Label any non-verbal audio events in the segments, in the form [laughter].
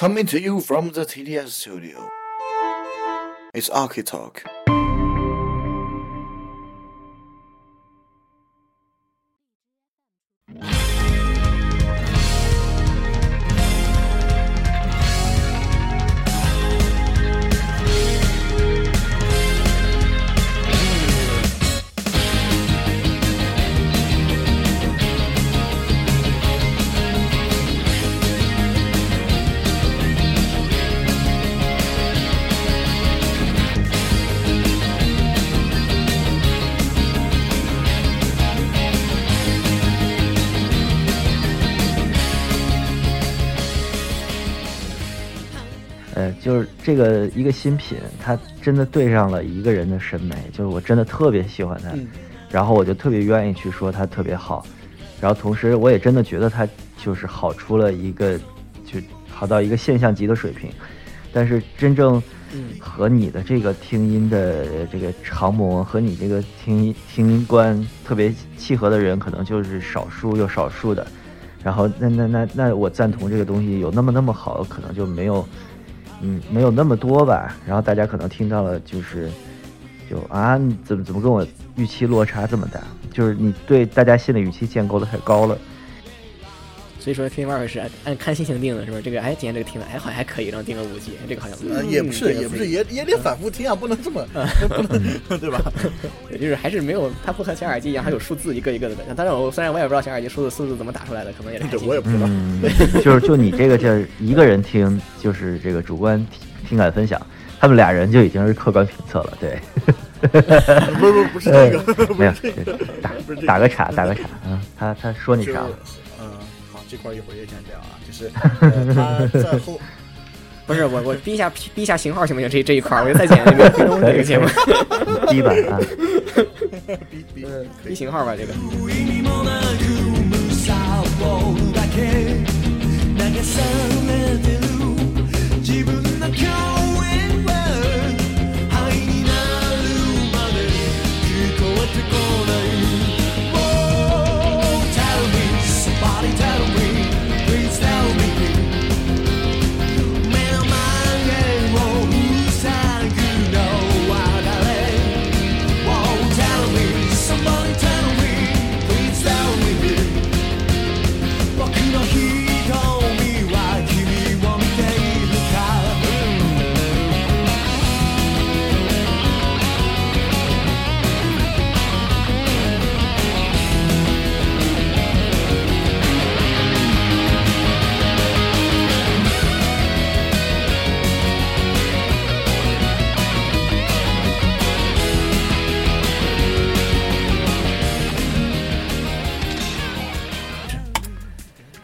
Coming to you from the TDS studio. It's Archie 个一个新品，它真的对上了一个人的审美，就是我真的特别喜欢它，然后我就特别愿意去说它特别好，然后同时我也真的觉得它就是好出了一个，就好到一个现象级的水平，但是真正和你的这个听音的这个长模和你这个听音听音观特别契合的人，可能就是少数又少数的，然后那那那那我赞同这个东西有那么那么好，可能就没有。嗯，没有那么多吧。然后大家可能听到了，就是就啊，怎么怎么跟我预期落差这么大？就是你对大家心理预期建构的太高了。所以说听二是按按看心情定的，是不是？这个哎，今天这个听的哎，好像还可以，然后定个五级，这个好像呃也不是，也不是，也也得反复听啊，不能这么，[laughs] 不能对吧？[laughs] 就是还是没有，它不和小耳机一样，还有数字一个一个的。当然我虽然我也不知道小耳机数字数字怎么打出来的，可能也是我也不知道。[laughs] 就是就你这个叫一个人听，就是这个主观听感分享，他们俩人就已经是客观评测了，对。不不不是这个，没有打打个岔，打个岔嗯，他他说你啥？这块一会儿也想聊啊，就是他 [laughs] 在后，[laughs] 不是我我逼一下逼一下型号行不行？这这一块我就再剪一遍这个 [laughs] 节目，逼吧啊，逼逼逼型号吧这个。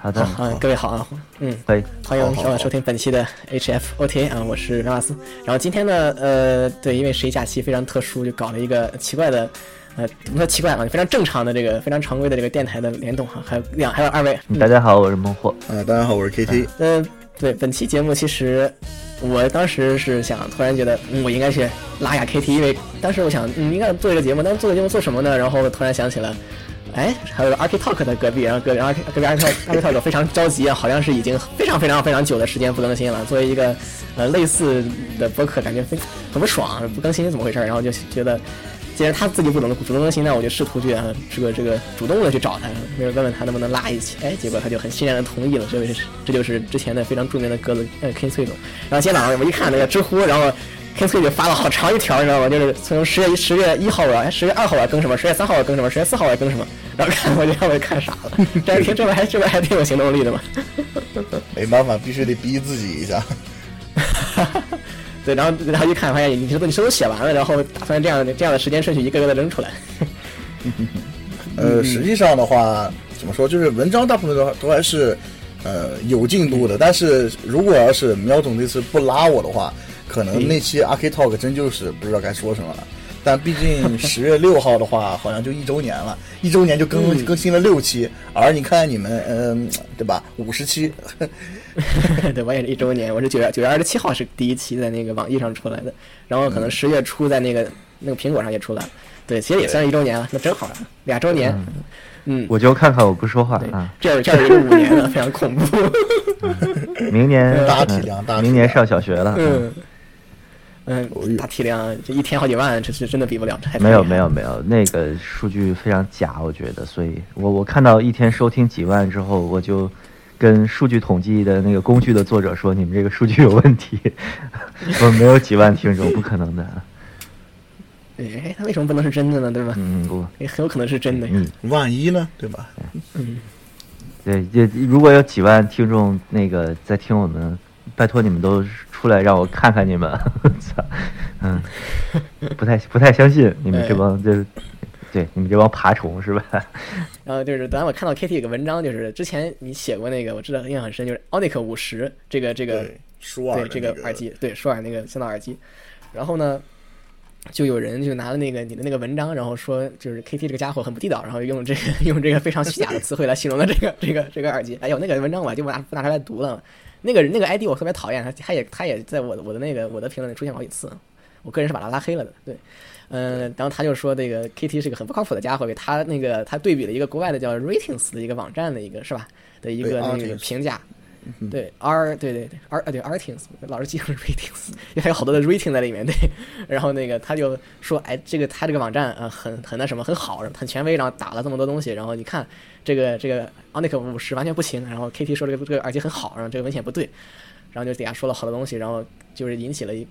好的，嗯，各位好啊，嗯，可以，欢迎收收听本期的 HF OTA 啊，我是拉瓦斯。然后今天呢，呃，对，因为十一假期非常特殊，就搞了一个奇怪的，呃，不说奇怪啊，非常正常的这个非常常规的这个电台的联动哈，还有两还有二位，大家好，我是孟获，啊，大家好，我是 KT，嗯，对，本期节目其实我当时是想，突然觉得，嗯，我应该去拉雅 KT，因为当时我想，嗯，应该做一个节目，但是做个节目做什么呢？然后突然想起了。哎，还有 Arch Talk 的隔壁，然后隔然后隔壁 Arch Arch Talk 非常着急啊，好像是已经非常非常非常久的时间不更新了。作为一个呃类似的播客，感觉非很不爽，不更新怎么回事？然后就觉得，既然他自己不懂主动更新，那我就试图去啊这个这个主动的去找他，问问他能不能拉一起。哎，结果他就很欣然的同意了。这位是这就是之前的非常著名的鸽子呃 King 崔总。然后今天早上我一看那个知乎，然后。King 崔就发了好长一条，你知道吗？就是从十月一十月一号啊，哎，十月二号要更什么？十月三号要更什么？十月四号要更什么？然后看我就让我看傻了。这这边还这边还挺有行动力的嘛。[laughs] 没办法，必须得逼自己一下。[laughs] 对，然后然后一看发现你这都你都写完了，然后打算这样这样的时间顺序一个个的扔出来。[laughs] 呃，实际上的话，怎么说？就是文章大部分都都还是呃有进度的，但是如果要是苗总这次不拉我的话。可能那期阿 K Talk 真就是不知道该说什么了，但毕竟十月六号的话，好像就一周年了，[laughs] 一周年就更更新了六期，而你看你们，嗯，对吧？五十期 [laughs] [laughs] 对，我也是一周年，我是九月九月二十七号是第一期在那个网易上出来的，然后可能十月初在那个那个苹果上也出来了，对，其实也算是一周年了，那真好俩周年，嗯，我就看看，我不说话啊。这这是五年了，非常恐怖。明年大体量，大明年上小学了。嗯嗯，大体量这一天好几万，这是真的比不了。没有没有没有，那个数据非常假，我觉得。所以我我看到一天收听几万之后，我就跟数据统计的那个工具的作者说：“你们这个数据有问题，[laughs] 我没有几万听众，不可能的。”哎，他为什么不能是真的呢？对吧？嗯，不，也很有可能是真的。嗯，万一呢？对吧？嗯，对，这如果有几万听众那个在听我们，拜托你们都出来让我看看你们。[laughs] 操，嗯，不太不太相信你们这帮就是，对你们这帮爬虫是吧？[laughs] 然后就是当我看到 Kitty 有个文章，就是之前你写过那个，我知道印象很深，就是 Onic 五十这个这个舒尔对这个耳机，对舒尔那个降噪耳机，然后呢？就有人就拿了那个你的那个文章，然后说就是 Kitty 这个家伙很不地道，然后用这个 [laughs] 用这个非常虚假的词汇来形容了这个这个这个耳机。哎呦，那个文章我就不拿不拿出来读了。那个那个 ID 我特别讨厌他，他也他也在我的我的那个我的评论里出现过好几次。我个人是把他拉黑了的。对，嗯，然后他就说这个 KT 是个很不靠谱的家伙，给他那个他对比了一个国外的叫 Ratings 的一个网站的一个是吧的一个那个评价。对 R 对对对 R 啊对 Ratings 老是记成 Ratings，因为还有好多的 Rating 在里面对，然后那个他就说哎这个他这个网站啊很很那什么很好很权威，然后打了这么多东西，然后你看这个这个 Onic 五十完全不行，然后 KT 说这个这个耳机很好，然后这个文献不对，然后就底下说了好多东西，然后就是引起了一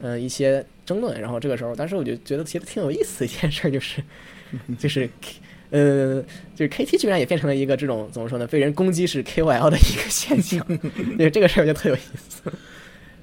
嗯一些争论，然后这个时候，但是我就觉得其实挺有意思的一件事就是 [laughs] 就是。呃，就是 KT 居然也变成了一个这种怎么说呢，被人攻击是 KOL 的一个现象，[laughs] 对这个事儿就特有意思。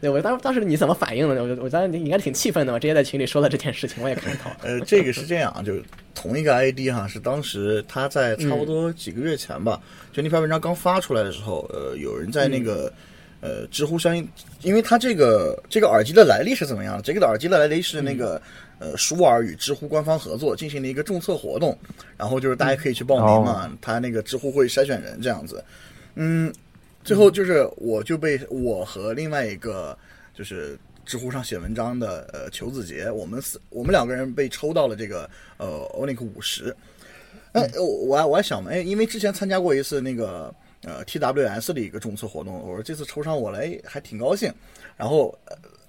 对我当当时你怎么反应的呢？我我当时你应该挺气愤的嘛，直接在群里说了这件事情，我也看到。呃，这个是这样，就是同一个 ID 哈，是当时他在差不多几个月前吧，就那篇文章刚发出来的时候，呃，有人在那个呃知乎上，因为他这个这个耳机的来历是怎么样的？这个的耳机的来历是那个。呃，舒尔与知乎官方合作进行了一个众测活动，然后就是大家可以去报名嘛，他那个知乎会筛选人这样子。嗯，最后就是我就被我和另外一个就是知乎上写文章的呃裘子杰，我们四我们两个人被抽到了这个呃 Onic 五十。哎，我我还我还想嘛，哎，因为之前参加过一次那个呃 TWS 的一个众测活动，我说这次抽上我来还挺高兴，然后。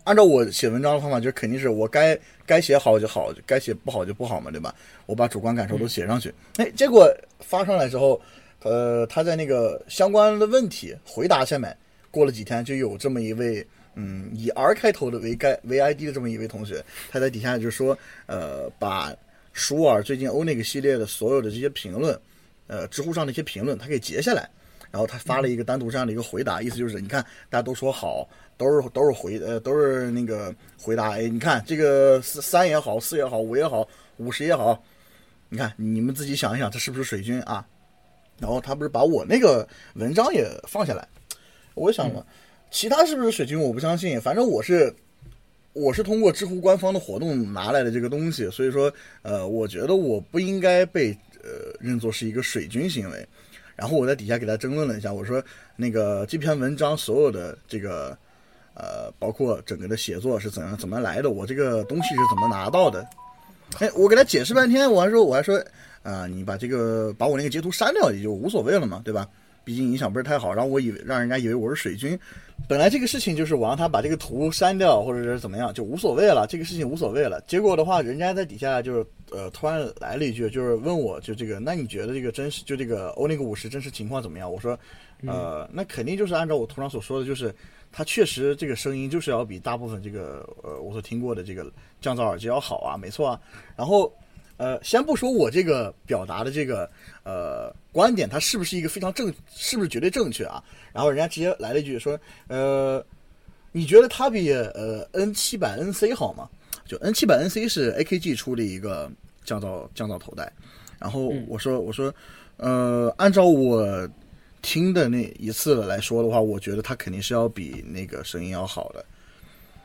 按照我写文章的方法，就是肯定是我该该写好就好，该写不好就不好嘛，对吧？我把主观感受都写上去。哎，结果发上来之后，呃，他在那个相关的问题回答下面，过了几天就有这么一位，嗯，以 R 开头的为该为 ID 的这么一位同学，他在底下就说，呃，把舒尔最近欧那个系列的所有的这些评论，呃，知乎上的一些评论，他给截下来，然后他发了一个单独这样的一个回答，意思就是，你看大家都说好。都是都是回呃都是那个回答哎，你看这个三也好，四也好，五也好，五十也好，你看你们自己想一想，他是不是水军啊？然后他不是把我那个文章也放下来，我想了，其他是不是水军我不相信，反正我是我是通过知乎官方的活动拿来的这个东西，所以说呃，我觉得我不应该被呃认作是一个水军行为。然后我在底下给他争论了一下，我说那个这篇文章所有的这个。呃，包括整个的写作是怎样怎么来的，我这个东西是怎么拿到的？哎，我给他解释半天，我还说我还说啊，你把这个把我那个截图删掉也就无所谓了嘛，对吧？毕竟影响不是太好，然后我以为让人家以为我是水军。本来这个事情就是我让他把这个图删掉，或者是怎么样，就无所谓了，这个事情无所谓了。结果的话，人家在底下就是呃突然来了一句，就是问我就这个，那你觉得这个真实就这个欧那个五十真实情况怎么样？我说呃，那肯定就是按照我图上所说的就是。它确实这个声音就是要比大部分这个呃我所听过的这个降噪耳机要好啊，没错啊。然后呃，先不说我这个表达的这个呃观点，它是不是一个非常正，是不是绝对正确啊？然后人家直接来了一句说，呃，你觉得它比呃 N 七百 NC 好吗？就 N 七百 NC 是 AKG 出的一个降噪降噪头戴。然后我说我说呃，按照我。听的那一次来说的话，我觉得它肯定是要比那个声音要好的。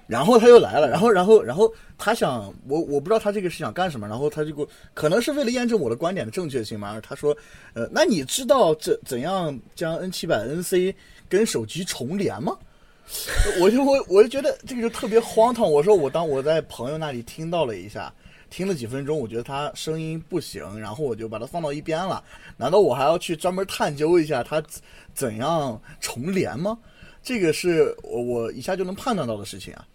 然后他又来了，然后然后然后他想我我不知道他这个是想干什么，然后他就给我可能是为了验证我的观点的正确性嘛。他说，呃，那你知道怎怎样将 N 七百 NC 跟手机重连吗？[laughs] 我就我我就觉得这个就特别荒唐。我说我当我在朋友那里听到了一下，听了几分钟，我觉得他声音不行，然后我就把它放到一边了。难道我还要去专门探究一下他怎样重连吗？这个是我我一下就能判断到的事情啊。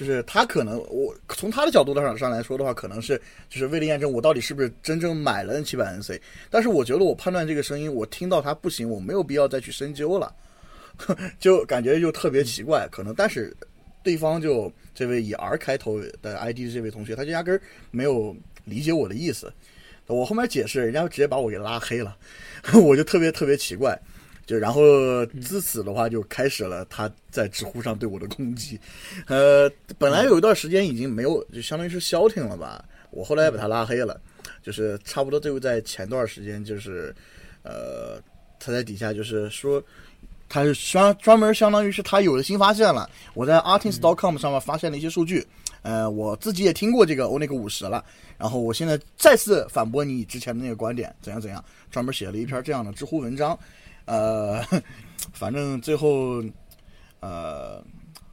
就是他可能，我从他的角度上上来说的话，可能是就是为了验证我到底是不是真正买了 N 七百 NC。但是我觉得我判断这个声音，我听到它不行，我没有必要再去深究了，[laughs] 就感觉就特别奇怪。可能但是对方就这位以 R 开头的 ID 的这位同学，他就压根儿没有理解我的意思。我后面解释，人家直接把我给拉黑了，[laughs] 我就特别特别奇怪。就然后自此的话，就开始了他在知乎上对我的攻击。呃，本来有一段时间已经没有，就相当于是消停了吧。我后来把他拉黑了，就是差不多就在前段时间，就是呃，他在底下就是说，他是专专门相当于是他有了新发现了。我在 artist.com 上面发现了一些数据，呃，我自己也听过这个欧那个五十了，然后我现在再次反驳你之前的那个观点，怎样怎样，专门写了一篇这样的知乎文章。呃，[laughs] 反正最后，呃，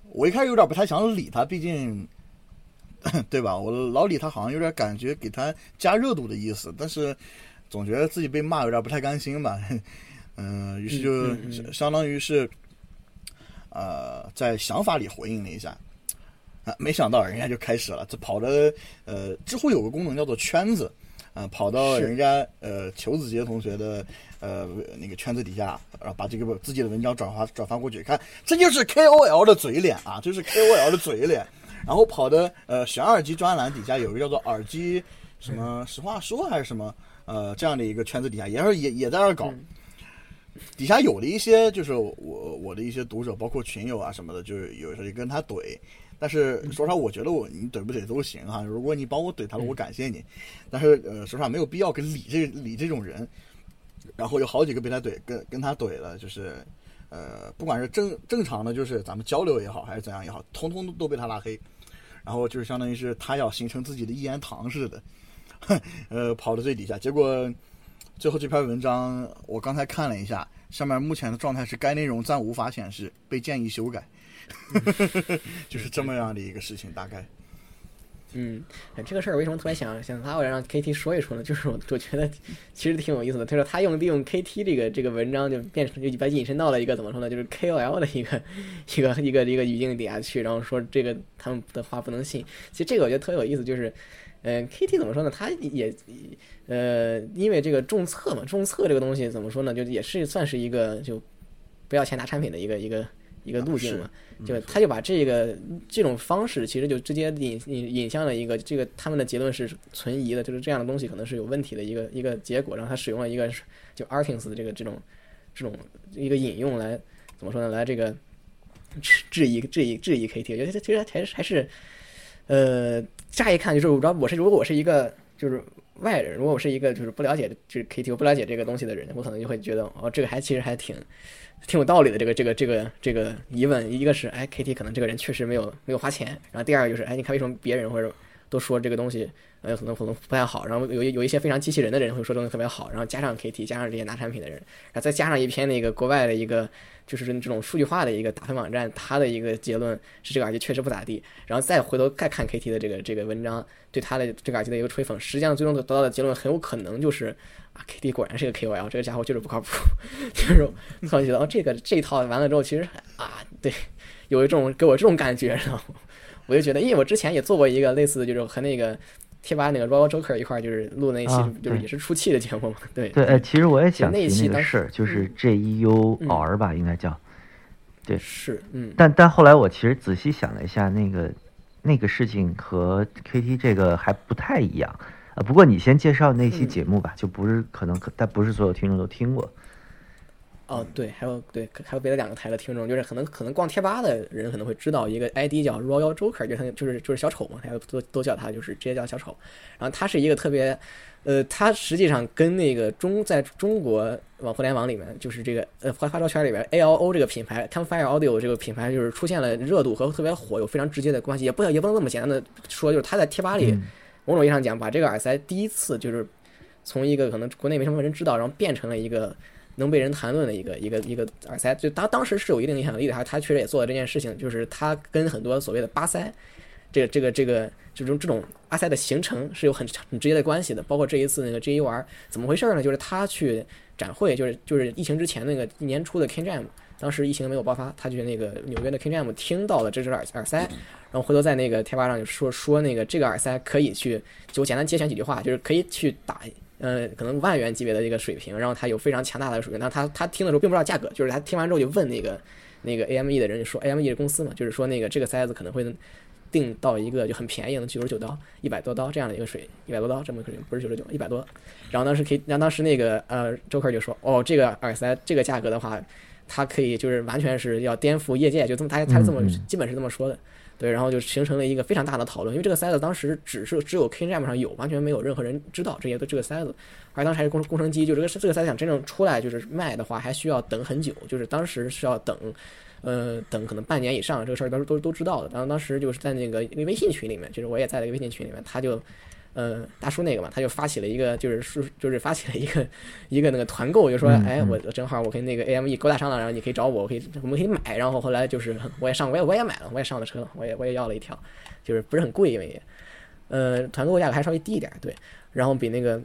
我一开始有点不太想理他，毕竟，对吧？我老理他，好像有点感觉给他加热度的意思，但是总觉得自己被骂有点不太甘心吧。嗯，于是就相当于是，呃，在想法里回应了一下，啊，没想到人家就开始了，这跑的呃，知乎有个功能叫做圈子。啊，跑到人家呃裘子杰同学的呃那个圈子底下，然后把这个自己的文章转发转发过去，看这就是 KOL 的嘴脸啊，就是 KOL 的嘴脸。然后跑的呃选耳机专栏底下有一个叫做耳机什么实话说还是什么呃这样的一个圈子底下，也是也也在那搞。底下有的一些就是我我的一些读者，包括群友啊什么的，就是有时候跟他怼。但是说实话，我觉得我你怼不怼都行哈。如果你帮我怼他了，我感谢你。但是呃，说实话没有必要跟理这理这种人。然后有好几个被他怼，跟跟他怼了，就是呃，不管是正正常的，就是咱们交流也好，还是怎样也好，通通都被他拉黑。然后就是相当于是他要形成自己的一言堂似的，[laughs] 呃，跑到最底下。结果最后这篇文章我刚才看了一下，上面目前的状态是该内容暂无法显示，被建议修改。[laughs] 就是这么样的一个事情，大概。嗯，这个事儿为什么特别想想拉过来让 KT 说一说呢？就是我我觉得其实挺有意思的。他说他用利用 KT 这个这个文章就变成就把引申到了一个怎么说呢？就是 KOL 的一个 [laughs] 一个一个一个语境底下去，然后说这个他们的话不能信。其实这个我觉得特别有意思，就是嗯，KT 怎么说呢？他也呃，因为这个重测嘛，重测这个东西怎么说呢？就也是算是一个就不要钱拿产品的一个一个。一个路径嘛，就他就把这个这种方式，其实就直接引引引向了一个这个他们的结论是存疑的，就是这样的东西可能是有问题的一个一个结果。然后他使用了一个就 Artings 的这个这种这种一个引用来怎么说呢？来这个质疑质疑质疑 KT，我觉得其实还是还是呃，乍一看就是我知道我是如果我是一个就是外人，如果我是一个就是不了解就是 KT，我不了解这个东西的人，我可能就会觉得哦，这个还其实还挺。挺有道理的，这个这个这个这个疑问，一个是哎，KT 可能这个人确实没有没有花钱，然后第二个就是哎，你看为什么别人或者都说这个东西呃可能可能不太好，然后有有一些非常机器人的人会说东西特别好，然后加上 KT 加上这些拿产品的人，然后再加上一篇那个国外的一个就是这种数据化的一个打分网站，它的一个结论是这个耳机确实不咋地，然后再回头再看 KT 的这个这个文章对他的这个耳机的一个吹捧，实际上最终得到的结论很有可能就是啊。KT 果然是一个 K O L，这个家伙就是不靠谱。[laughs] 就是突然觉得哦，这个这一套完了之后，其实啊，对，有一种给我这种感觉，然后我就觉得，因为我之前也做过一个类似的，就是和那个贴吧那个 Royal Joker 一块儿，就是录那一期，就是也是出气的节目嘛。对对，哎，其实我也想那一期的事，就是 J E U R 吧，应该叫。对，是，嗯。但但后来我其实仔细想了一下，那个那个事情和 K T 这个还不太一样。啊，不过你先介绍那期节目吧，就不是可能，但不是所有听众都听过。哦，对，还有对，还有别的两个台的听众，就是可能可能逛贴吧的人可能会知道一个 ID 叫 Royal Joker，就他就是就是小丑嘛，大家都都叫他就是直接叫小丑。然后他是一个特别，呃，他实际上跟那个中在中国网互联网里面，就是这个呃发发烧圈里边 ALO 这个品牌，Campfire Audio 这个品牌，就是出现了热度和特别火，有非常直接的关系。也不也不能这么简单的说，就是他在贴吧里。某种意义上讲，把这个耳塞第一次就是从一个可能国内没什么人知道，然后变成了一个能被人谈论的一个一个一个耳塞，就他当时是有一定影响力的。他他确实也做了这件事情，就是他跟很多所谓的巴塞这个这个这个这种这种阿塞的形成是有很很直接的关系的。包括这一次那个 G 一 R 怎么回事呢？就是他去展会，就是就是疫情之前那个年初的 King Jam，当时疫情没有爆发，他去那个纽约的 King Jam 听到了这只耳耳塞，然后回头在那个贴吧上就说说那个这个耳塞可以去，就简单节选几句话，就是可以去打。呃，可能万元级别的一个水平，然后他有非常强大的水平。那他他听的时候并不知道价格，就是他听完之后就问那个那个 AME 的人就说，AME 是公司嘛，就是说那个这个塞子可能会定到一个就很便宜，能九十九刀、一百多刀这样的一个水，一百多刀这么个水，不是九十九，一百多。然后当时可以，然后当时那个呃周克就说，哦，这个耳塞这个价格的话，它可以就是完全是要颠覆业界，就这么他他这么基本是这么说的。对，然后就形成了一个非常大的讨论，因为这个塞子当时只是只有 KinJam 上有，完全没有任何人知道这些的这个塞子，而当时还是工工程机，就这个这个塞子想真正出来就是卖的话，还需要等很久，就是当时是要等，呃，等可能半年以上，这个事儿当时都都知道的。然后当时就是在那个一个微信群里面，就是我也在那个微信群里面，他就。呃，大叔那个嘛，他就发起了一个，就是是就是发起了一个 [laughs] 一个那个团购，就说，哎，我正好我跟那个 AME 勾搭上了，然后你可以找我，我可以我们可以买。然后后来就是我也上，我也我也买了，我也上了车了，我也我也要了一条，就是不是很贵，因为呃团购价格还稍微低一点，对，然后比那个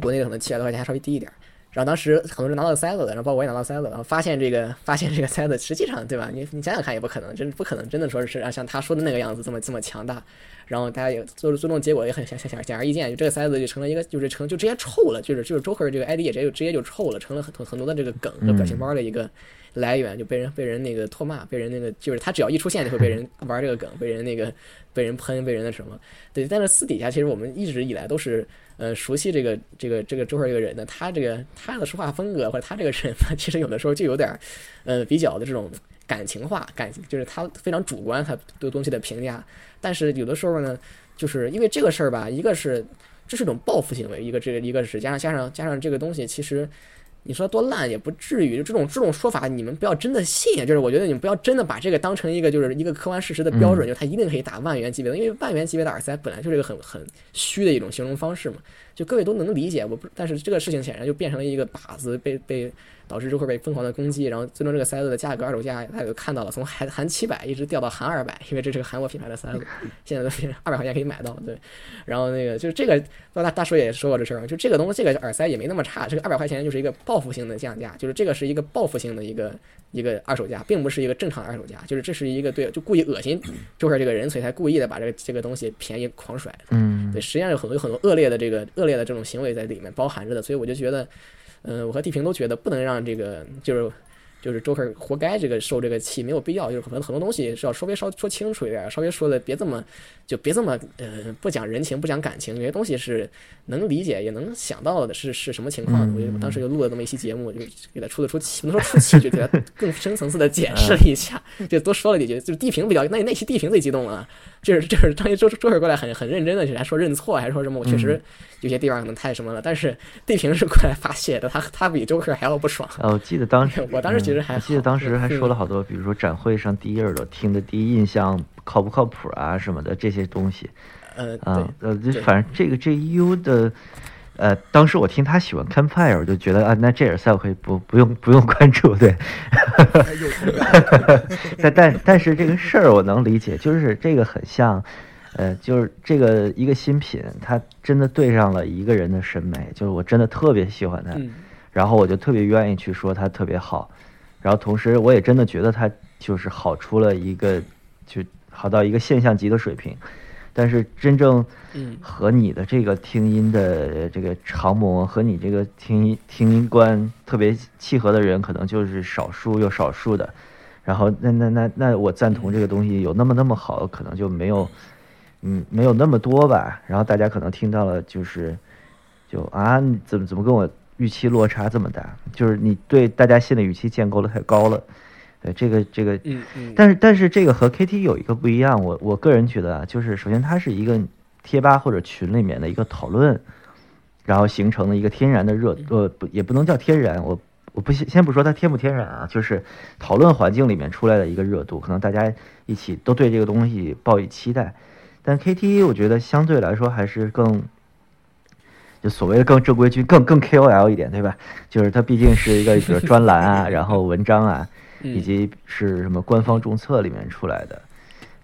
国内的可能七百多块钱还稍微低一点。然后当时很多人拿到塞子了，然后包括我也拿到塞子，然后发现这个发现这个塞子实际上对吧？你你想想看也不可能，真不可能真的说是像他说的那个样子这么这么强大。然后大家也最最终结果也很显显显而易见，就这个塞子就成了一个，就是成就直接臭了，就是就是周克这个 ID 也直接就直接就臭了，成了很很多的这个梗和表情包的一个来源，就被人被人那个唾骂，被人那个就是他只要一出现就会被人 [laughs] 玩这个梗，被人那个被人喷，被人那什么。对，但是私底下其实我们一直以来都是呃熟悉这个这个这个周尔这个人呢，他这个他的说话风格或者他这个人呢，[laughs] 其实有的时候就有点呃比较的这种。感情化，感就是他非常主观，他对东西的评价。但是有的时候呢，就是因为这个事儿吧，一个是这是种报复行为，一个这个一个是加上加上加上这个东西，其实你说多烂也不至于。就这种这种说法，你们不要真的信。就是我觉得你们不要真的把这个当成一个就是一个客观事实的标准，就他一定可以打万元级别的，因为万元级别的耳塞本来就是一个很很虚的一种形容方式嘛。就各位都能理解，我不，但是这个事情显然就变成了一个靶子，被被。导致就会被疯狂的攻击，然后最终这个塞子的价格二手价，大家都看到了，从韩韩七百一直掉到韩二百，因为这是个韩国品牌的塞子，[laughs] 现在都二百块钱可以买到。对，然后那个就是这个，大大叔也说过这事儿，就这个东西，这个耳塞也没那么差，这个二百块钱就是一个报复性的降价，就是这个是一个报复性的一个一个二手价，并不是一个正常的二手价，就是这是一个对，就故意恶心周克这个人，所以才故意的把这个这个东西便宜狂甩。嗯，对，实际上有很多有很多恶劣的这个恶劣的这种行为在里面包含着的，所以我就觉得。嗯，我和地平都觉得不能让这个就是。就是周克活该这个受这个气没有必要，就是可能很多东西是要稍微稍说清楚一点，稍微说的别这么就别这么呃不讲人情不讲感情，有些东西是能理解也能想到的是是什么情况。我就当时就录了这么一期节目，就给他出了出气，不能说出气，就给他更深层次的解释了一下，就多说了几句。就是地平比较那那期地平最激动了，就是就是张一周周克过来很很认真的，还说认错，还说什么我确实有些地方可能太什么了，但是地平是过来发泄的，他他比周克还要不爽。呃，我记得当时 [laughs] 我当时其实还。我记得当时还说了好多，比如说展会上第一耳朵听的第一印象靠不靠谱啊什么的这些东西。呃，啊，呃，反正这个这 U 的，呃，当时我听他喜欢 Campfire，我就觉得啊，那这耳塞我可以不不用不用关注，对。[laughs] 但但但是这个事儿我能理解，就是这个很像，呃，就是这个一个新品，它真的对上了一个人的审美，就是我真的特别喜欢它。然后我就特别愿意去说它特别好，然后同时我也真的觉得它就是好出了一个，就好到一个现象级的水平。但是真正和你的这个听音的这个长模和你这个听音听音观特别契合的人，可能就是少数又少数的。然后那那那那我赞同这个东西有那么那么好，可能就没有，嗯，没有那么多吧。然后大家可能听到了就是，就啊，怎么怎么跟我。预期落差这么大，就是你对大家心理预期建构的太高了。对这个这个，嗯嗯。但是但是这个和 KT 有一个不一样，我我个人觉得啊，就是首先它是一个贴吧或者群里面的一个讨论，然后形成了一个天然的热，呃不也不能叫天然，我我不先先不说它天不天然啊，就是讨论环境里面出来的一个热度，可能大家一起都对这个东西抱以期待。但 KT 我觉得相对来说还是更。就所谓的更正规军，更更 KOL 一点，对吧？就是它毕竟是一个比如专栏啊，[laughs] 然后文章啊，以及是什么官方注册里面出来的，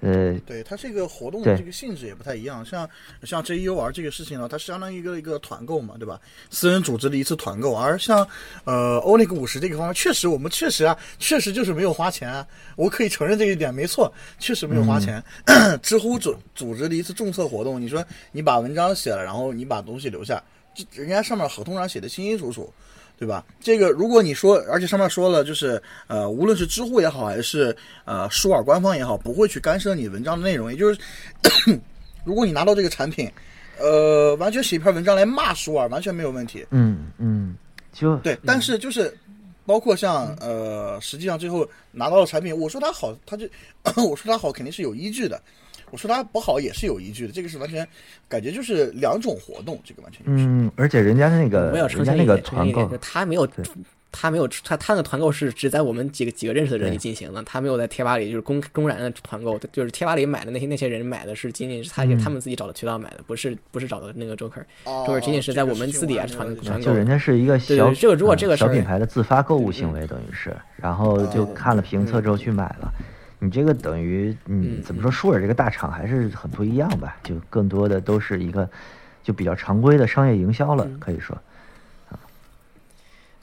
呃，对它这个活动的这个性质也不太一样，像像 JUR 这个事情呢，它相当于一个一个团购嘛，对吧？私人组织的一次团购，而像呃欧尼克五十这个方面，确实我们确实啊，确实就是没有花钱啊，我可以承认这一点，没错，确实没有花钱。[clears throat] 知乎组组织的一次注册活动，你说你把文章写了，然后你把东西留下，这人家上面合同上写的清清楚楚。对吧？这个如果你说，而且上面说了，就是呃，无论是知乎也好，还是呃舒尔官方也好，不会去干涉你文章的内容。也就是，[coughs] 如果你拿到这个产品，呃，完全写一篇文章来骂舒尔，完全没有问题。嗯嗯，就对。但是就是，包括像呃，实际上最后拿到了产品，我说它好，它就 [coughs] 我说它好，肯定是有依据的。我说他不好也是有依据的，这个是完全感觉就是两种活动，这个完全就是。嗯，而且人家那个，人家那个团购，他没有，他没有，他他的团购是只在我们几个几个认识的人里进行的，他没有在贴吧里就是公公然的团购，就是贴吧里买的那些那些人买的是仅仅是他他们自己找的渠道买的，不是不是找的那个 Joker，Joker 仅仅是在我们私底下传传购。就人家是一个小这个如果这个小品牌的自发购物行为，等于是，然后就看了评测之后去买了。你这个等于，嗯，怎么说？舒尔这个大厂还是很不一样吧？就更多的都是一个，就比较常规的商业营销了，可以说，啊，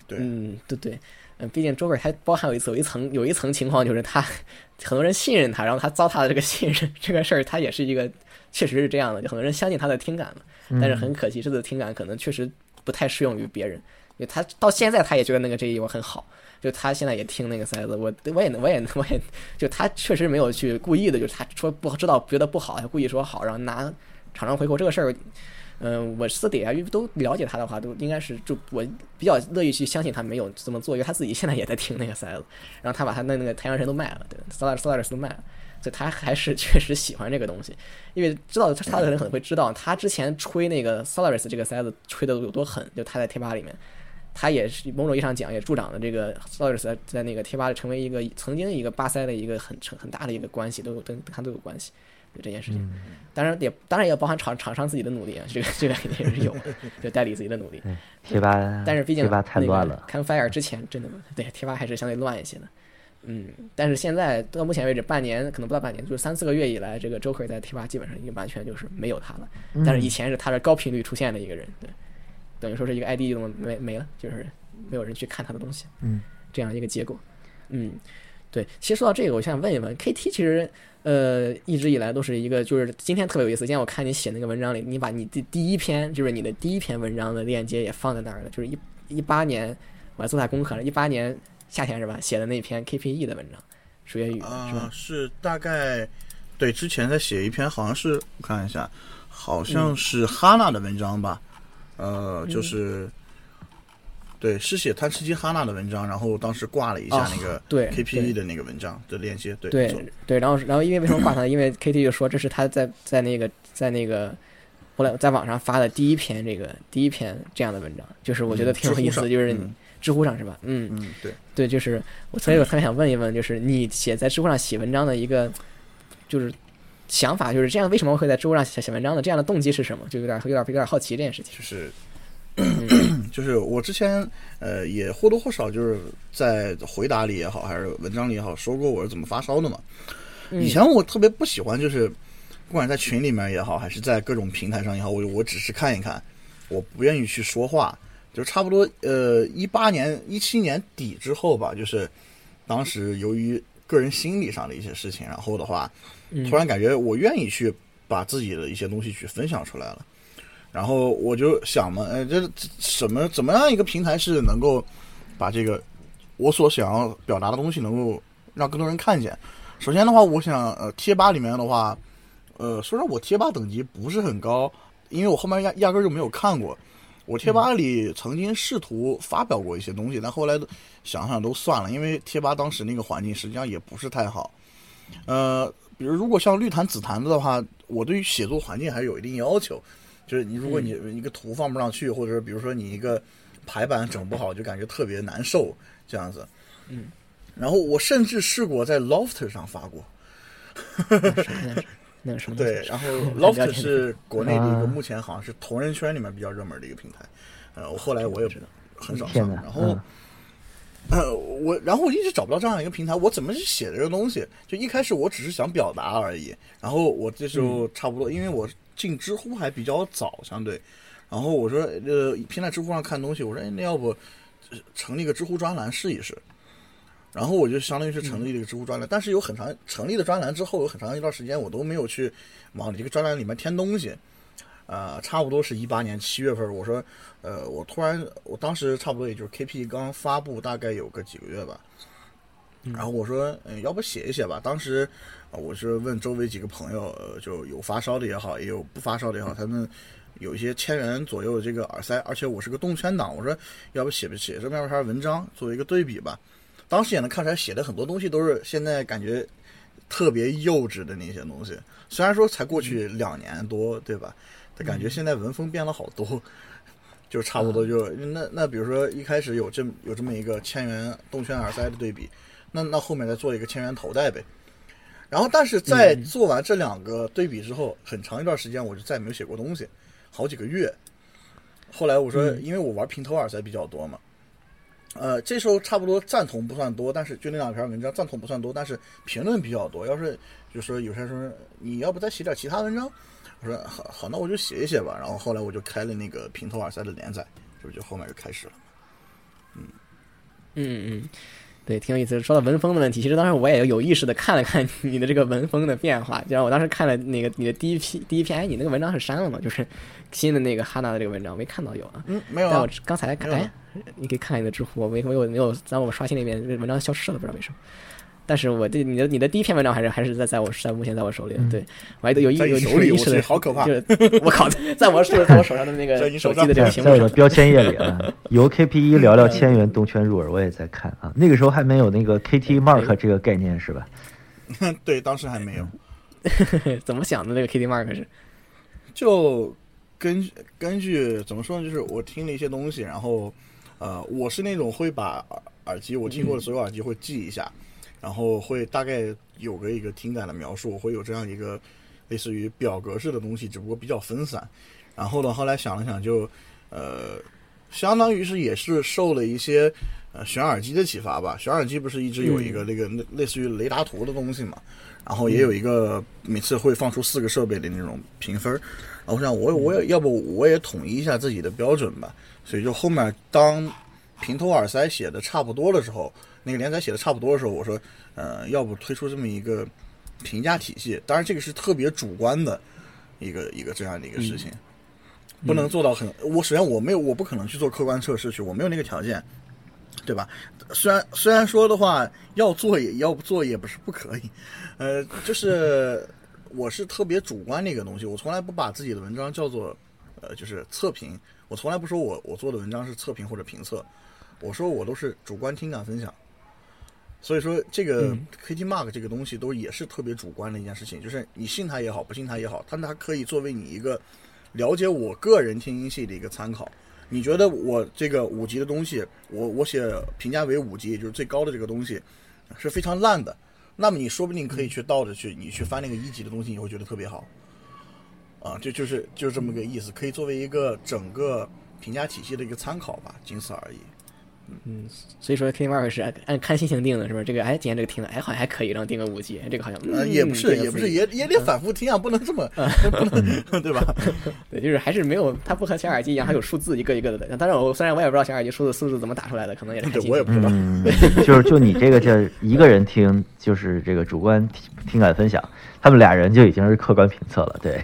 对，嗯，对对，嗯，毕竟周本还包含有一有一层有一层情况，就是他很多人信任他，然后他糟蹋了这个信任这个事儿，他也是一个确实是这样的，就很多人相信他的听感嘛，但是很可惜，这次听感可能确实不太适用于别人，因为他到现在他也觉得那个这一我很好。就他现在也听那个塞子，我我也我也我也，就他确实没有去故意的，就是他说不知道觉得不好，他故意说好，然后拿厂商回扣这个事儿，嗯，我私底下都了解他的话，都应该是就我比较乐意去相信他没有这么做，因为他自己现在也在听那个塞子，然后他把他的那个太阳神都卖了，对，Solaris 都卖了，所以他还是 [laughs] 确实喜欢这个东西，因为知道他的人可能会知道，他之前吹那个 Solaris 这个塞子吹的有多狠，就他在贴吧里面。他也是某种意义上讲，也助长了这个 Solaris 在那个贴吧成为一个曾经一个巴塞的一个很成很大的一个关系，都有跟他都有关系，就这件事情。当然也当然也包含厂厂商自己的努力啊，[laughs] 这个这个肯 [laughs] 定也是有，就代理自己的努力。贴吧，但是毕竟贴吧太乱了。Campfire 之前真的 [laughs] 对贴吧还是相对乱一些的，嗯，但是现在到目前为止半年可能不到半年，就是三四个月以来，这个 Joker 在贴吧基本上已经完全就是没有他了。但是以前是他是高频率出现的一个人，对。等于说是一个 ID 都没没了，就是没有人去看他的东西，嗯，这样一个结果，嗯，对。其实说到这个，我想问一问，KT 其实呃一直以来都是一个，就是今天特别有意思。今天我看你写那个文章里，你把你的第一篇，就是你的第一篇文章的链接也放在那儿了，就是一一八年我还做下功课了，一八年夏天是吧？写的那篇 KPE 的文章，数学语是吧？是大概对之前在写一篇，好像是我看一下，好像是哈娜的文章吧。呃，就是，对，是写贪吃鸡哈娜的文章，然后当时挂了一下那个对 KPE 的那个文章的链接，对对对，然后然后因为为什么挂他？[clears throat] 因为 KT 就说这是他在在那个在那个后来在网上发的第一篇这个第一篇这样的文章，就是我觉得挺有意思，就是知乎上是吧？嗯嗯，对对，就是我所以我特别想问一问，就是你写在知乎上写文章的一个就是想法就是这样，为什么会在知乎上写写文章呢？这样的动机是什么？就有点有点有点好奇这件事情。就是，[clears throat] 就是我之前呃也或多或少就是在回答里也好，还是文章里也好，说过我是怎么发烧的嘛。以前我特别不喜欢，就是不管在群里面也好，还是在各种平台上也好，我我只是看一看，我不愿意去说话。就差不多呃一八年一七年底之后吧，就是当时由于个人心理上的一些事情，然后的话。突然感觉我愿意去把自己的一些东西去分享出来了，然后我就想嘛，呃，这什么怎么样一个平台是能够把这个我所想要表达的东西能够让更多人看见？首先的话，我想呃，贴吧里面的话，呃，虽然，我贴吧等级不是很高，因为我后面压压根就没有看过。我贴吧里曾经试图发表过一些东西，但后来想想都算了，因为贴吧当时那个环境实际上也不是太好，呃。比如，如果像绿檀紫檀的话，我对于写作环境还是有一定要求。就是你，如果你一个图放不上去，或者是比如说你一个排版整不好，就感觉特别难受这样子。嗯。然后我甚至试过在 Lofter 上发过。[laughs] 那什么？对，然后 Lofter 是国内的一个目前好像是同人圈里面比较热门的一个平台。呃，我后来我也很少上。然后，呃，我然后我一直找不到这样一个平台，我怎么去写这个东西？就一开始我只是想表达而已，然后我这时候差不多，因为我进知乎还比较早，相对，然后我说呃，偏在知乎上看东西，我说哎，那要不成立个知乎专栏试一试？然后我就相当于是成立了一个知乎专栏，但是有很长成立的专栏之后，有很长一段时间我都没有去往这个专栏里面添东西。呃，差不多是一八年七月份，我说，呃，我突然，我当时差不多也就是 KP 刚发布，大概有个几个月吧。然后我说，嗯，要不写一写吧。当时我是问周围几个朋友，就有发烧的也好，也有不发烧的也好，他们有一些千元左右的这个耳塞，而且我是个动圈党，我说，要不写不写这篇文章作为一个对比吧。当时也能看出来，写的很多东西都是现在感觉特别幼稚的那些东西。虽然说才过去两年多，对吧？感觉现在文风变了好多，就差不多就那那比如说一开始有这有这么一个千元动圈耳塞的对比，那那后面再做一个千元头戴呗。然后但是在做完这两个对比之后，很长一段时间我就再也没有写过东西，好几个月。后来我说，因为我玩平头耳塞比较多嘛，呃，这时候差不多赞同不算多，但是就那两篇文章赞同不算多，但是评论比较多。要是就说有些人说你要不再写点其他文章？我说好好，那我就写一写吧。然后后来我就开了那个平头耳塞的连载，就就后面就开始了。嗯嗯嗯，对，挺有意思。说到文风的问题，其实当时我也有意识的看了看你的这个文风的变化。就像我当时看了那个你的第一批第一篇，哎，你那个文章是删了吗？就是新的那个哈娜的这个文章，没看到有啊。嗯，没有。但我刚才看，哎，你可以看看你的知乎，我没没有没有在我刷新那边，这文章消失了，不知道为什么。但是我对你的你的第一篇文章还是还是在在我在目前在我手里，对我还有有有手里意识的，好可怕！[laughs] 我靠，在我手在我手上的那个 [laughs] 手机的这个屏幕上，标签页里啊，[laughs] 由 KP 一聊聊千元动圈入耳，我也在看啊。那个时候还没有那个 KT Mark 这个概念是吧？对，当时还没有。怎么想的？那个 KT Mark 是？就根据根据怎么说呢？就是我听了一些东西，然后呃，我是那种会把耳机我听过的所有耳机会记一下。然后会大概有个一个听感的描述，会有这样一个类似于表格式的东西，只不过比较分散。然后呢，后来想了想，就呃，相当于是也是受了一些呃选耳机的启发吧。选耳机不是一直有一个那个类似于雷达图的东西嘛？然后也有一个每次会放出四个设备的那种评分。然后我想，我我也要不我也统一一下自己的标准吧。所以就后面当平头耳塞写的差不多的时候。那个连载写的差不多的时候，我说，呃，要不推出这么一个评价体系？当然，这个是特别主观的一个一个这样的一个事情，不能做到很。我首先我没有，我不可能去做客观测试去，我没有那个条件，对吧？虽然虽然说的话，要做也要不做也不是不可以，呃，就是我是特别主观的一个东西，我从来不把自己的文章叫做呃，就是测评，我从来不说我我做的文章是测评或者评测，我说我都是主观听感分享。所以说，这个 KT Mark 这个东西都也是特别主观的一件事情，就是你信它也好，不信它也好，它它可以作为你一个了解我个人听音系的一个参考。你觉得我这个五级的东西，我我写评价为五级，也就是最高的这个东西是非常烂的，那么你说不定可以去倒着去，你去翻那个一级的东西，你会觉得特别好。啊，就就是就是这么个意思，可以作为一个整个评价体系的一个参考吧，仅此而已。嗯，所以说 K Mark 是按按看心情定的，是不是？这个哎，今天这个听了，哎，好像还可以，然后定个五级，这个好像呃也不是，也不是，也也得反复听啊，不能这么，[laughs] 不能对吧？[laughs] 对，就是还是没有，它不和小耳机一样，还有数字一个一个的。当然，我虽然我也不知道小耳机数字数字怎么打出来的，可能也是我也不知道。[laughs] 就是就你这个叫一个人听，就是这个主观听感分享，他们俩人就已经是客观评测了，对。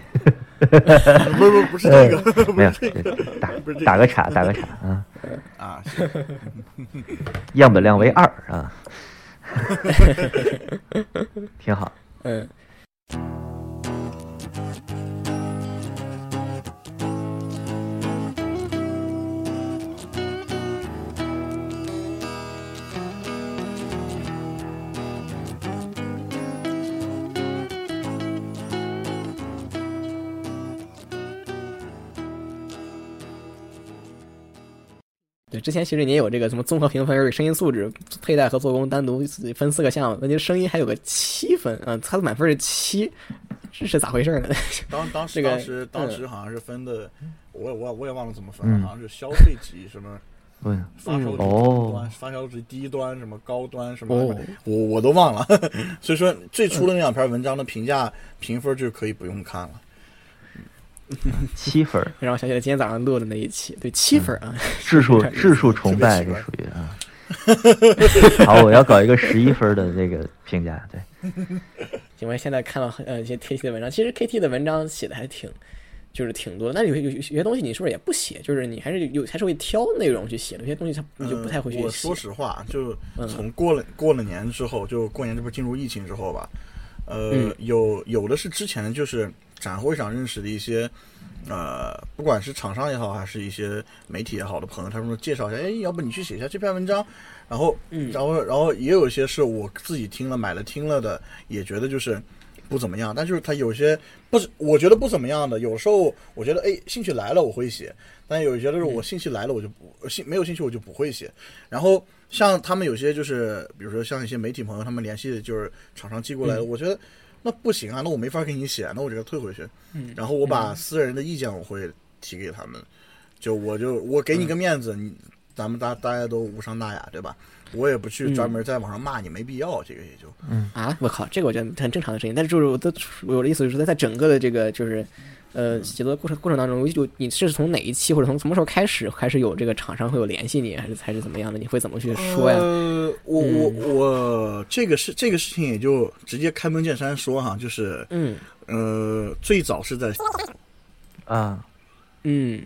[laughs] 不不不是这个，没有打打个岔，打个岔啊。啊，[laughs] 样本量为二啊，[laughs] 挺好，嗯。之前其实你也有这个什么综合评分、声音素质、佩戴和做工单独分四个项目，那就声音还有个七分啊，它的满分是七，这是咋回事呢？当当时当时当时好像是分的，我我我也忘了怎么分了，好像是消费级什么，发烧哦，端发烧值低端什么高端什么，我我都忘了。[laughs] 所以说最初的那两篇文章的评价评分就可以不用看了。[laughs] 七分，让我想起来今天早上录的那一期，对七分啊，质数 [laughs] 质数崇拜这属于啊。[laughs] 好，我要搞一个十一分的这个评价，对。因为现在看到呃一些 KT 的文章，其实 KT 的文章写的还挺，就是挺多。那有有有些东西你是不是也不写？就是你还是有还是会挑内容去写，有些东西它你就不太会去写。我说实话，就从过了过了年之后，就过年这不进入疫情之后吧，呃，有有的是之前就是展会上认识的一些。呃，不管是厂商也好，还是一些媒体也好的朋友，他们说介绍一下，哎，要不你去写一下这篇文章，然后，然后，然后也有一些是我自己听了买了听了的，也觉得就是不怎么样，但就是他有些不是，我觉得不怎么样的，有时候我觉得哎，兴趣来了我会写，但有些就是我兴趣来了我就不兴没有兴趣我就不会写，然后像他们有些就是，比如说像一些媒体朋友，他们联系就是厂商寄过来的，我觉得。那不行啊，那我没法给你写，那我这个退回去。嗯，然后我把私人的意见我会提给他们，就我就我给你个面子，你咱们大大家都无伤大雅，对吧？我也不去专门在网上骂你，没必要，这个也就。嗯啊，我靠，这个我觉得很正常的事情，但是就是我的我的意思就是在整个的这个就是。呃，写作过程过程当中，就你是从哪一期或者从什么时候开始开始有这个厂商会有联系你，还是还是怎么样的？你会怎么去说呀？呃，我我我这个事这个事情也就直接开门见山说哈，就是嗯呃，最早是在啊嗯，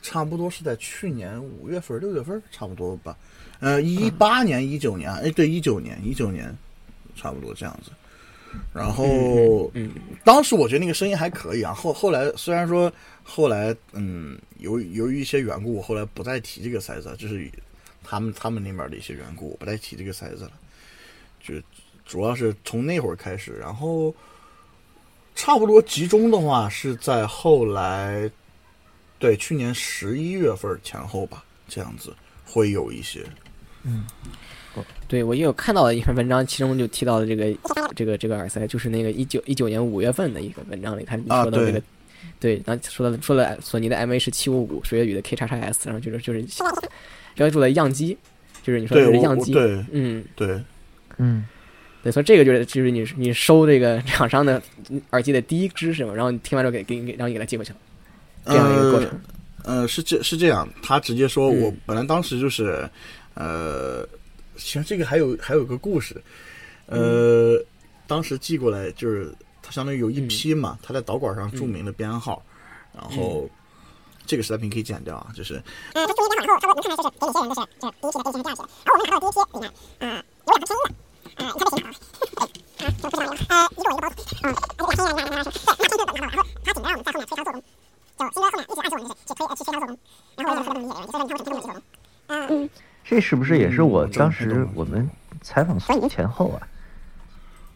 差不多是在去年五月份六月份差不多吧，呃，一八年一九年，哎，对，一九年一九年，差不多这样子。然后，嗯，当时我觉得那个声音还可以啊。后后来虽然说后来，嗯，由由于一些缘故，我后来不再提这个塞子，就是他们他们那边的一些缘故，我不再提这个塞子了。就主要是从那会儿开始，然后差不多集中的话是在后来，对，去年十一月份前后吧，这样子会有一些，嗯。对，我也有看到的一篇文章，其中就提到了这个这个这个耳塞，就是那个一九一九年五月份的一个文章里，他说的这个，对，然后说的说了索尼的 MA 是七五五，水月雨的 K 叉叉 S，然后就是就是标注了样机，就是你说的是样机，对，嗯，对，嗯，对，所以这个就是就是你你收这个厂商的耳机的第一支是吗？然后你听完之后给给给，然后你给他寄过去了，这样一个过程。呃，是这是这样，他直接说我本来当时就是呃。其实这个还有还有个故事，呃，当时寄过来就是它相当于有一批嘛，它在导管上注明了编号，然后这个实在屏可以剪掉啊，就是。呃，它注明编号以后，他说能看出是给哪些人的是，就是第一批的第一批是这样写的，而我们拿到第一批里面，啊，有两个拼音的，啊，你看这行啊，啊，就不知道了，呃，一个我一个包，啊，而且俩拼音的，你拿拿是，对，拿拼音本然后，然后他紧着让我们在后面推销做工，就新哥后面一直暗示我们就是去推呃去推他做工，然后我就特别不理解，你说你看我怎么推这么做工，嗯。这是不是也是我当时我们采访前后啊？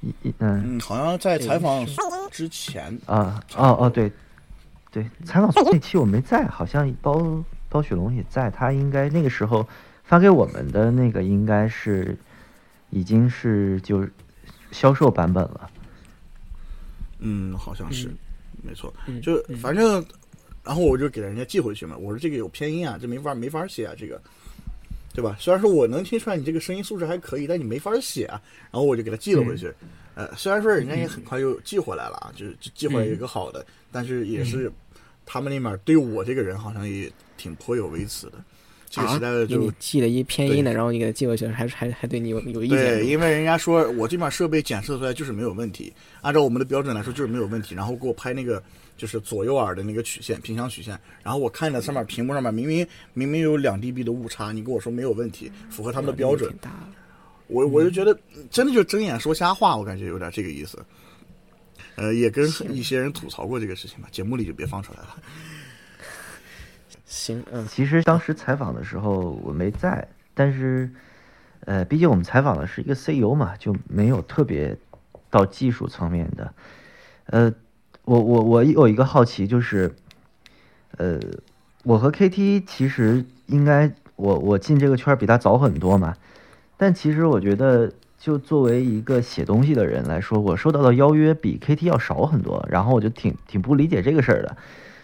一一嗯，好像在采访之前啊，哦哦对，对，采访那期我没在，好像包包雪龙也在，他应该那个时候发给我们的那个应该是已经是就销售版本了。嗯，好像是，没错，就反正，然后我就给人家寄回去嘛，我说这个有偏音啊，这没法没法写啊，这个。对吧？虽然说我能听出来你这个声音素质还可以，但你没法写啊。然后我就给他寄了回去。呃，虽然说人家也很快又寄回来了啊，就是寄回来一个好的，但是也是他们那边对我这个人好像也挺颇有微词的。这个时代的就寄了一偏音的，然后你给他寄过去，还是还还对你有有意见？对，因为人家说我这边设备检测出来就是没有问题，按照我们的标准来说就是没有问题，然后给我拍那个。就是左右耳的那个曲线，频响曲线。然后我看着上面屏幕上面明明明明有两 dB 的误差，你跟我说没有问题，符合他们的标准。我我就觉得真的就睁眼说瞎话，我感觉有点这个意思。呃，也跟一些人吐槽过这个事情吧，节目里就别放出来了。行，嗯，其实当时采访的时候我没在，但是呃，毕竟我们采访的是一个 CEO 嘛，就没有特别到技术层面的，呃。我我我有一个好奇，就是，呃，我和 KT 其实应该我我进这个圈比他早很多嘛，但其实我觉得，就作为一个写东西的人来说，我收到的邀约比 KT 要少很多，然后我就挺挺不理解这个事儿的，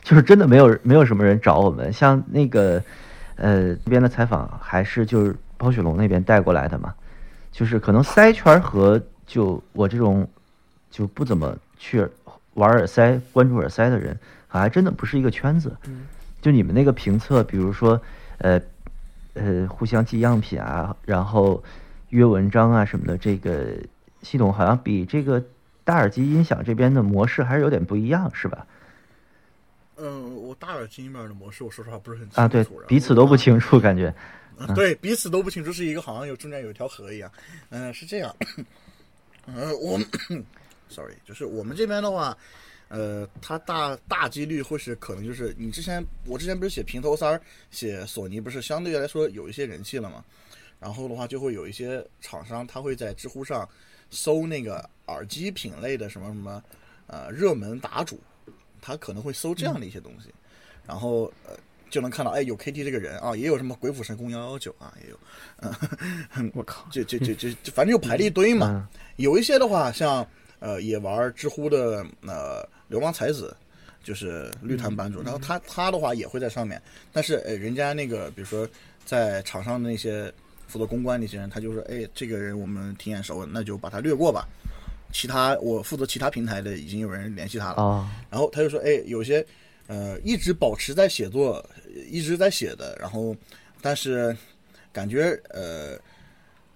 就是真的没有没有什么人找我们，像那个呃，这边的采访还是就是包雪龙那边带过来的嘛，就是可能塞圈和就我这种就不怎么去玩耳塞、关注耳塞的人，还真的不是一个圈子。就你们那个评测，比如说呃呃，互相寄样品啊，然后约文章啊什么的，这个系统好像比这个大耳机音响这边的模式还是有点不一样，是吧？嗯，我大耳机那边的模式，我说实话不是很清楚啊。对，彼此都不清楚，感觉。对，彼此都不清楚，是一个好像有中间有一条河一样。嗯，是这样。嗯，我，sorry，就是我们这边的话，呃，它大大几率会是可能就是你之前我之前不是写平头三儿，写索尼不是相对来说有一些人气了嘛？然后的话就会有一些厂商他会在知乎上搜那个耳机品类的什么什么呃热门答主。他可能会搜这样的一些东西，然后呃就能看到，哎，有 KT 这个人啊，也有什么鬼斧神工幺幺九啊，也有，嗯，[laughs] 我靠，就就就就反正就排了一堆嘛。有一些的话，像呃也玩知乎的呃流氓才子，就是绿檀版主，然后他他的话也会在上面，但是呃人家那个比如说在场上的那些负责公关那些人，他就说，哎，这个人我们挺眼熟，那就把他略过吧。其他我负责其他平台的已经有人联系他了，然后他就说：“哎，有些呃一直保持在写作，一直在写的，然后但是感觉呃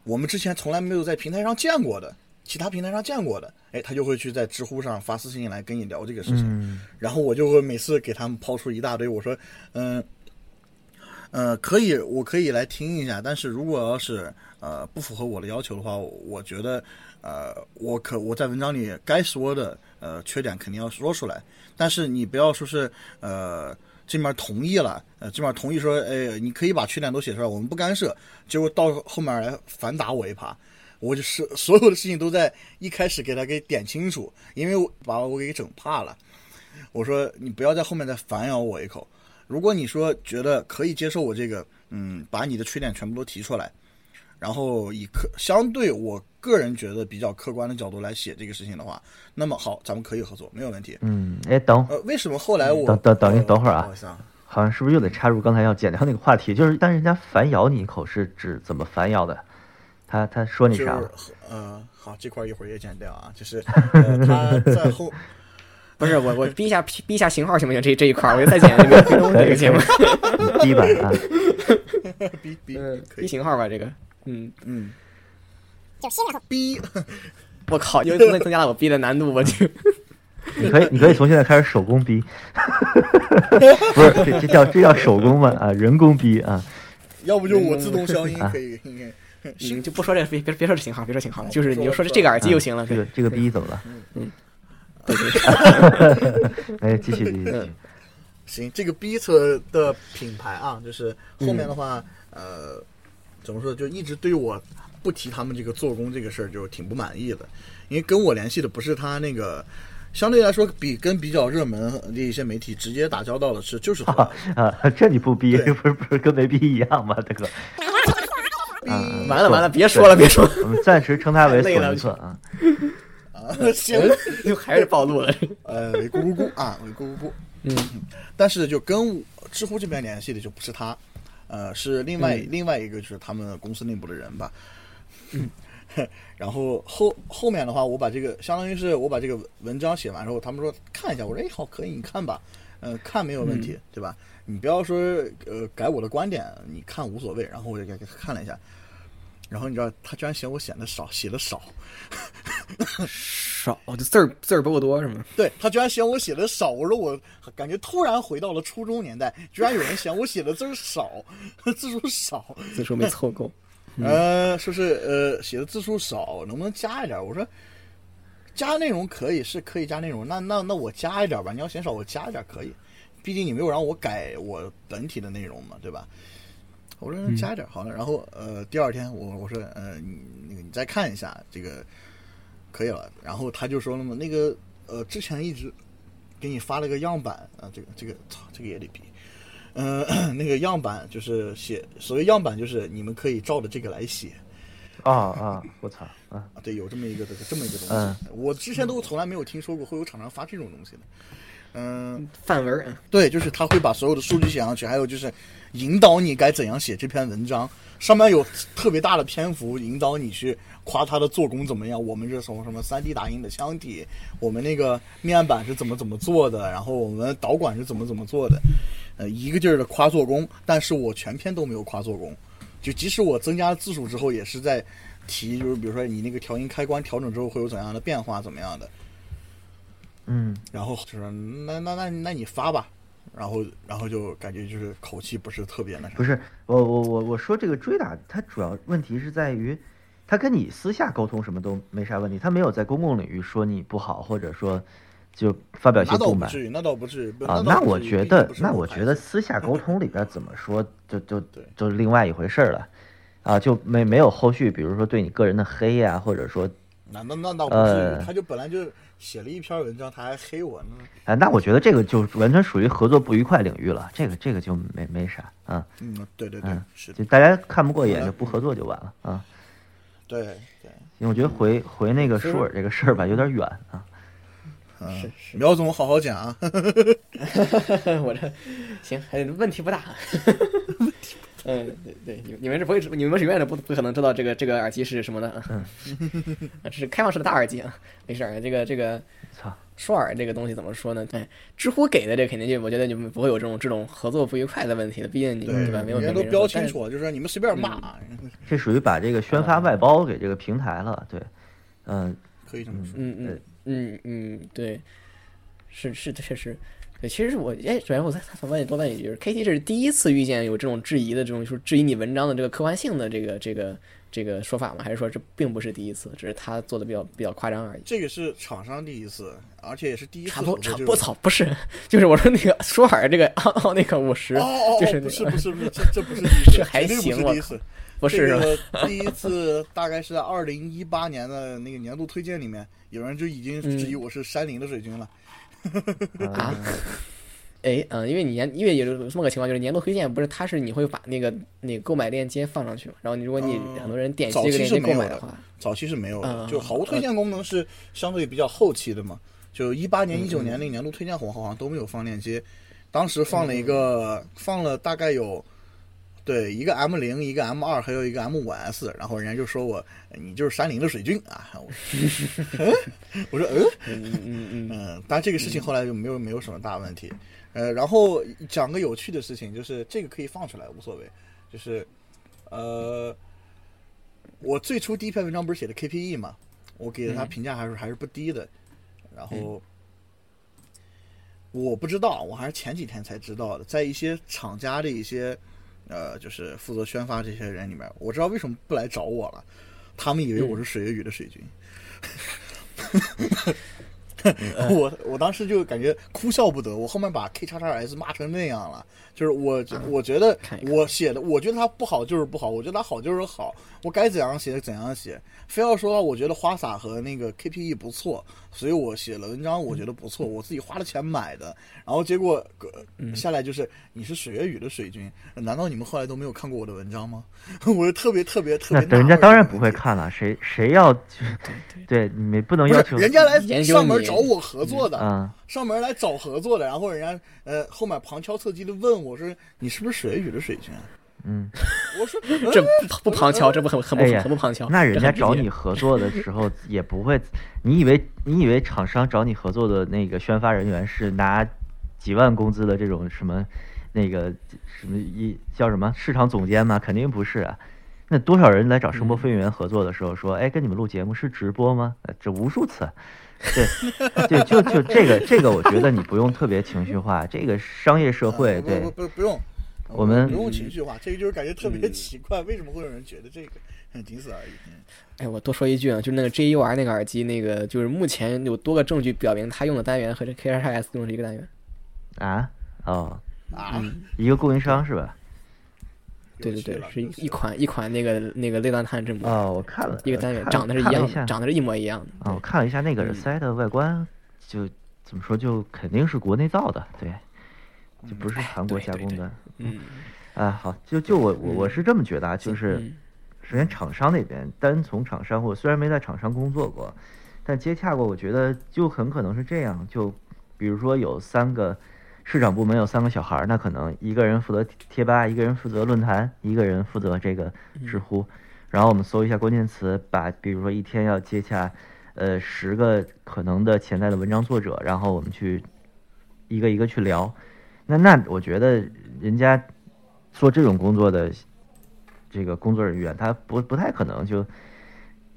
我们之前从来没有在平台上见过的，其他平台上见过的，哎，他就会去在知乎上发私信来跟你聊这个事情，然后我就会每次给他们抛出一大堆，我说嗯呃可以，我可以来听一下，但是如果要是呃不符合我的要求的话，我觉得。”呃，我可我在文章里该说的呃缺点肯定要说出来，但是你不要说是呃这面同意了，呃这面同意说，哎，你可以把缺点都写出来，我们不干涉，结果到后面来反打我一耙，我就是所有的事情都在一开始给他给点清楚，因为我把我给整怕了，我说你不要在后面再反咬我一口，如果你说觉得可以接受我这个，嗯，把你的缺点全部都提出来。然后以客相对我个人觉得比较客观的角度来写这个事情的话，那么好，咱们可以合作，没有问题。嗯，哎，等，呃，为什么后来我等等等一等会儿啊？好像是不是又得插入刚才要剪掉那个话题？就是但人家反咬你一口是指怎么反咬的？他他说你啥？呃，好，这块一会儿也剪掉啊。就是他在后，[laughs] 不是我我逼一下逼一下型号行不行？这这一块我就再剪这个 [laughs] 这个节目，逼吧啊，[laughs] 逼逼逼型号吧这个。嗯嗯，就先让逼，我靠，又增增加了我逼的难度，我去。你可以，你可以从现在开始手工逼，不是这这叫这叫手工吗？啊，人工逼啊。要不就我自动消音可以，行，就不说这别别别说这型号，别说型号了，就是你就说这这个耳机就行了。这个这个逼怎么了？嗯，对 [laughs] 对。[laughs] 哎，继续继续。行，这个逼车的品牌啊，就是后面的话，呃。怎么说？就一直对我不提他们这个做工这个事儿，就挺不满意的。因为跟我联系的不是他那个，相对来说比跟比较热门的一些媒体直接打交道的是，就是他 [laughs] 啊。这你不逼，不是不是跟没逼一样吗？大哥，完了完了，别说了别说，我们暂时称他为索尼克啊。啊，[laughs] 行，就还是暴露了。[laughs] 呃，咕咕咕啊，咕咕咕。嗯，但是就跟知乎这边联系的就不是他。呃，是另外另外一个，就是他们公司内部的人吧。嗯，[laughs] 然后后后面的话，我把这个相当于是我把这个文章写完之后，他们说看一下，我说哎好可以，你看吧，嗯，看没有问题，对吧？你不要说呃改我的观点，你看无所谓。然后我就给看了一下，然后你知道他居然嫌我写的少，写的少。[laughs] 少，就字儿字儿不够多是吗？[laughs] 对他居然嫌我写的少，我说我感觉突然回到了初中年代，居然有人嫌我写的字儿少，字数少，字数没凑够。呃，说是呃写的字数少，能不能加一点？我说加内容可以，是可以加内容。那那那我加一点吧，你要嫌少我加一点可以，毕竟你没有让我改我本体的内容嘛，对吧？我说加一点好了。然后呃第二天我我说呃那个你再看一下这个。可以了，然后他就说了嘛，那个呃，之前一直给你发了个样板啊，这个这个操，这个也得比，嗯，[clears throat] 那个样板就是写，所谓样板就是你们可以照着这个来写，啊啊！我操啊！对，有这么一个这个这么一个东西，我之前都从来没有听说过会有厂商发这种东西的。嗯，范文，对，就是他会把所有的数据写上去，还有就是引导你该怎样写这篇文章，上面有特别大的篇幅引导你去夸他的做工怎么样。我们这什么什么三 D 打印的箱体，我们那个面板是怎么怎么做的，然后我们导管是怎么怎么做的，呃，一个劲儿的夸做工，但是我全篇都没有夸做工，就即使我增加了字数之后，也是在提，就是比如说你那个调音开关调整之后会有怎样的变化，怎么样的。嗯，然后就说那那那那你发吧，然后然后就感觉就是口气不是特别那啥。不是我我我我说这个追打，它主要问题是在于，他跟你私下沟通什么都没啥问题，他没有在公共领域说你不好，或者说就发表一些不满。那倒不至于，那倒不至于啊。那我觉得那我觉得私下沟通里边怎么说，[laughs] 就就就另外一回事了，啊，就没没有后续，比如说对你个人的黑呀，或者说那那那倒不至于，他就本来就。写了一篇文章，他还黑我呢。哎，那我觉得这个就完全属于合作不愉快领域了。这个这个就没没啥啊。嗯，对对对，是。就大家看不过眼就不合作就完了啊。对对。因为我觉得回回那个舒尔这个事儿吧，有点远啊。是是。苗总，好好讲啊。[laughs] 我这行，问题不大。[laughs] 问题。嗯，对对，你你们是不会，你们是永远都不不可能知道这个这个耳机是什么的。嗯，[laughs] 这是开放式的大耳机啊，没事儿。这个这个，操，说耳这个东西怎么说呢？对，知乎给的这肯定就，我觉得你们不会有这种这种合作不愉快的问题的。毕竟你们对吧？没有人都标清楚，就是你们随便骂。这属于把这个宣发外包给这个平台了。对，嗯，可以这么说。嗯嗯嗯嗯，对，是是的，确实。对，其实我哎，首先我再再问你多问一句，K T 这是第一次遇见有这种质疑的这种，就是质疑你文章的这个客观性的这个这个这个说法吗？还是说这并不是第一次，只是他做的比较比较夸张而已？这个是厂商第一次，而且也是第一次。差不差不操，不是，[laughs] 就是我说那个说法这个奥奥 [laughs] 那个五十，就是不是不是不是，这这不是 [laughs] 第一次，还行，第不是第一次，大概是在二零一八年的那个年度推荐里面，有人就已经质疑我是山林的水军了。啊？[laughs] 哎，嗯，因为你年，因为有这么个情况，就是年度推荐不是，它是你会把那个那个购买链接放上去嘛？然后你如果你很多人点击这个链接购买的话，早期是没有的，就好物推荐功能是相对比较后期的嘛。就一八年、一九年那年度推荐红好像都没有放链接，当时放了一个，放了大概有，对，一个 M 零，一个 M 二，还有一个 M 五 S，然后人家就说我你就是山林的水军啊，我说 [laughs] 嗯嗯嗯嗯嗯，但这个事情后来就没有没有什么大问题。呃，然后讲个有趣的事情，就是这个可以放出来，无所谓。就是，呃，我最初第一篇文章不是写的 KPE 嘛，我给的他评价还是还是不低的。然后我不知道，我还是前几天才知道的，在一些厂家的一些呃，就是负责宣发这些人里面，我知道为什么不来找我了，他们以为我是水月雨的水军。[laughs] 我我当时就感觉哭笑不得，我后面把 K 叉叉 S 骂成那样了，就是我我觉得我写的，我觉得它不好就是不好，我觉得它好就是好，我该怎样写怎样写，非要说我觉得花洒和那个 KPE 不错，所以我写了文章，我觉得不错，我自己花了钱买的，然后结果下来就是你是水月雨的水军，难道你们后来都没有看过我的文章吗？[laughs] 我就特别特别特别，那人家当然不会看了，谁谁要对你们不能要求人家来上门找我合作的，上门来找合作的，然后人家呃后面旁敲侧击的问我说你是不是水月雨的水军？嗯，[laughs] 我说 [laughs] 这不旁敲，这不很很不很不旁敲？那人家找你合作的时候也不会，你以为你以为厂商找你合作的那个宣发人员是拿几万工资的这种什么那个什么一叫什么市场总监吗？肯定不是啊。那多少人来找声波飞行员合作的时候说，哎，跟你们录节目是直播吗？这无数次。对对，就就这个这个，我觉得你不用特别情绪化。这个商业社会，对不不不用。我们不用情绪化，这个就是感觉特别奇怪，为什么会有人觉得这个？仅此而已。哎，我多说一句啊，就是那个 J U R 那个耳机，那个就是目前有多个证据表明，它用的单元和这 K R S 用的是一个单元。啊？哦啊？一个供应商是吧？对对对，是一一款一款那个那个类断碳振膜。哦，我看了一个单元，长得是一样，长得是一模一样的。哦，我看了一下那个耳塞的外观，就怎么说，就肯定是国内造的，对，就不是韩国加工的。嗯，啊，好，就就我我我是这么觉得啊，就是，首先厂商那边单从厂商，我虽然没在厂商工作过，但接洽过，我觉得就很可能是这样。就比如说有三个市场部门有三个小孩儿，那可能一个人负责贴吧，一个人负责论坛，一个人负责这个知乎。然后我们搜一下关键词，把比如说一天要接洽，呃，十个可能的潜在的文章作者，然后我们去一个一个去聊。那那我觉得人家做这种工作的这个工作人员，他不不太可能就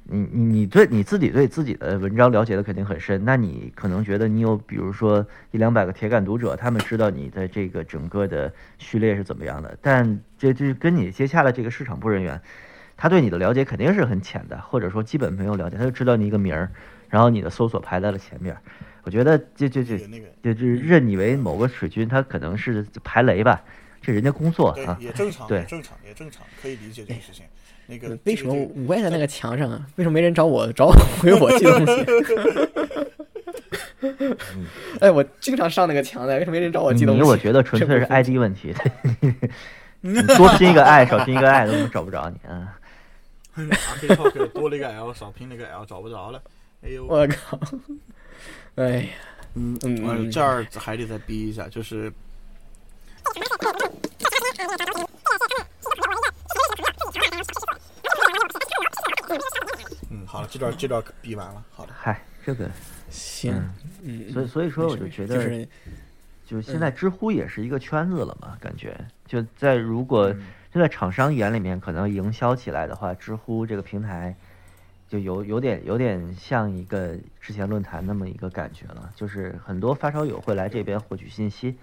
你你你对你自己对自己的文章了解的肯定很深，那你可能觉得你有比如说一两百个铁杆读者，他们知道你的这个整个的序列是怎么样的，但这这跟你接洽的这个市场部人员。他对你的了解肯定是很浅的，或者说基本没有了解，他就知道你一个名儿，然后你的搜索排在了前面。我觉得这这这就就认你为某个水军，他可能是排雷吧，这人家工作啊，也正常，对，正常也正常，可以理解这个事情。那个为什么我也在那个墙上啊？为什么没人找我找我 [laughs] 回我寄东西？[laughs] 哎，我经常上那个墙的，为什么没人找我寄东西？我觉得纯粹是 ID 问题，[laughs] 多拼一个 I，少拼一个 I 都找不着你啊。多了一个 L，少拼了一个 L，找不着了。哎呦，我靠！哎呀，嗯嗯，这儿还得再逼一下，就是。嗯，好了，这段这段逼完了。好的，嗨，这个行。嗯，所以所以说，我就觉得，就是现在知乎也是一个圈子了嘛，感觉就在如果。就在厂商眼里面，可能营销起来的话，知乎这个平台就有有点有点像一个之前论坛那么一个感觉了。就是很多发烧友会来这边获取信息，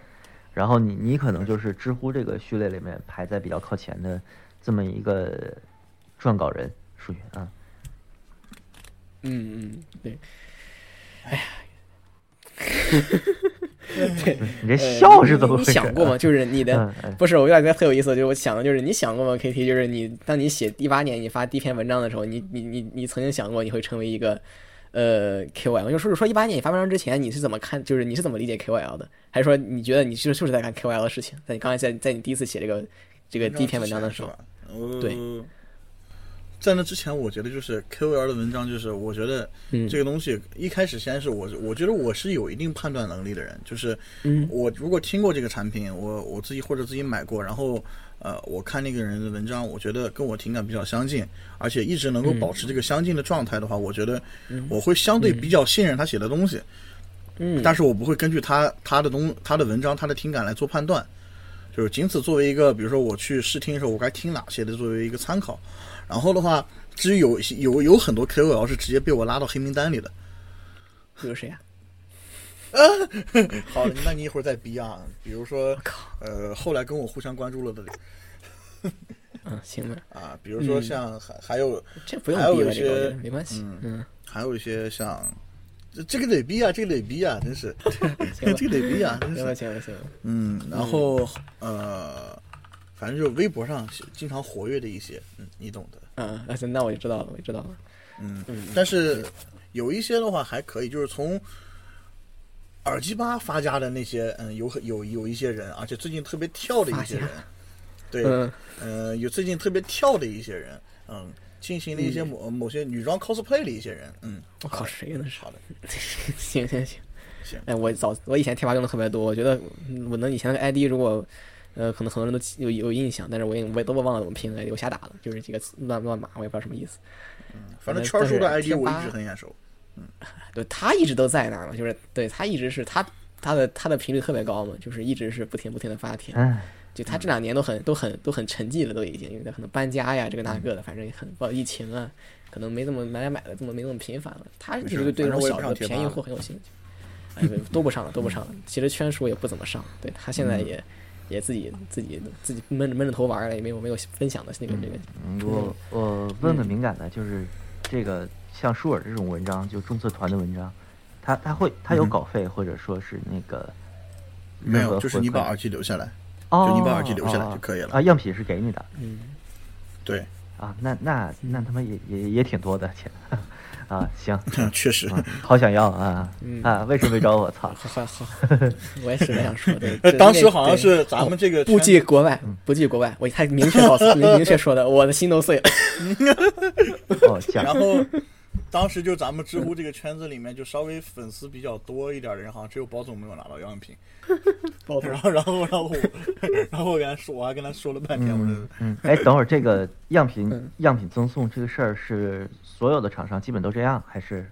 然后你你可能就是知乎这个序列里面排在比较靠前的这么一个撰稿人，属于啊。嗯嗯，对。哎呀。[laughs] 对你这笑是怎么？你想过吗？就是你的不是我有点觉得很有意思，就是我想的就是你想过吗？K T，就是你当你写一八年你发第一篇文章的时候，你你你你曾经想过你会成为一个呃 K O L？就是说一八年你发文章之前你是怎么看？就是你是怎么理解 K O L 的？还是说你觉得你就是就是在干 K O L 的事情？在你刚才在在你第一次写这个这个第一篇文章的时候，对。在那之前，我觉得就是 KOL 的文章，就是我觉得这个东西一开始先是我，我觉得我是有一定判断能力的人，就是我如果听过这个产品，我我自己或者自己买过，然后呃，我看那个人的文章，我觉得跟我情感比较相近，而且一直能够保持这个相近的状态的话，我觉得我会相对比较信任他写的东西，嗯，但是我不会根据他他的东他的文章他的听感来做判断，就是仅此作为一个，比如说我去试听的时候，我该听哪些的作为一个参考。然后的话，至于有有有很多 KOL 是直接被我拉到黑名单里的，比如谁啊？啊，[laughs] 好，那你一会儿再逼啊。比如说，呃，后来跟我互相关注了的，嗯，行吧。啊，比如说像还还有这不用逼了，这个没关系。嗯，还有一些像这这个得逼啊，这个得逼啊，真是 [laughs] 这个得逼啊，行了行了行了。嗯，然后呃。反正就是微博上经常活跃的一些，嗯，你懂的。嗯，那行，那我就知道了，我就知道了。嗯嗯。但是有一些的话还可以，就是从耳机吧发家的那些，嗯，有有有一些人，而且最近特别跳的一些人，对，嗯，有最近特别跳的一些人，嗯，进行了一些某某些女装 cosplay 的一些人，嗯。我靠，谁呢？好的。[laughs] 行行行行。哎，我早我以前贴吧用的特别多，我觉得我能以前的 ID 如果。呃，可能很多人都有有印象，但是我也我也都忘了怎么拼了，我瞎打的，就是几个乱乱码，我也不知道什么意思。嗯，反正圈叔的 ID 我一直很眼熟。嗯，[laughs] 对他一直都在那儿嘛，就是对他一直是他他的他的频率特别高嘛，就是一直是不停不停的发帖。就他这两年都很都很都很沉寂了，都已经因为他可能搬家呀，这个那个的，反正也很报疫情啊，可能没怎么买买买的这么没那么频繁了。他一直对这种小的便宜货很有兴趣。哎，都不上了，都不上了。其实圈叔也不怎么上，对他现在也。也自己自己自己闷着闷着头玩了，也没有没有分享的那个那个。我我问个敏感的，就是这个像舒尔这种文章，就中策团的文章，他他会他有稿费或者说是那个没有，就是你把耳机留下来，就你把耳机留下来就可以了啊。样品是给你的，嗯，对啊，那那那他妈也也也挺多的钱。啊，行，[laughs] 确实，好想要啊啊！为什么没找我？操，好好，我也是这样说的。[laughs] 当时好像是咱们这个不计国外，不计国外，我太明确告诉，明确说的，我的心都碎了。[laughs] 哦，然后。当时就咱们知乎这个圈子里面，就稍微粉丝比较多一点的人，好像只有包总没有拿到样品。[laughs] 然后然后然后然后我 [laughs] 跟他说，我还跟他说了半天。我说，嗯，哎，等会儿这个样品样品赠送这个事儿是所有的厂商基本都这样，还是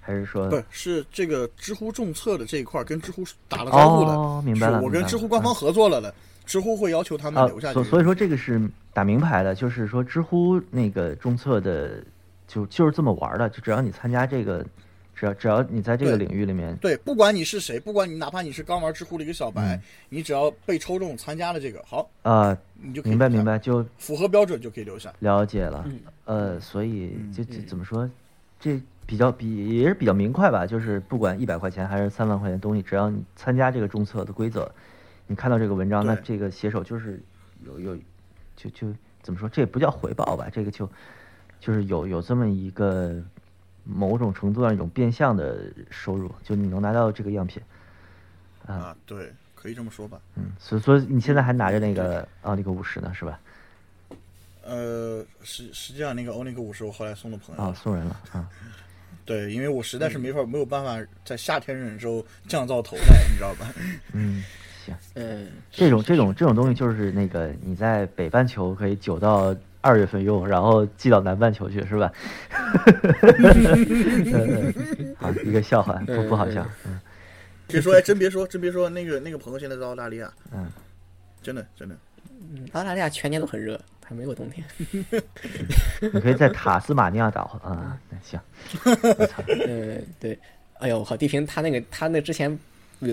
还是说？不是这个知乎众测的这一块跟知乎打了招呼的。哦，明白了。我跟知乎官方合作了的，知乎会要求他们留下。所所以说这个是打明牌的，就是说知乎那个众测的。就就是这么玩的，就只要你参加这个，只要只要你在这个领域里面，对，不管你是谁，不管你哪怕你是刚玩知乎的一个小白，你只要被抽中参加了这个，好啊，你就明白明白，就符合标准就可以留下。了解了，呃，所以就怎么说，这比较比也是比较明快吧，就是不管一百块钱还是三万块钱东西，只要你参加这个注册的规则，你看到这个文章，那这个写手就是有有，就就怎么说，这也不叫回报吧，这个就。就是有有这么一个某种程度上一种变相的收入，就你能拿到这个样品，啊，对，可以这么说吧。嗯，所以说你现在还拿着那个奥尼克五十呢，是吧？呃，实实际上那个奥尼克五十我后来送了朋友啊，送人了啊。[laughs] 对，因为我实在是没法没有办法在夏天忍受降噪头戴，你知道吧？[laughs] 嗯，行，呃，这种这种这种东西就是那个你在北半球可以久到。二月份用，然后寄到南半球去，是吧？[laughs] 好，一个笑话，不不好笑。嗯，别说，哎，真别说，真别说，那个那个朋友现在在澳大利亚。嗯，真的真的。嗯，澳大利亚全年都很热，还没有冬天。你可以在塔斯马尼亚岛啊，行。[laughs] 呃，对，哎呦，我靠，地平他那个他那之前。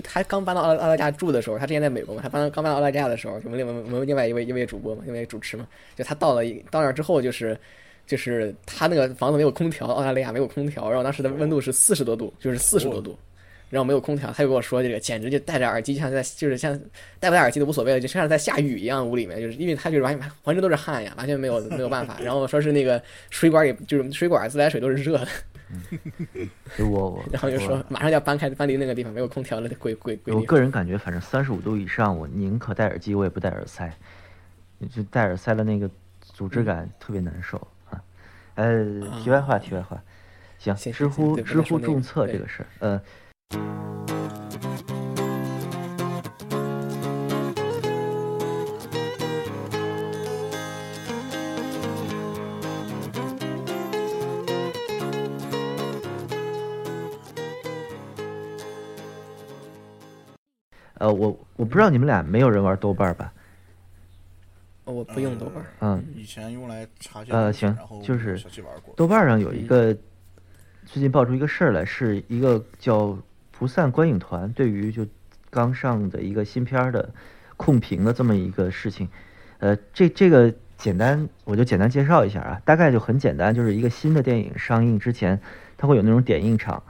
他刚搬到澳澳大利亚住的时候，他之前在美国嘛，他搬刚搬到澳大利亚的时候，我们另我们另外一位一位主播嘛，一位主持嘛，就他到了到那之后，就是就是他那个房子没有空调，澳大利亚没有空调，然后当时的温度是四十多度，就是四十多度，然后没有空调，他就跟我说这个简直就戴着耳机像在就是像戴不戴耳机都无所谓了，就像在下雨一样，屋里面就是因为他就是完全浑身都是汗呀，完全没有没有办法，然后说是那个水管也就是水管自来水都是热的。我 [laughs] 我，然后就说马上要搬开搬离那个地方，没有空调了，鬼鬼鬼。我个人感觉，反正三十五度以上，我宁可戴耳机，我也不戴耳塞。就戴耳塞的那个组织感特别难受啊。呃，题外话，题外话，行，知乎知乎注册这个事儿，呃。呃，我我不知道你们俩没有人玩豆瓣吧？我不用豆瓣。嗯，以前用来查呃，行，就是豆瓣上有一个最近爆出一个事儿来，是一个叫不散观影团对于就刚上的一个新片的控评的这么一个事情。呃，这这个简单我就简单介绍一下啊，大概就很简单，就是一个新的电影上映之前，它会有那种点映场。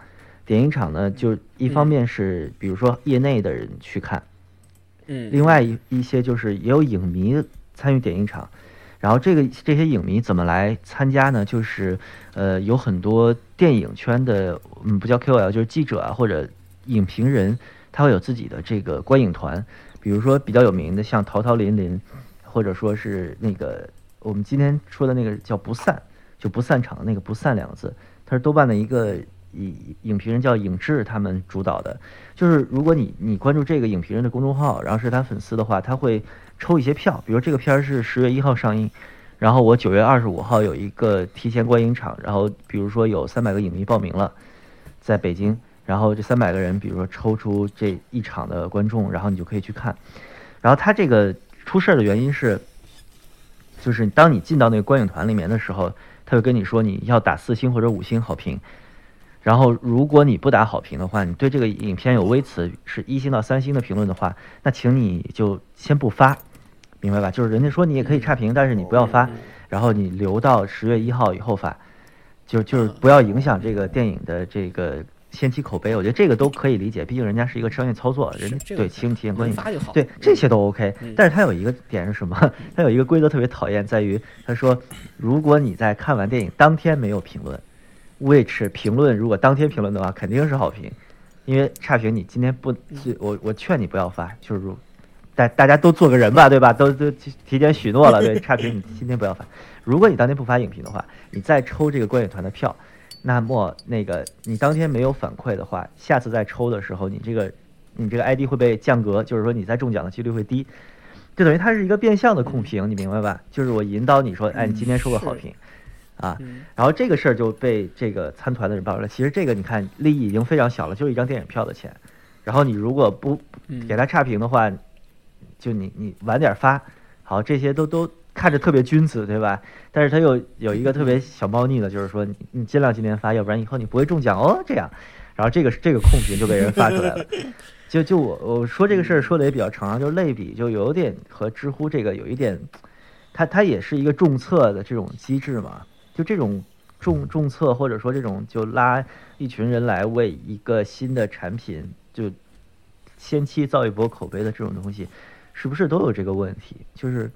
点映场呢，就一方面是比如说业内的人去看，嗯，另外一一些就是也有影迷参与点映场，然后这个这些影迷怎么来参加呢？就是呃有很多电影圈的，嗯，不叫 KOL，就是记者啊或者影评人，他会有自己的这个观影团，比如说比较有名的像陶陶林林，或者说是那个我们今天说的那个叫不散，就不散场的那个不散两个字，它是豆瓣的一个。影影评人叫影志，他们主导的，就是如果你你关注这个影评人的公众号，然后是他粉丝的话，他会抽一些票。比如这个片儿是十月一号上映，然后我九月二十五号有一个提前观影场，然后比如说有三百个影迷报名了，在北京，然后这三百个人，比如说抽出这一场的观众，然后你就可以去看。然后他这个出事儿的原因是，就是当你进到那个观影团里面的时候，他会跟你说你要打四星或者五星好评。然后，如果你不打好评的话，你对这个影片有微词，是一星到三星的评论的话，那请你就先不发，明白吧？就是人家说你也可以差评，但是你不要发，然后你留到十月一号以后发，就就是不要影响这个电影的这个先期口碑，我觉得这个都可以理解，毕竟人家是一个商业操作，人家对提不提前关系发就好。对这些都 OK，但是他有一个点是什么？他有一个规则特别讨厌，在于他说，如果你在看完电影当天没有评论，which 评论如果当天评论的话，肯定是好评，因为差评你今天不，我我劝你不要发，就是大大家都做个人吧，对吧？都都提前许诺了，[laughs] 对差评你今天不要发。如果你当天不发影评的话，你再抽这个观影团的票。那么那个你当天没有反馈的话，下次再抽的时候，你这个你这个 ID 会被降格，就是说你再中奖的几率会低，就等于它是一个变相的控评，你明白吧？就是我引导你说，哎，你今天收个好评，啊，然后这个事儿就被这个参团的人爆出来。其实这个你看利益已经非常小了，就是一张电影票的钱，然后你如果不给他差评的话，就你你晚点发，好，这些都都。看着特别君子，对吧？但是他又有一个特别小猫腻的，就是说你你尽量今天发，要不然以后你不会中奖哦。这样，然后这个这个控评就被人发出来了。[laughs] 就就我我说这个事儿说的也比较长，就类比就有点和知乎这个有一点，它它也是一个重测的这种机制嘛。就这种重重策或者说这种就拉一群人来为一个新的产品就先期造一波口碑的这种东西，是不是都有这个问题？就是。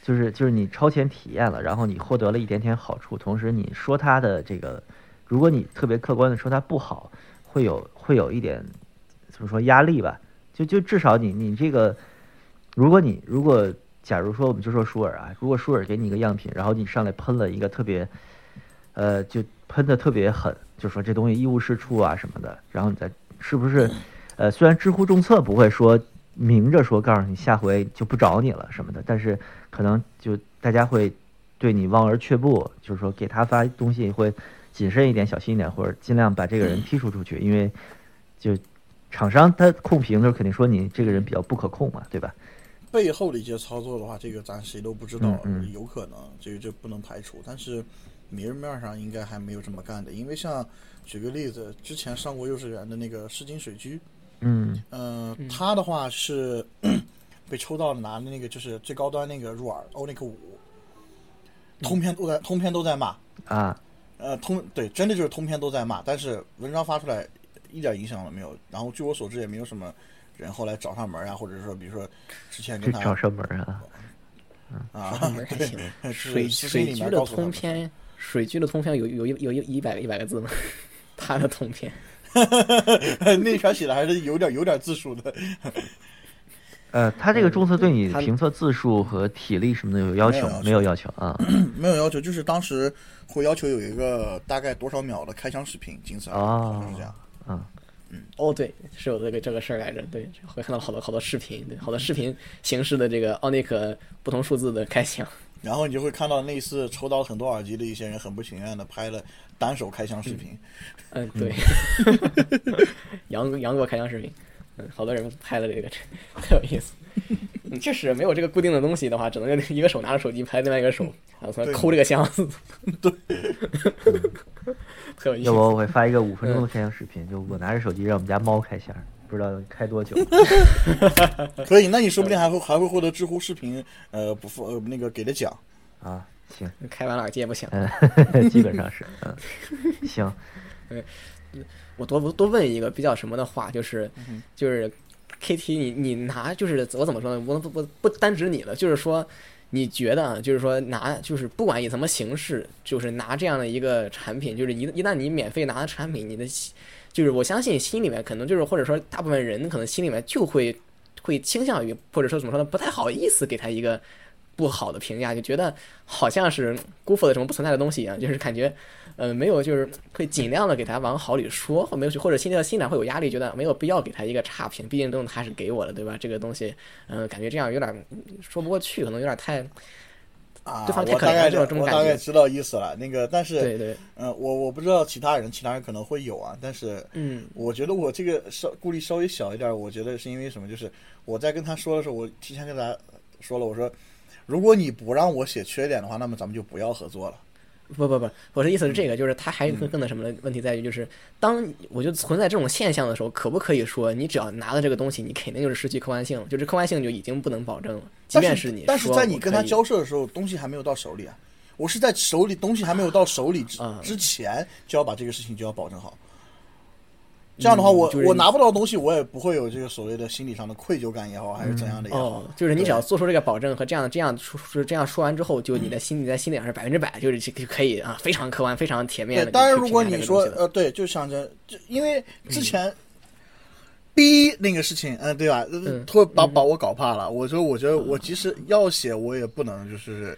就是就是你超前体验了，然后你获得了一点点好处，同时你说它的这个，如果你特别客观的说它不好，会有会有一点怎么说压力吧？就就至少你你这个，如果你如果假如说我们就说舒尔啊，如果舒尔给你一个样品，然后你上来喷了一个特别，呃，就喷的特别狠，就说这东西一无是处啊什么的，然后你再是不是？呃，虽然知乎众测不会说明着说告诉你下回就不找你了什么的，但是。可能就大家会对你望而却步，就是说给他发东西会谨慎一点、小心一点，或者尽量把这个人剔除出去，因为就厂商他控评的时候肯定说你这个人比较不可控嘛，对吧？背后的一些操作的话，这个咱谁都不知道，有可能这个就不能排除。但是明面上应该还没有这么干的，因为像举个例子，之前上过幼稚园的那个诗金水居，嗯嗯，他的话是。被抽到，拿的那个就是最高端那个入耳欧尼克五，通篇都在通篇都在骂啊，呃通对，真的就是通篇都在骂，但是文章发出来一点影响都没有。然后据我所知，也没有什么人后来找上门啊，或者说比如说之前跟他找上门啊，啊，还行。水水居的通篇，水居的通篇有有一有一一百个一百个字吗？他的通篇，[laughs] 那篇写的还是有点有点字数的。[laughs] 呃，他这个注册对你评测字数和体力什么的有要求吗？没有要求啊，[clears throat] 没有要求，就是当时会要求有一个大概多少秒的开箱视频，仅此而已。哦，这样。嗯嗯，哦，对，是有这个这个事儿来着。对，会看到好多好多视频，对，好多视频形式的这个奥尼克不同数字的开箱。然后你就会看到类似抽到很多耳机的一些人很不情愿的拍了单手开箱视频。嗯，对。[laughs] [laughs] 杨杨过开箱视频。好多人拍了这个，[laughs] 特有意思。确实没有这个固定的东西的话，只能用一个手拿着手机拍，另外一个手然后从抠这个箱子。对，[laughs] 特有意思。要不我会发一个五分钟的开箱视频，就我拿着手机让我们家猫开箱，不知道能开多久。[laughs] 可以，那你说不定还会还会获得知乎视频呃不付呃那个给的奖啊。行，开完耳机也不行。嗯，基本上是嗯，行。嗯。我多多问一个比较什么的话，就是就是，K T，你你拿就是我怎么说呢？我不不不单指你了，就是说，你觉得就是说拿就是不管以什么形式，就是拿这样的一个产品，就是一一旦你免费拿的产品，你的就是我相信心里面可能就是或者说大部分人可能心里面就会会倾向于或者说怎么说呢？不太好意思给他一个。不好的评价，就觉得好像是辜负了什么不存在的东西一样，就是感觉，呃，没有，就是会尽量的给他往好里说，或没有去，或者心里心里会有压力，觉得没有必要给他一个差评，毕竟东西他是给我的，对吧？这个东西，嗯，感觉这样有点说不过去，可能有点太啊，对方太可怜这种感觉。我大概知道意思了，那个，但是，对对，嗯，我我不知道其他人，其他人可能会有啊，但是，嗯，我觉得我这个稍顾虑稍微小一点，我觉得是因为什么？就是我在跟他说的时候，我提前跟他说了，我说。如果你不让我写缺点的话，那么咱们就不要合作了。不不不，我的意思是这个，就是他还更更那什么的问题在于，就是当我觉得存在这种现象的时候，可不可以说你只要拿了这个东西，你肯定就是失去客观性，就是客观性就已经不能保证了。即便是你，但是在你跟他交涉的时候，东西还没有到手里啊。我是在手里东西还没有到手里之之前，就要把这个事情就要保证好。这样的话，我就是我拿不到东西，我也不会有这个所谓的心理上的愧疚感也好，还是怎样的也好。哦，就是你只要做出这个保证和这样这样说说这样说完之后，就你的心你在心理上是百分之百，就是就可以啊，非常客观、非常铁面。当然，如果你你说呃，对，就想着，就因为之前逼那个事情，嗯，对吧？嗯会把把我搞怕了。我说，我觉得我即使要写，我也不能就是，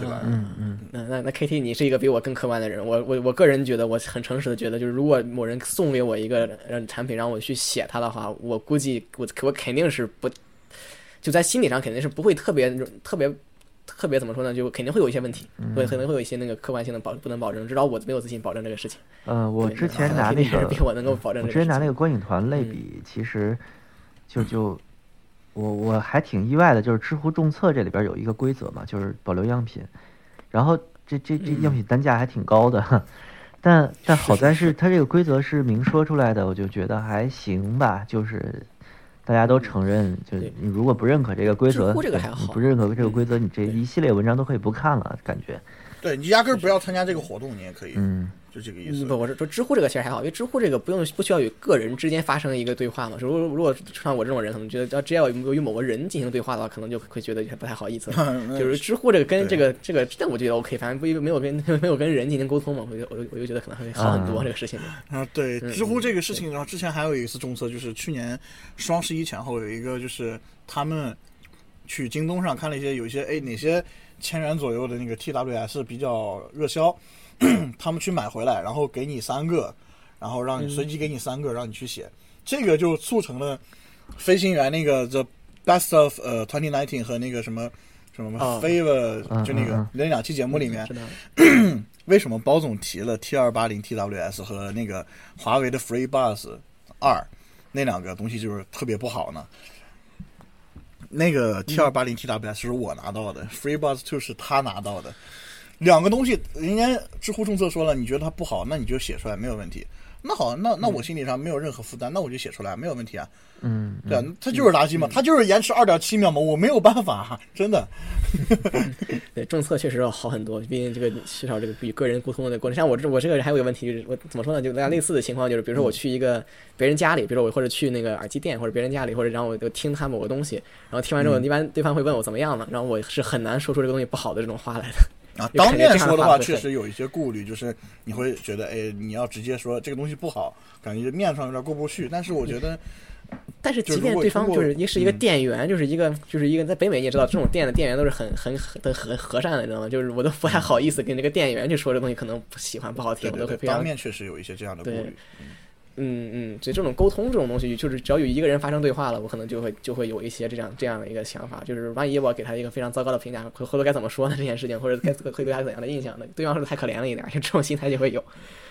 对吧？嗯嗯，那那那 KT，你是一个比我更客观的人。我我我个人觉得，我很诚实的觉得，就是如果某人送给我一个呃产品让我去写它的话，我估计我我肯定是不，就在心理上肯定是不会特别特别特别怎么说呢？就肯定会有一些问题，会可能会有一些那个客观性的保不能保证，至少我没有自信保证这个事情。呃，我之前拿那个比我能够保证我之前。拿那个观影团类嗯比，其实就就我我还挺意外的，就是知乎众测这里边有一个规则嘛，就是保留样品，然后这这这样品单价还挺高的，[laughs] 但但好在是它这个规则是明说出来的，我就觉得还行吧，就是。大家都承认，就对你如果不认可这个规则，这个还好你不认可这个规则，你这一系列文章都可以不看了，感觉，对你压根儿不要参加这个活动，你也可以，嗯就这个意思嗯。不，我是说知乎这个其实还好，因为知乎这个不用不需要与个人之间发生一个对话嘛。如果如果像我这种人，可能觉得要只要与某个人进行对话的话，可能就会觉得不太好意思 [laughs] 就是知乎这个跟对这个这个，但我觉得 OK，反正不没有跟 [laughs] 没有跟人进行沟通嘛，我就我就我就觉得可能会好很多啊这个事情。啊，对，嗯知乎这个事情，然后之前还有一次重测，就是去年双十一前后有一个，就是他们去京东上看了一些有一些哎哪些千元左右的那个 TWS 比较热销，[clears throat] 他们去买回来，然后给你三个，然后让你随机给你三个，让你去写，这个就促成了飞行员那个 The Best of 呃 Twenty Nineteen 和那个什么什么哦。Favor、嗯就那个那两期节目里面，[clears throat] 为什么包总提了 T 二八零 TWS 和那个华为的 FreeBuds 二那两个东西就是特别不好呢？那个 T 二八零 TWS 是我拿到的、f r e e b u d s Two 是他拿到的。两个东西，人家知乎政策说了，你觉得它不好，那你就写出来没有问题。那好，那那我心理上没有任何负担，那我就写出来没有问题啊。嗯，对啊，它就是垃圾嘛，它就是延迟二点七秒嘛，我没有办法，真的。[laughs] 政策确实要好很多，毕竟这个缺少这个与个人沟通的过程。像我这我这个人还有一个问题，就是我怎么说呢？就大家类似的情况，就是比如说我去一个别人家里，比如说我或者去那个耳机店或者别人家里，或者然后我就听他某个东西，然后听完之后，一般对方会问我怎么样呢？然后我是很难说出这个东西不好的这种话来的。啊，当面说的话确实有一些顾虑，就是你会觉得，哎，你要直接说这个东西不好，感觉面上有点过不去。但是我觉得，但是即便对方就是一是一个嗯店员，就是一个就是一个在北美你也知道，这种店的店员都是很很很很和善的，你知道吗？就是我都不太好意思跟这个店员去说这东西可能不喜欢不好听，我都会非常当面确实有一些这样的顾对虑。嗯嗯，所以这种沟通这种东西，就是只要有一个人发生对话了，我可能就会就会有一些这样这样的一个想法，就是万一我给他一个非常糟糕的评价，回回头该怎么说呢？这件事情，或者该会对他怎样的印象呢？对方是太可怜了一点？就这种心态就会有，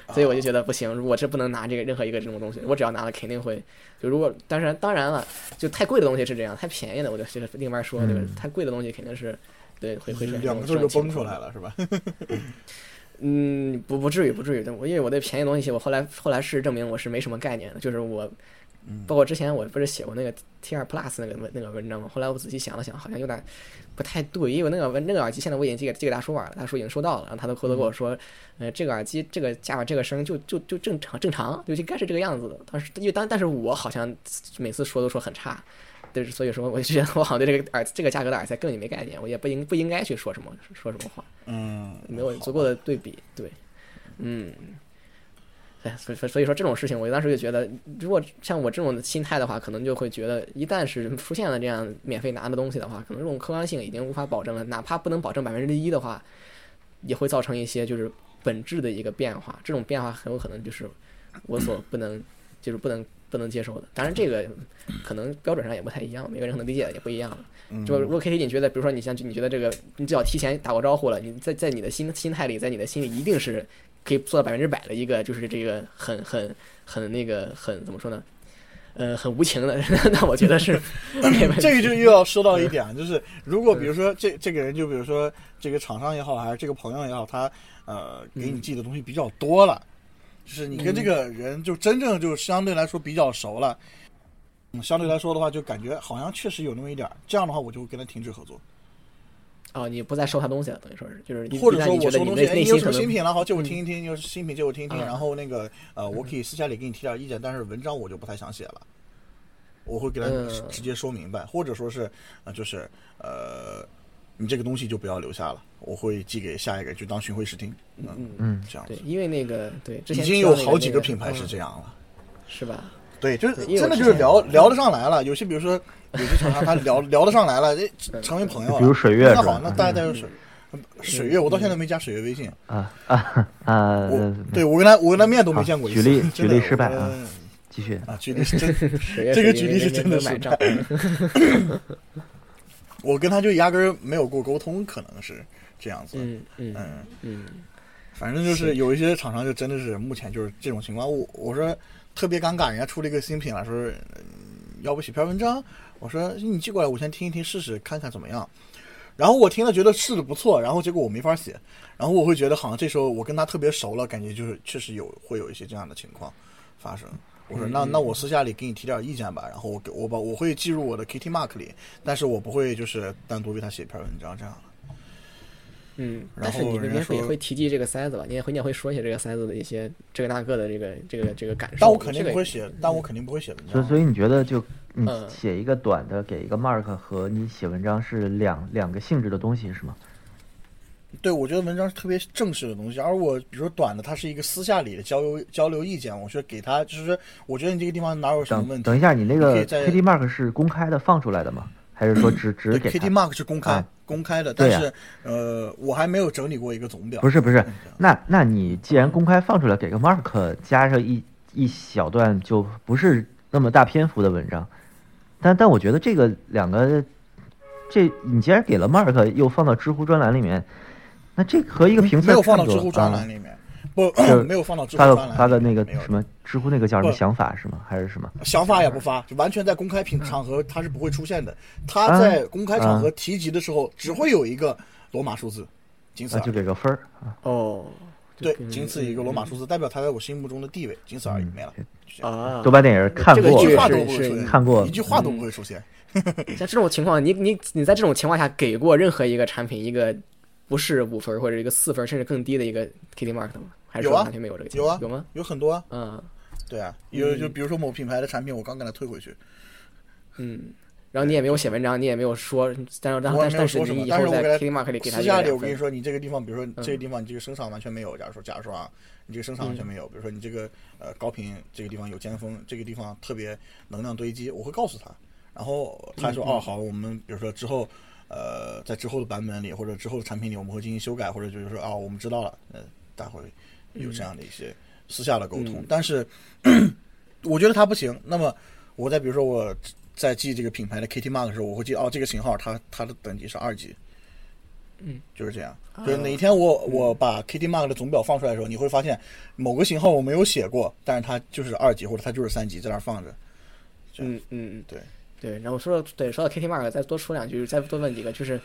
所以我就觉得不行，我这不能拿这个任何一个这种东西，我只要拿了肯定会，就如果当然当然了，就太贵的东西是这样，太便宜的我就这个另外说，对吧？太贵的东西肯定是对会会是两个字就崩出来。了，是吧？嗯，不不至于，不至于。我因为我对便宜东西，我后来后来事实证明我是没什么概念的。就是我，包括之前我不是写过那个 T 二 Plus 那个文那个文章嘛？后来我仔细想了想，好像有点不太对，因为那个文那个耳机现在我已经寄给寄给大叔玩了，大叔已经收到了，然后他都回头跟我说，呃，这个耳机这个价位这个声就就就正常正常，就应该是这个样子的。当时因为当但是我好像每次说都说很差。对，所以说我就觉得我好像对这个耳这个价格的耳塞根本就没概念，我也不应不应该去说什么说什么话。嗯，没有足够的对比，对，嗯，哎，所以所以所以说这种事情，我当时就觉得，如果像我这种心态的话，可能就会觉得，一旦是出现了这样免费拿的东西的话，可能这种客观性已经无法保证了，哪怕不能保证百分之一的话，也会造成一些就是本质的一个变化，这种变化很有可能就是我所不能，就是不能不能接受的。当然，这个可能标准上也不太一样，每个人可能理解的也不一样。嗯就如果 K T 你觉得，比如说你像你觉得这个，你只要提前打过招呼了，你在在你的心心态里，在你的心里一定是可以做到百分之百的一个，就是这个很很很那个很怎么说呢？呃，很无情的，[laughs] 那我觉得是。[laughs] 这个就又要说到一点，啊就是如果比如说这这个人，就比如说这个厂商也好，还是这个朋友也好，他呃给你寄的东西比较多了，就是你跟这个人就真正就相对来说比较熟了，嗯，相对来说的话，就感觉好像确实有那么一点儿，这样的话我就会跟他停止合作。哦，你不再收他东西了，等于说是，就是或者说我收东西，你有什么新品了，好借我听一听，有新品借我听一听，然后那个呃，我可以私下里给你提点意见，但是文章我就不太想写了，我会给他直接说明白，或者说是呃，就是呃，你这个东西就不要留下了，我会寄给下一个，就当巡回试听，嗯嗯，这样对，因为那个对，之前已经有好几个品牌是这样了，是吧？对，就是真的就是聊聊得上来了，有些比如说。有些厂商他聊聊得上来了，成为朋友了。比如水月那好，那大家带入水水月，我到现在没加水月微信啊啊啊！我对我跟他我跟他面都没见过。举例举例失败啊，继续啊，举例是 [laughs] 真，这个举例是真的失败。[laughs] [laughs] 我跟他就压根儿没有过沟通，可能是这样子。嗯嗯嗯，反正就是有一些厂商就真的是目前就是这种情况。我我说特别尴尬，人家出了一个新品了，说要不写篇文章。我说你寄过来，我先听一听试试看看怎么样。然后我听了觉得试的不错，然后结果我没法写。然后我会觉得好像这时候我跟他特别熟了，感觉就是确实有会有一些这样的情况发生。我说那那我私下里给你提点意见吧。然后我给我把我会记入我的 Kitty Mark 里，但是我不会就是单独为他写一篇文章这样的嗯，但是你那边会会提及这个塞子吧？你也会你也会说一些这个塞子的一些这个那个的这个这个这个感受。但我肯定不会写，但我肯定不会写文章所以所以你觉得就。你写一个短的给一个 mark 和你写文章是两两个性质的东西是吗？对，我觉得文章是特别正式的东西，而我比如说短的，它是一个私下里的交流交流意见，我说给他就是我觉得你这个地方哪有什么问题？等一下，你那个 Kitty mark 是公开的放出来的吗？还是说只 [clears throat] 只给 Kitty mark 是公开公开的？但是呃，我还没有整理过一个总表。不是不是，那那你既然公开放出来，给个 mark 加上一一小段就不是那么大篇幅的文章。但但我觉得这个两个，这你既然给了 Mark，又放到知乎专栏里面，那这和一个评测没有放到知乎专栏里面，不没有放到知乎专栏，发的那个什么知乎那个叫什么想法是吗？还是什么想法也不发，就完全在公开平场合他是不会出现的。他在公开场合提及的时候，只会有一个罗马数字，仅此而已。就给个分儿哦。对，仅此一个罗马数字，代表他在我心目中的地位，仅此而已，没了。啊，豆瓣电影看过，一句话都不会出现，看过，一句话都不会出现。像这种情况，你你你在这种情况下给过任何一个产品一个不是五分或者一个四分甚至更低的一个 Kitty Mark 吗？还是完全没有这个？有啊，有吗？有很多啊。嗯，对啊，有就比如说某品牌的产品，我刚给他退回去。嗯。然后你也没有写文章，你也没有说，但是但但是你以后在 Kitty Mark 里给他私下里我跟你说，你这个地方，比如说这个地方你这个声场完全没有，假如说假如说啊，你这个声场完全没有，比如说你这个呃高频这个地方有尖峰，这个地方特别能量堆积，我会告诉他，然后他说哦好，我们比如说之后呃在之后的版本里或者之后的产品里我们会进行修改，或者就是说啊我们知道了，呃待会有这样的一些私下的沟通，但是 [coughs] 我觉得它不行，那么我再比如说我。在记这个品牌的 Kitty Mark 的时候，我会记哦，这个型号它它的等级是二级，嗯，就是这样。就是哪一天我我把 Kitty Mark 的总表放出来的时候，你会发现某个型号我没有写过，但是它就是二级或者它就是三级在那放着。嗯嗯嗯，对对。然后说到对说到 Kitty Mark，再多说两句，再多问几个，就是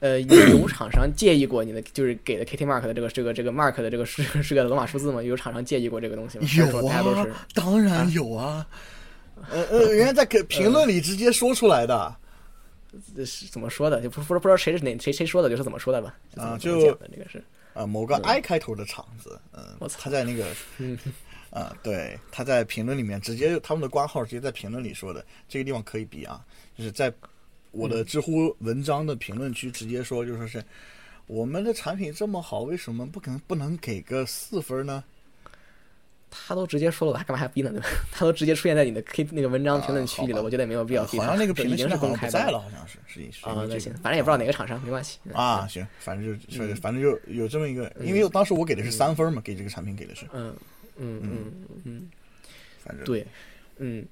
呃，有厂商介意过你的就是给的 Kitty Mark 的这个这个这个 Mark 的这个是是个罗马数字吗？有厂商介意过这个东西吗？有啊，当然有啊。呃呃，人家在给评论里直接说出来的，这是怎么说的？就不不不知道谁是哪谁谁说的，就是怎么说的吧？啊，就那个是啊，某个 I 开头的厂子，嗯，我他在那个，[laughs] 啊，对，他在评论里面直接他们的官号直接在评论里说的，这个地方可以比啊，就是在我的知乎文章的评论区直接说，就说是我们的产品这么好，为什么不可能不能给个四分呢？他都直接说了，我还干嘛还逼呢？对吧？[laughs] 他都直接出现在你的 K 那个文章评论区里了，我觉得也没有必要逼。好像那个评论已经是公开的了，好像是是啊，那行，反正也不知道哪个厂商，没关系啊。行，反正就是反正就有这么一个，因为当时我给的是三分嘛，给这个产品给的是。嗯嗯嗯嗯，反正对，嗯，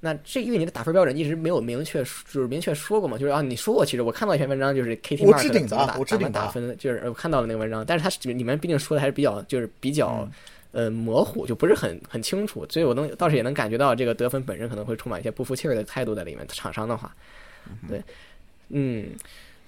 那这因为你的打分标准一直没有明确，就是明确说过嘛，就是啊，你说过，其实我看到一篇文章，就是 K T Mark 怎么打怎么打分，就是我看到了那个文章，但是它里面毕竟说的还是比较，就是比较。呃，模糊就不是很很清楚，所以我能倒是也能感觉到这个得分本身可能会充满一些不服气儿的态度在里面。厂商的话，对，嗯，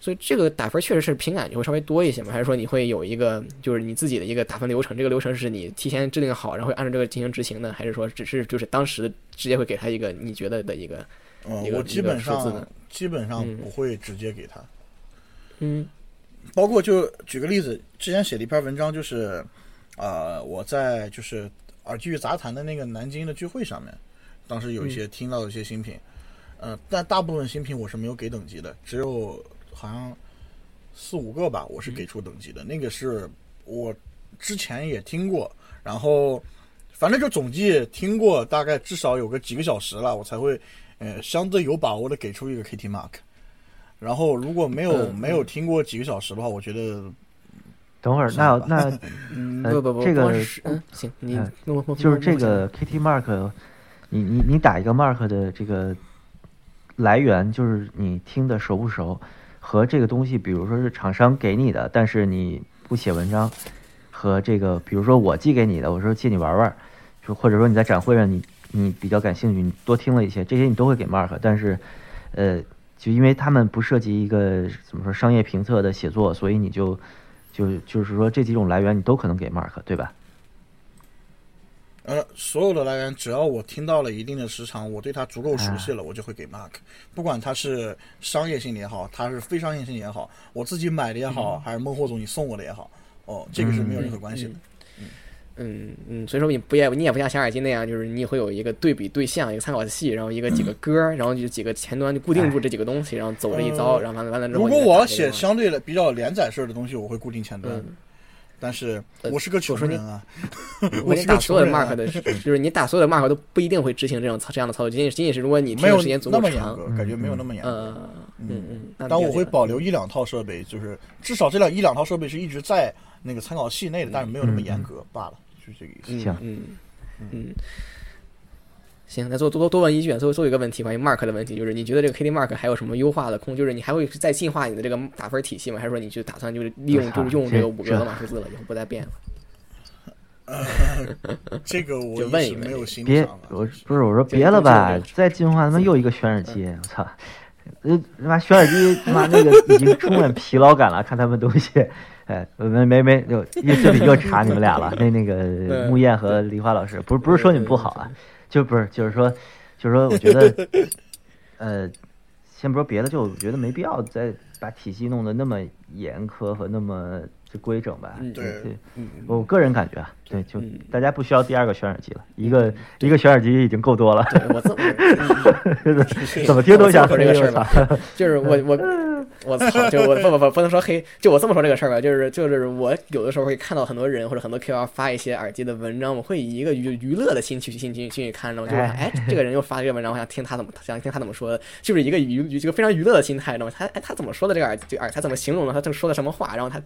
所以这个打分确实是凭感觉会稍微多一些嘛？还是说你会有一个就是你自己的一个打分流程？这个流程是你提前制定好，然后按照这个进行执行的？还是说只是就是当时直接会给他一个你觉得的一个一个基本上基本上不会直接给他，嗯，包括就举个例子，之前写了一篇文章，就是呃，我在就是耳机与杂谈的那个南京的聚会上面，当时有一些听到一些新品，呃，但大部分新品我是没有给等级的，只有好像四五个吧，我是给出等级的。那个是我之前也听过，然后反正就总计听过大概至少有个几个小时了，我才会呃相对有把握的给出一个 KT Mark。然后如果没有没有听过几个小时的话，我觉得等会儿那那 [laughs] 不不不，这个嗯行，你就是这个 KT Mark，你你你打一个 Mark 的这个来源，就是你听的熟不熟，和这个东西，比如说是厂商给你的，但是你不写文章，和这个比如说我寄给你的，我说借你玩玩，就或者说你在展会上你你比较感兴趣，你多听了一些，这些你都会给 Mark，但是呃。就因为他们不涉及一个怎么说商业评测的写作，所以你就就就是说这几种来源你都可能给 Mark，对吧？呃，所有的来源只要我听到了一定的时长，我对它足够熟悉了，我就会给 Mark。不管它是商业性的也好，它是非商业性也好，我自己买的也好，还是孟获总你送我的也好，哦，这个是没有任何关系的。嗯嗯，所以说你不也你也不像小耳机那样，就是你会有一个对比对象，一个参考系，然后一个几个 [clears throat] 歌，然后就几个前端就固定住这几个东西，然后走这一遭，然后完了完了之后。如果我要写相对的比较连载式的东西，我会固定前端。但是我是个穷人啊，[laughs] 我打所有的 mark 的，就是你打所有的 mark 都不一定会执行这种这样的操作，仅仅仅仅是如果你没有时间足够长，感觉没有那么严格。嗯嗯嗯。但我会保留一两套设备，就是至少这两一两套设备是一直在那个参考系内的，但是没有那么严格罢了。就这个意思。行，嗯嗯，行，那多多多问一句，最后最后一个问题，关于 Mark 的问题，就是你觉得这个 KD Mark 还有什么优化的空？就是你还会再进化你的这个打分体系吗？还是说你就打算就是利用就用这个五个罗马数字了，以后不再变了？[laughs] 这个我 [laughs] 就问一没有心别，我不是我说别了吧，再进化他妈又一个选耳机，我操！呃，他妈选耳机他妈那个已经充满疲劳感了，看他们东西。哎，没没没，又又这里又查你们俩了。那那个 [laughs] 木燕和梨花老师，不是不是说你们不好啊，就不是就是说，就是说，我觉得，[laughs] 呃，先不说别的，就我觉得没必要再把体系弄得那么严苛和那么。规整吧，对对，我个人感觉啊，对，就大家不需要第二个选耳机了，一个一个选耳机已经够多了。我这么 [laughs] 怎么听都想说这个事儿吧，[laughs] 就是我我我操，就我不不不不能说黑，就我这么说这个事儿吧，就是就是我有的时候会看到很多人或者很多 Q L 发一些耳机的文章，我会以一个娱娱乐的心去心情去看，然后就是哎，这个人又发这个文章，我想听他怎么想听他怎么说的，就是一个娱一个非常娱乐的心态，知道吗？他哎他怎么说的这个耳机耳他怎么形容的？他正说的什么话？然后他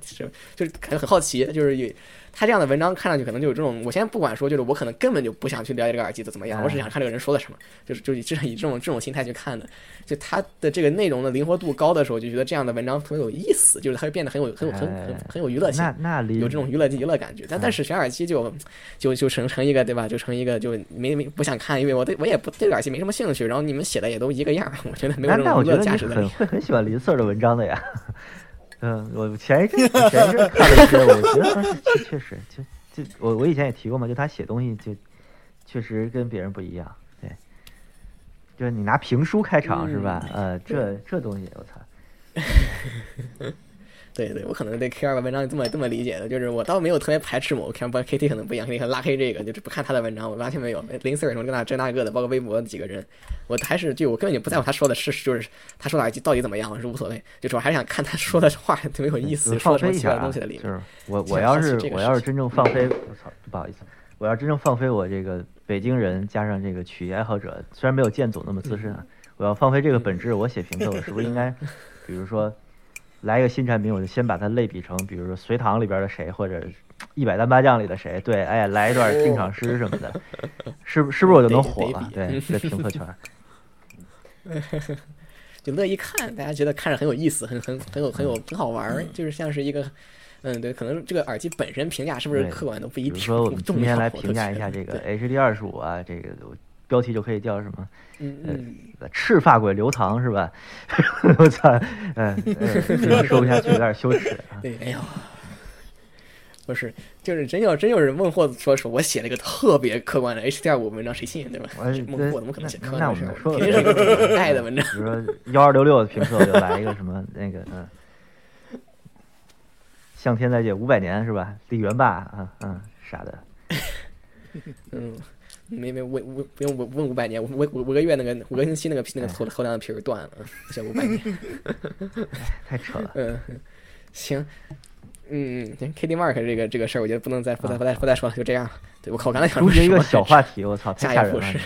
就就是感觉很好奇，就是有他这样的文章看上去可能就有这种，我先不管说，就是我可能根本就不想去了解这个耳机的怎么样，我只想看这个人说的什么，就是就是这以这种这种心态去看的。就他的这个内容的灵活度高的时候，就觉得这样的文章特别有意思，就是它会变得很有很有很很很有娱乐性，那那有这种娱乐娱乐感觉。但但是选耳机就就就成成一个对吧？就成一个就没没不想看，因为我对我也不对耳机没什么兴趣。然后你们写的也都一个样，我觉得没有什么娱乐价值的。会很喜欢林 Sir 的文章的呀。嗯，我前一阵前一阵看了一些，我觉得确确实就就我我以前也提过嘛，就他写东西就确实跟别人不一样，对，就是你拿评书开场是吧？呃，这这东西我操。[laughs] 对对，我可能对 K 二的文章这么这么理解的，就是我倒没有特别排斥某个 K 二，不 K T 可能不一样，K T 拉黑这个就是不看他的文章，我完全没有。林 Sir 什么这那这那个的，包括微博几个人，我还是就我根本就不在乎他说的是就是他说的耳机到底怎么样，我是无所谓，就主要还是想看他说的话特别有意思，说什么奇怪东西的里面。就是我我要是我要是真正放飞，我操，不好意思，我要真正放飞我这个北京人加上这个曲艺爱好者，虽然没有剑总那么资深啊，我要放飞这个本质，我写评测，我是不是应该，比如说。来一个新产品，我就先把它类比成，比如说隋唐里边的谁，或者一百单八将里的谁，对，哎，来一段定场诗什么的，[laughs] 是不是不是我就能火了？对，在评测圈，[laughs] 就乐意看，大家觉得看着很有意思，很很很有很有很好玩，就是像是一个，嗯，对，可能这个耳机本身评价是不是客观都不一定。比如说我们今天来评价一下这个 HD 二十五啊，这个。标题就可以叫什么？嗯嗯，赤发鬼刘唐是吧？[laughs] 我操，嗯，[laughs] 说不下去，有点羞耻啊。对，哎呦，不是，就是真要真有人问货说说我写了一个特别客观的 H R 五文章，谁信对吧？孟获怎么可能写客观的事？肯定是一个爱的文章。比如说幺二六六的评测就来一个什么那个嗯。向天再借五百年是吧？李元霸，啊嗯，啥的。[laughs] 嗯，没没我我不用问问五百年，五五五个月那个五个星期那个皮那个头头梁的皮儿断了，这五百年，[laughs] 太扯了。[laughs] 嗯，行，嗯嗯，K D Mark 这个这个事儿，我觉得不能再不再不再不再说了，就这样。对我靠，我刚才想说一个小话题，我操，太吓人了。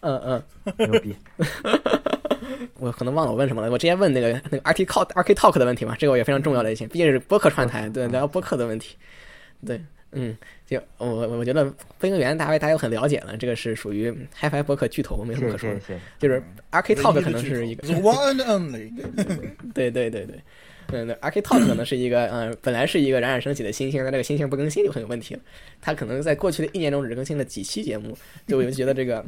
嗯嗯，牛逼。[laughs] 我可能忘了我问什么了，我之前问那个那个 R T Talk R K Talk 的问题嘛，这个也非常重要的一些，毕竟是播客串台，对聊播客的问题，对。嗯，就我我觉得飞行员大家大家都很了解了，这个是属于 HiFi 博客巨头，没什么可说的。就是 RK Talk 可能是一个。One only。对对对对。嗯，那 Ark Talk 可能是一个，嗯，本来是一个冉冉升起的新星，但这个新星不更新就很有问题了。他可能在过去的一年中只更新了几期节目，就我就觉得这个，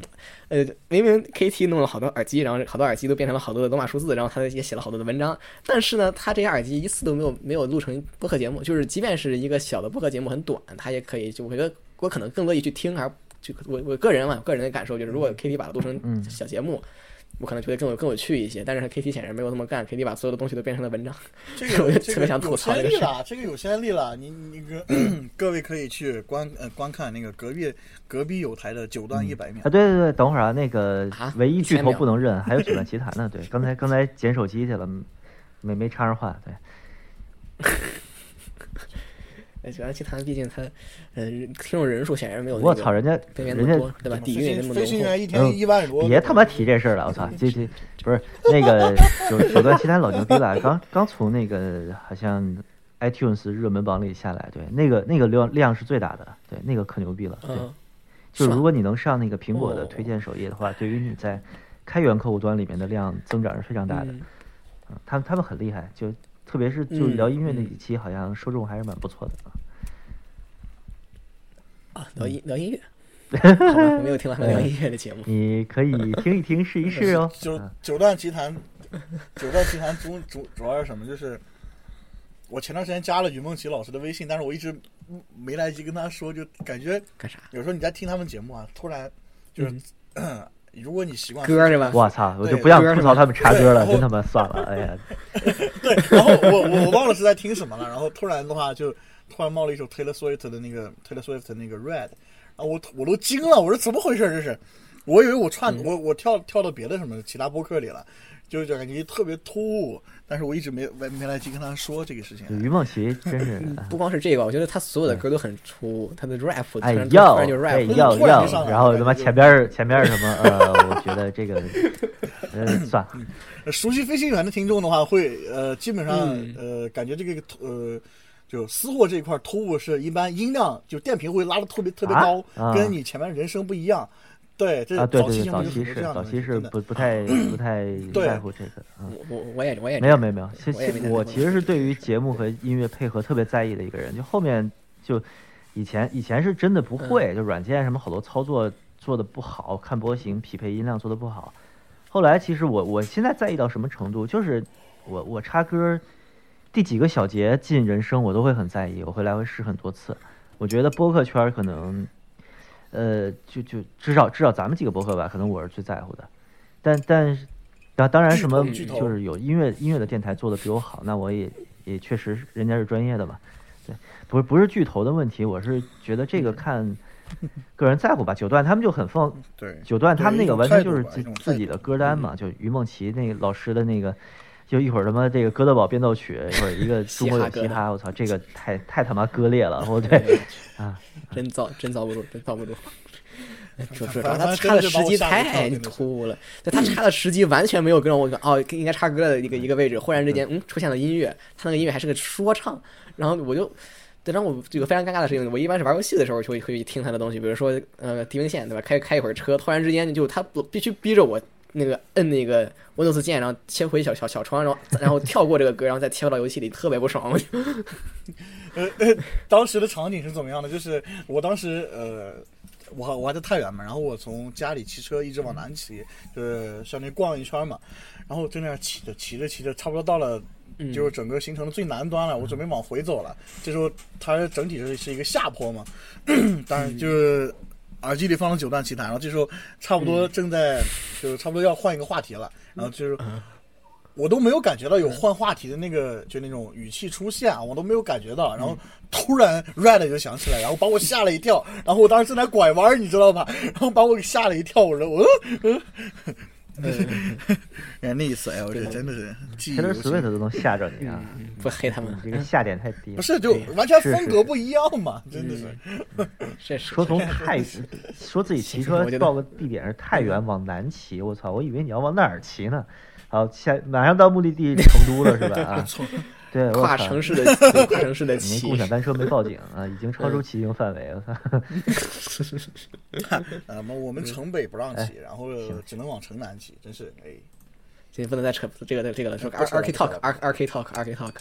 呃，明明 KT 弄了好多耳机，然后好多耳机都变成了好多的罗马数字，然后他也写了好多的文章，但是呢，他这些耳机一次都没有没有录成播客节目，就是即便是一个小的播客节目很短，他也可以，就我觉得我可能更乐意去听，而就我我个人嘛，个人的感受就是，如果 KT 把它录成小节目。我可能觉得更有更有趣一些，但是 KT 显然没有这么干，KT 把所有的东西都变成了文章。这个 [laughs] 特别想吐槽这个事。这个有先例了，你你个 [clears throat] 各位可以去观呃观看那个隔壁隔壁有台的九段一百秒啊！对对对，等会儿啊，那个唯一巨头不能认，还有九段奇谭呢。[laughs] 对，刚才刚才捡手机去了，没没插上话。对。[laughs] 哎，九段奇谭毕竟他，呃，听众人数显然没有。我操，人家人家对吧？底蕴那么飞行员一天一万多。别他妈提这事儿了，我操！这这不是那个九九段奇谭老牛逼了，刚刚从那个好像 iTunes 热门榜里下来，对，那个那个量量是最大的，对，那个可牛逼了。对，就如果你能上那个苹果的推荐首页的话，对于你在开源客户端里面的量增长是非常大的。嗯，他们他们很厉害，就。特别是就聊音乐那几期，好像受众还是蛮不错的啊。啊，聊音聊音乐，[laughs] 我没有听过聊音乐的节目。你可以听一听，试一试哦。九九段奇谭，九段奇谭 [laughs] 主主主要是什么？就是我前段时间加了于梦琪老师的微信，但是我一直没来及跟他说，就感觉干啥？有时候你在听他们节目啊，突然就是。[clears throat] 如果你习惯歌是吧？我操，我就不想吐槽他们插歌了，真他妈算了，哎呀。[laughs] 对，然后我我我忘了是在听什么了，然后突然的话就突然冒了一首 Taylor Swift 的那个 Taylor Swift 的那个 Red，啊，我我都惊了，我说怎么回事这是？我以为我串我我跳跳到别的什么其他播客里了，就就感觉特别突兀。但是我一直没没没来及跟他说这个事情。于梦琪真是 [laughs] 不光是这个，我觉得他所有的歌都很突兀，他的 rap 哎要哎要要，然后他妈前边前边什么呃，我觉得这个嗯 [laughs] 算了。熟悉飞行员的听众的话，会呃基本上呃感觉这个呃就私货这一块突兀是一般音量就电频会拉的特别特别高，跟你前面人声不一样。对啊，对对，早期是早期是不不太不太 [clears throat] 在乎这个。我我我也我也没有没有没有，其实我其实是对于节目和音乐配合特别在意的一个人。就后面就以前以前是真的不会，就软件什么好多操作做的不好，看波形匹配音量做的不好。后来其实我我现在在意到什么程度，就是我我插歌第几个小节进人声我都会很在意，我会来回试很多次。我觉得播客圈可能。呃，就就至少至少咱们几个播客吧，可能我是最在乎的。但但是，当当然什么就是有音乐音乐的电台做的比我好，那我也也确实人家是专业的嘛。对，不是不是巨头的问题，我是觉得这个看 [laughs] 个人在乎吧。九段他们就很放，对，九段他们那个完全就是自自己的歌单嘛，就于梦琪那个老师的那个。就一会儿他妈这个哥德堡变奏曲，一会儿一个 [laughs] 中国有嘻哈，我操，这个 [laughs] 太太他妈割裂了，我对啊，[laughs] 真遭真遭不住，真遭不住。主主要他插的时机太突兀了，对他插的时机完全没有跟我哦应该插歌的一个一个位置，忽然之间嗯出现了音乐，他那个音乐还是个说唱，然后我就，让我这个非常尴尬的事情，我一般是玩游戏的时候就会会听他的东西，比如说呃地平线对吧，开开一会儿车，突然之间就他必须逼着我。那个摁那个 Windows 键，然后切回小小小窗，然后然后跳过这个歌，然后再跳到游戏里，特别不爽。我 [laughs] 就，呃呃，当时的场景是怎么样的？就是我当时呃，我我还在太原嘛，然后我从家里骑车一直往南骑，就是相当于逛一圈嘛，然后在那骑着骑着骑着，差不多到了就是整个行程的最南端了，我准备往回走了。这时候它整体是是一个下坡嘛，[coughs] 当然就是。耳机里放了九段奇谭，然后这时候差不多正在，就是差不多要换一个话题了，然后就是我都没有感觉到有换话题的那个就那种语气出现啊，我都没有感觉到。然后突然 Red 就响起来，然后把我吓了一跳。然后我当时正在拐弯，你知道吧？然后把我给吓了一跳。我说我，哎，那一次哎，我这真的是记忆犹新。Swift 都能吓着你啊！不黑他们，这个下点太低。不是，就完全风格不一样嘛，真的是。说从太说自己骑车到个地点是太原往南骑，我操！我以为你要往哪儿骑呢？好，下马上到目的地成都了，是吧？啊，[laughs] [laughs] 对，跨城市的跨城市的骑，共享单车没报警 [laughs] 啊，已经超出骑行范围了。[laughs] 啊，我们城北不让骑，然后只能往城南骑，真是哎，这不能再扯这个这个了。说 R R K Talk，R R K Talk，R K Talk，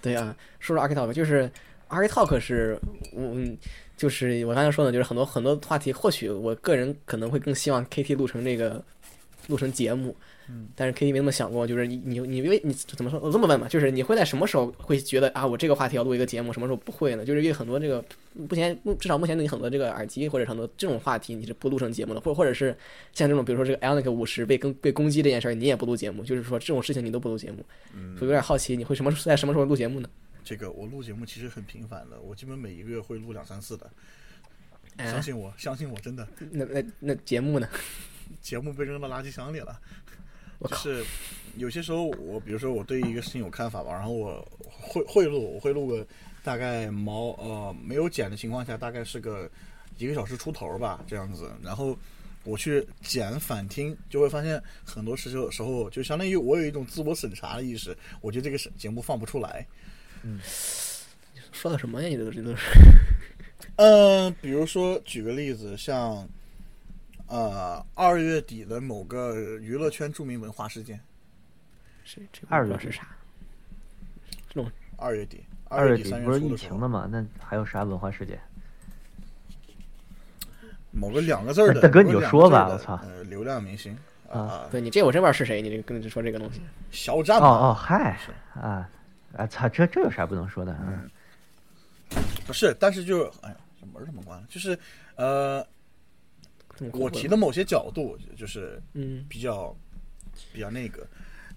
对啊，说说 R K Talk，就是 R K Talk 是，嗯，就是我刚才说的，就是很多很多话题，或许我个人可能会更希望 K T 录成这个录成节目。嗯，但是 K T 没那么想过，就是你你你为你怎么说？我这么问吧，就是你会在什么时候会觉得啊，我这个话题要录一个节目，什么时候不会呢？就是因为很多这个目前至少目前你很多这个耳机或者很多这种话题你是不录成节目的，或者或者是像这种比如说这个 Alnic 五十被攻被攻击这件事儿，你也不录节目，就是说这种事情你都不录节目，嗯，所以有点好奇你会什么在什么时候录节目呢？这个我录节目其实很频繁的，我基本每一个月会录两三次的，相信我，相信我，真的。那那那节目呢？节目被扔到垃圾箱里了。就是有些时候，我比如说我对一个事情有看法吧，然后我会会录，我会录个大概毛呃没有剪的情况下，大概是个一个小时出头吧这样子。然后我去剪反听，就会发现很多时候时候就相当于我有一种自我审查的意识，我觉得这个节目放不出来。嗯，说的什么呀？你这个这都是？嗯，比如说举个例子，像。呃，二月底的某个娱乐圈著名文化事件，是这二月是啥？这种二月底，二月底不是疫情的嘛？那还有啥文化事件？某个两个字的大哥，你就说吧，我操！呃，流量明星啊，对你这我真不知道是谁，你这跟你说这个东西，肖战哦哦，嗨啊啊！操，这这有啥不能说的？嗯，不是，但是就哎呀，这门怎么关了？就是呃。我提的某些角度就是嗯比较比较那个，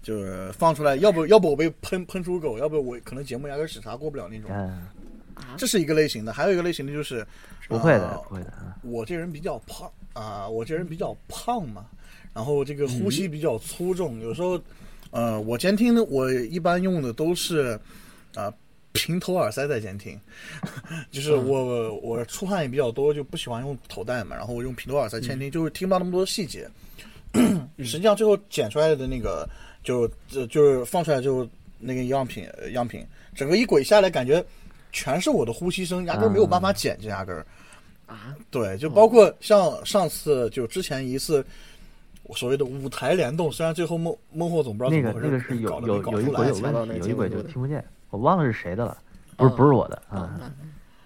就是放出来，要不要不我被喷喷出狗，要不我可能节目压根审查过不了那种。嗯，这是一个类型的，还有一个类型的就是不会的，不会的。我这人比较胖啊，我这人比较胖嘛，然后这个呼吸比较粗重，有时候呃，我监听的我一般用的都是啊。平头耳塞在监听，[laughs] 就是我我出汗也比较多，就不喜欢用头戴嘛，然后我用平头耳塞监听，就是听不到那么多细节。[clears throat] 实际上最后剪出来的那个，就就就是放出来就那个样品样品，整个一轨下来，感觉全是我的呼吸声，压根没有办法剪，就压根儿啊，对，就包括像上次就之前一次所谓的舞台联动，虽然最后孟孟获总不知道怎么回事，那个那个是 [laughs] 有有有一轨有问题，有一轨就听不见。我忘了是谁的了，不是不是我的啊，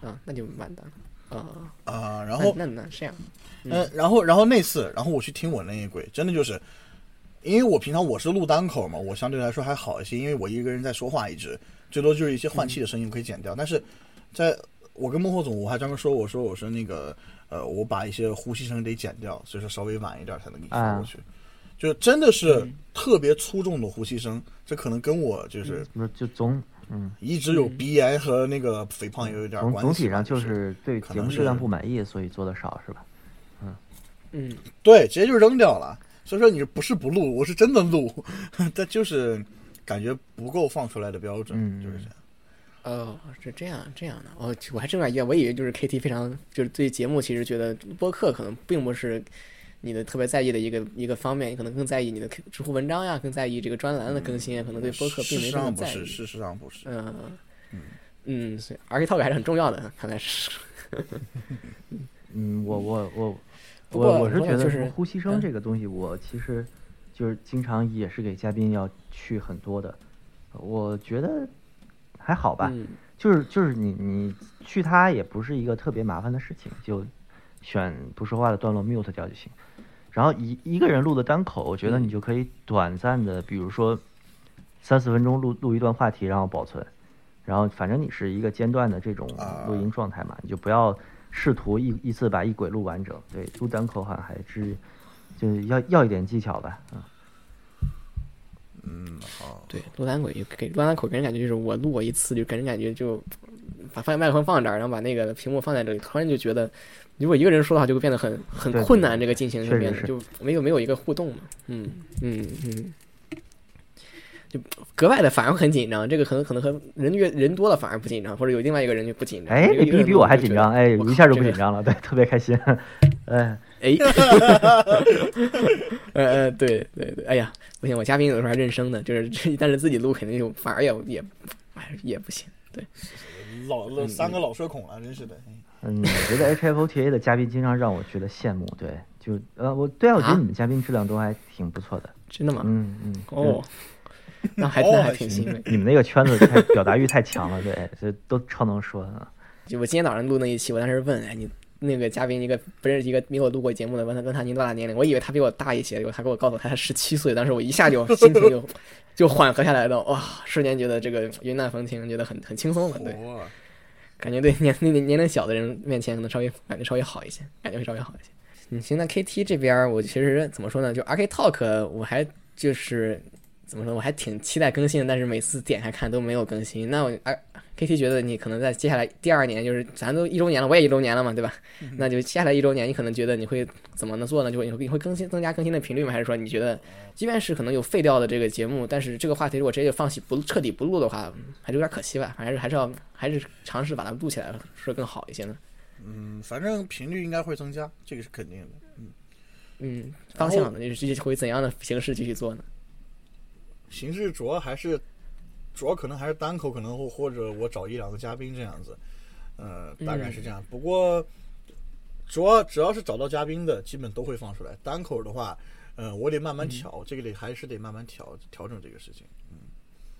啊，那就完蛋了啊啊！然后那那这样，嗯，然后然后那次，然后我去听我那一轨，真的就是，因为我平常我是录单口嘛，我相对来说还好一些，因为我一个人在说话，一直最多就是一些换气的声音可以剪掉。但是，在我跟孟获总，我还专门说，我说我说那个呃，我把一些呼吸声得剪掉，所以说稍微晚一点才能给你发过去。就真的是特别粗重的呼吸声，这可能跟我就是就总。嗯，一直有鼻炎和那个肥胖也有点关系。总体上就是对节目质量不满意，所以做的少是吧？嗯嗯，对，直接就扔掉了。所以说你不是不录，我是真的录，[laughs] 但就是感觉不够放出来的标准，就是这样。哦，是这样这样的。哦，我还真有点意外，我以为就是 KT 非常就是对节目其实觉得播客可能并不是。你的特别在意的一个一个方面，你可能更在意你的知乎文章呀，更在意这个专栏的更新，可能对播客并没那么在意。事实上不是，嗯嗯嗯，所以 R K Talk 还是很重要的，[laughs] 看来是。[laughs] 嗯，我我我 [laughs] 我我是觉得呼吸声这个东西，我其实就是经常也是给嘉宾要去很多的，我觉得还好吧，就是就是你你去它也不是一个特别麻烦的事情，就选不说话的段落 mute 掉就行。然后一一个人录的单口，我觉得你就可以短暂的，比如说三四分钟录录一段话题，然后保存，然后反正你是一个间断的这种录音状态嘛，你就不要试图一一次把一轨录完整。对，录单口好像还是就是要要一点技巧吧，嗯。嗯，好。对，录单轨给录单口给人感觉就是我录过一次，就给人感觉就把放麦克风放这儿，然后把那个屏幕放在这里，突然就觉得如果一个人说的话，就会变得很很困难。这个进行就变得就没有没有一个互动嘛。嗯嗯嗯。就格外的反而很紧张，这个可能可能和人越人多了反而不紧张，或者有另外一个人就不紧张。哎，你比比我还紧张，哎，一下就不紧张了，对，特别开心。哎 [laughs] 哎，呃呃，对对对，哎呀，不行，我嘉宾有的时候还认生呢，就是 [laughs] 但是自己录肯定就反而也也，哎也不行，对。老了三个老社恐了，真是的。嗯，我觉得 H F O T A 的嘉宾经常让我觉得羡慕，对，就呃，我对啊，我觉得你们嘉宾质量都还挺不错的。真的吗？嗯嗯。哦。那还那还挺欣慰。你们那个圈子太表达欲太强了，对，这都超能说的。就我今天早上录那一期，我当时问，哎，你那个嘉宾一个不认识一个没有录过节目的，问他问他您多大年龄？我以为他比我大一些，结果他给我告诉他他十七岁。当时我一下就心情 [laughs] [laughs] 就就缓和下来了，哇，瞬间觉得这个云淡风轻，觉得很很轻松了，对，感觉对年年年龄小的人面前可能稍微感觉稍微好一些，感觉会稍微好一些。嗯，行，那 KT 这边我其实怎么说呢？就 RK Talk 我还就是。怎么说？我还挺期待更新的，但是每次点开看都没有更新。那我哎，K T 觉得你可能在接下来第二年，就是咱都一周年了，我也一周年了嘛，对吧？那就接下来一周年，你可能觉得你会怎么能做呢？就会你会更新增加更新的频率吗？还是说你觉得，即便是可能有废掉的这个节目，但是这个话题如果直接就放弃不彻底不录的话，还是有点可惜吧？还是还是要还是尝试把它录起来，说更好一些呢？嗯，反正频率应该会增加，这个是肯定的。嗯嗯，方向呢？就是会怎样的形式继续做呢？形式主要还是，主要可能还是单口，可能或或者我找一两个嘉宾这样子，呃，大概是这样。不过，主要只要是找到嘉宾的，基本都会放出来。单口的话，呃，我得慢慢调，这个得还是得慢慢调调整这个事情。嗯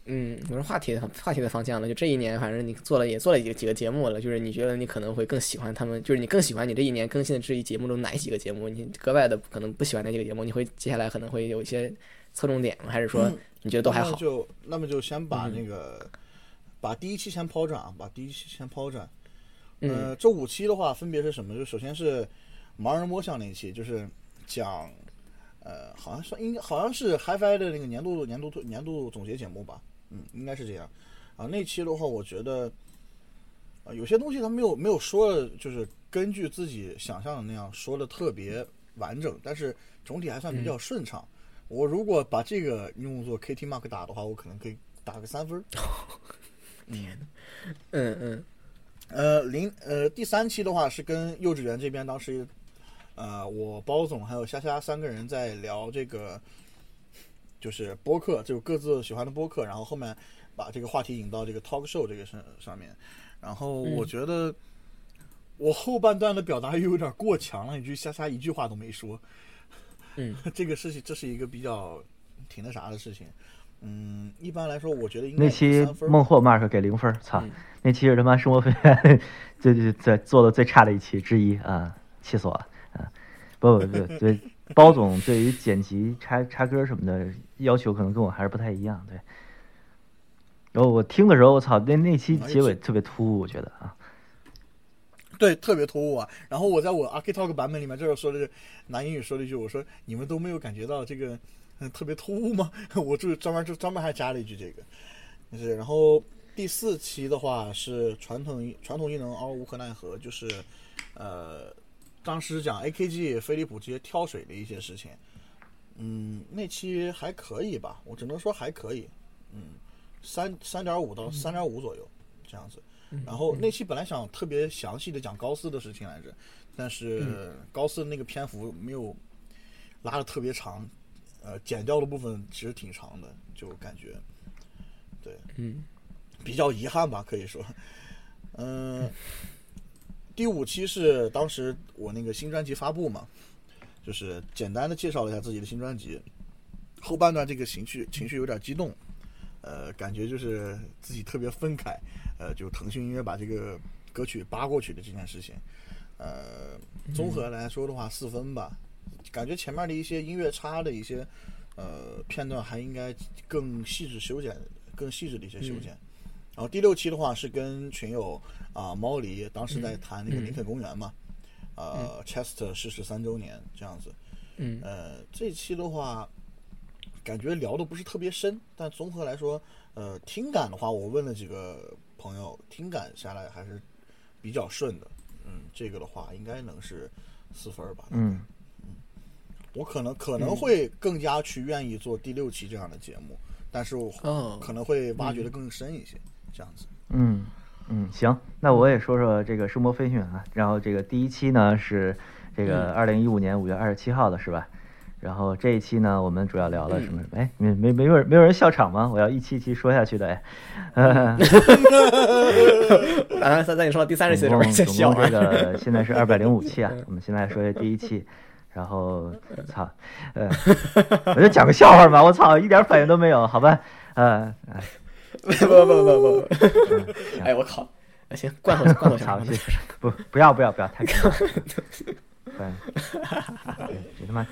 嗯，我说话题的话题的方向呢，就这一年，反正你做了也做了几个几个节目了，就是你觉得你可能会更喜欢他们，就是你更喜欢你这一年更新的这一节目中哪几个节目？你格外的可能不喜欢哪几个节目？你会接下来可能会有一些侧重点吗？还是说？你觉得都还好，就那么就先把那个，把第一期先抛转啊，把第一期先抛转。呃，这五期的话分别是什么？就首先是盲人摸象那期，就是讲，呃，好像算应该好像是 HiFi 的那个年度年度年度总结节目吧，嗯，应该是这样。啊，那期的话，我觉得，啊，有些东西他没有没有说，就是根据自己想象的那样说的特别完整，但是总体还算比较顺畅。我如果把这个用作 KT mark 打的话，我可能可以打个三分。嗯嗯嗯，呃，零呃第三期的话是跟幼稚园这边当时，呃，我包总还有虾虾三个人在聊这个，就是播客，就各自喜欢的播客，然后后面把这个话题引到这个 talk show 这个上上面，然后我觉得我后半段的表达又有点过强了，一句虾虾一句话都没说。嗯，[laughs] 这个事情这是一个比较挺那啥的事情。嗯，一般来说，我觉得应该那期孟获 Mark 给零分，操，那期是他妈生活费最最最做的最差的一期之一啊，气死我了啊！不不不对，包总对于剪辑插插歌什么的要求可能跟我还是不太一样，对。然后我听的时候，我操，那那期结尾特别突兀，我觉得啊。对，特别突兀啊！然后我在我 Ark Talk 版本里面，这时候说的是拿英语说了一句：“我说你们都没有感觉到这个嗯特别突兀吗？” [laughs] 我就专门就专门还加了一句这个。是，然后第四期的话是传统传统异能而无可奈何，就是呃当时讲 AKG 飞利浦这些跳水的一些事情。嗯，那期还可以吧，我只能说还可以。嗯，三三点五到三点五左右这样子。然后那期本来想特别详细的讲高斯的事情来着，但是高斯那个篇幅没有拉的特别长，呃，剪掉的部分其实挺长的，就感觉，对，嗯，比较遗憾吧，可以说，嗯，第五期是当时我那个新专辑发布嘛，就是简单的介绍了一下自己的新专辑，后半段这个情绪情绪有点激动，呃，感觉就是自己特别愤慨。呃，就腾讯音乐把这个歌曲扒过去的这件事情，呃，综合来说的话，四分吧。感觉前面的一些音乐差的一些呃片段还应该更细致修剪，更细致的一些修剪。然后第六期的话是跟群友啊猫狸当时在谈那个林肯公园嘛，呃，Chester 逝世三周年这样子。嗯。呃，这期的话感觉聊的不是特别深，但综合来说，呃，听感的话，我问了几个朋友，听感下来还是比较顺的。嗯，这个的话应该能是四分吧。嗯嗯，我可能可能会更加去愿意做第六期这样的节目，但是我可能会挖掘的更深一些，这样子。嗯嗯，行，那我也说说这个声波飞讯啊，然后这个第一期呢是这个二零一五年五月二十七号的是吧？然后这一期呢，我们主要聊了什么？哎，没没没有人没有人笑场吗？我要一期一期说下去的哎。[laughs] [laughs] 啊，在在你说到第三十期的时候在笑。这个 [laughs] 现在是二百零五期啊，我们现在说第一期。然后，操，呃，我就讲个笑话吧，我操，一点反应都没有，好吧？呃，不不不不不，哎我靠，行，罐头罐头茶，不不要不要不要太。[laughs] 对，你他妈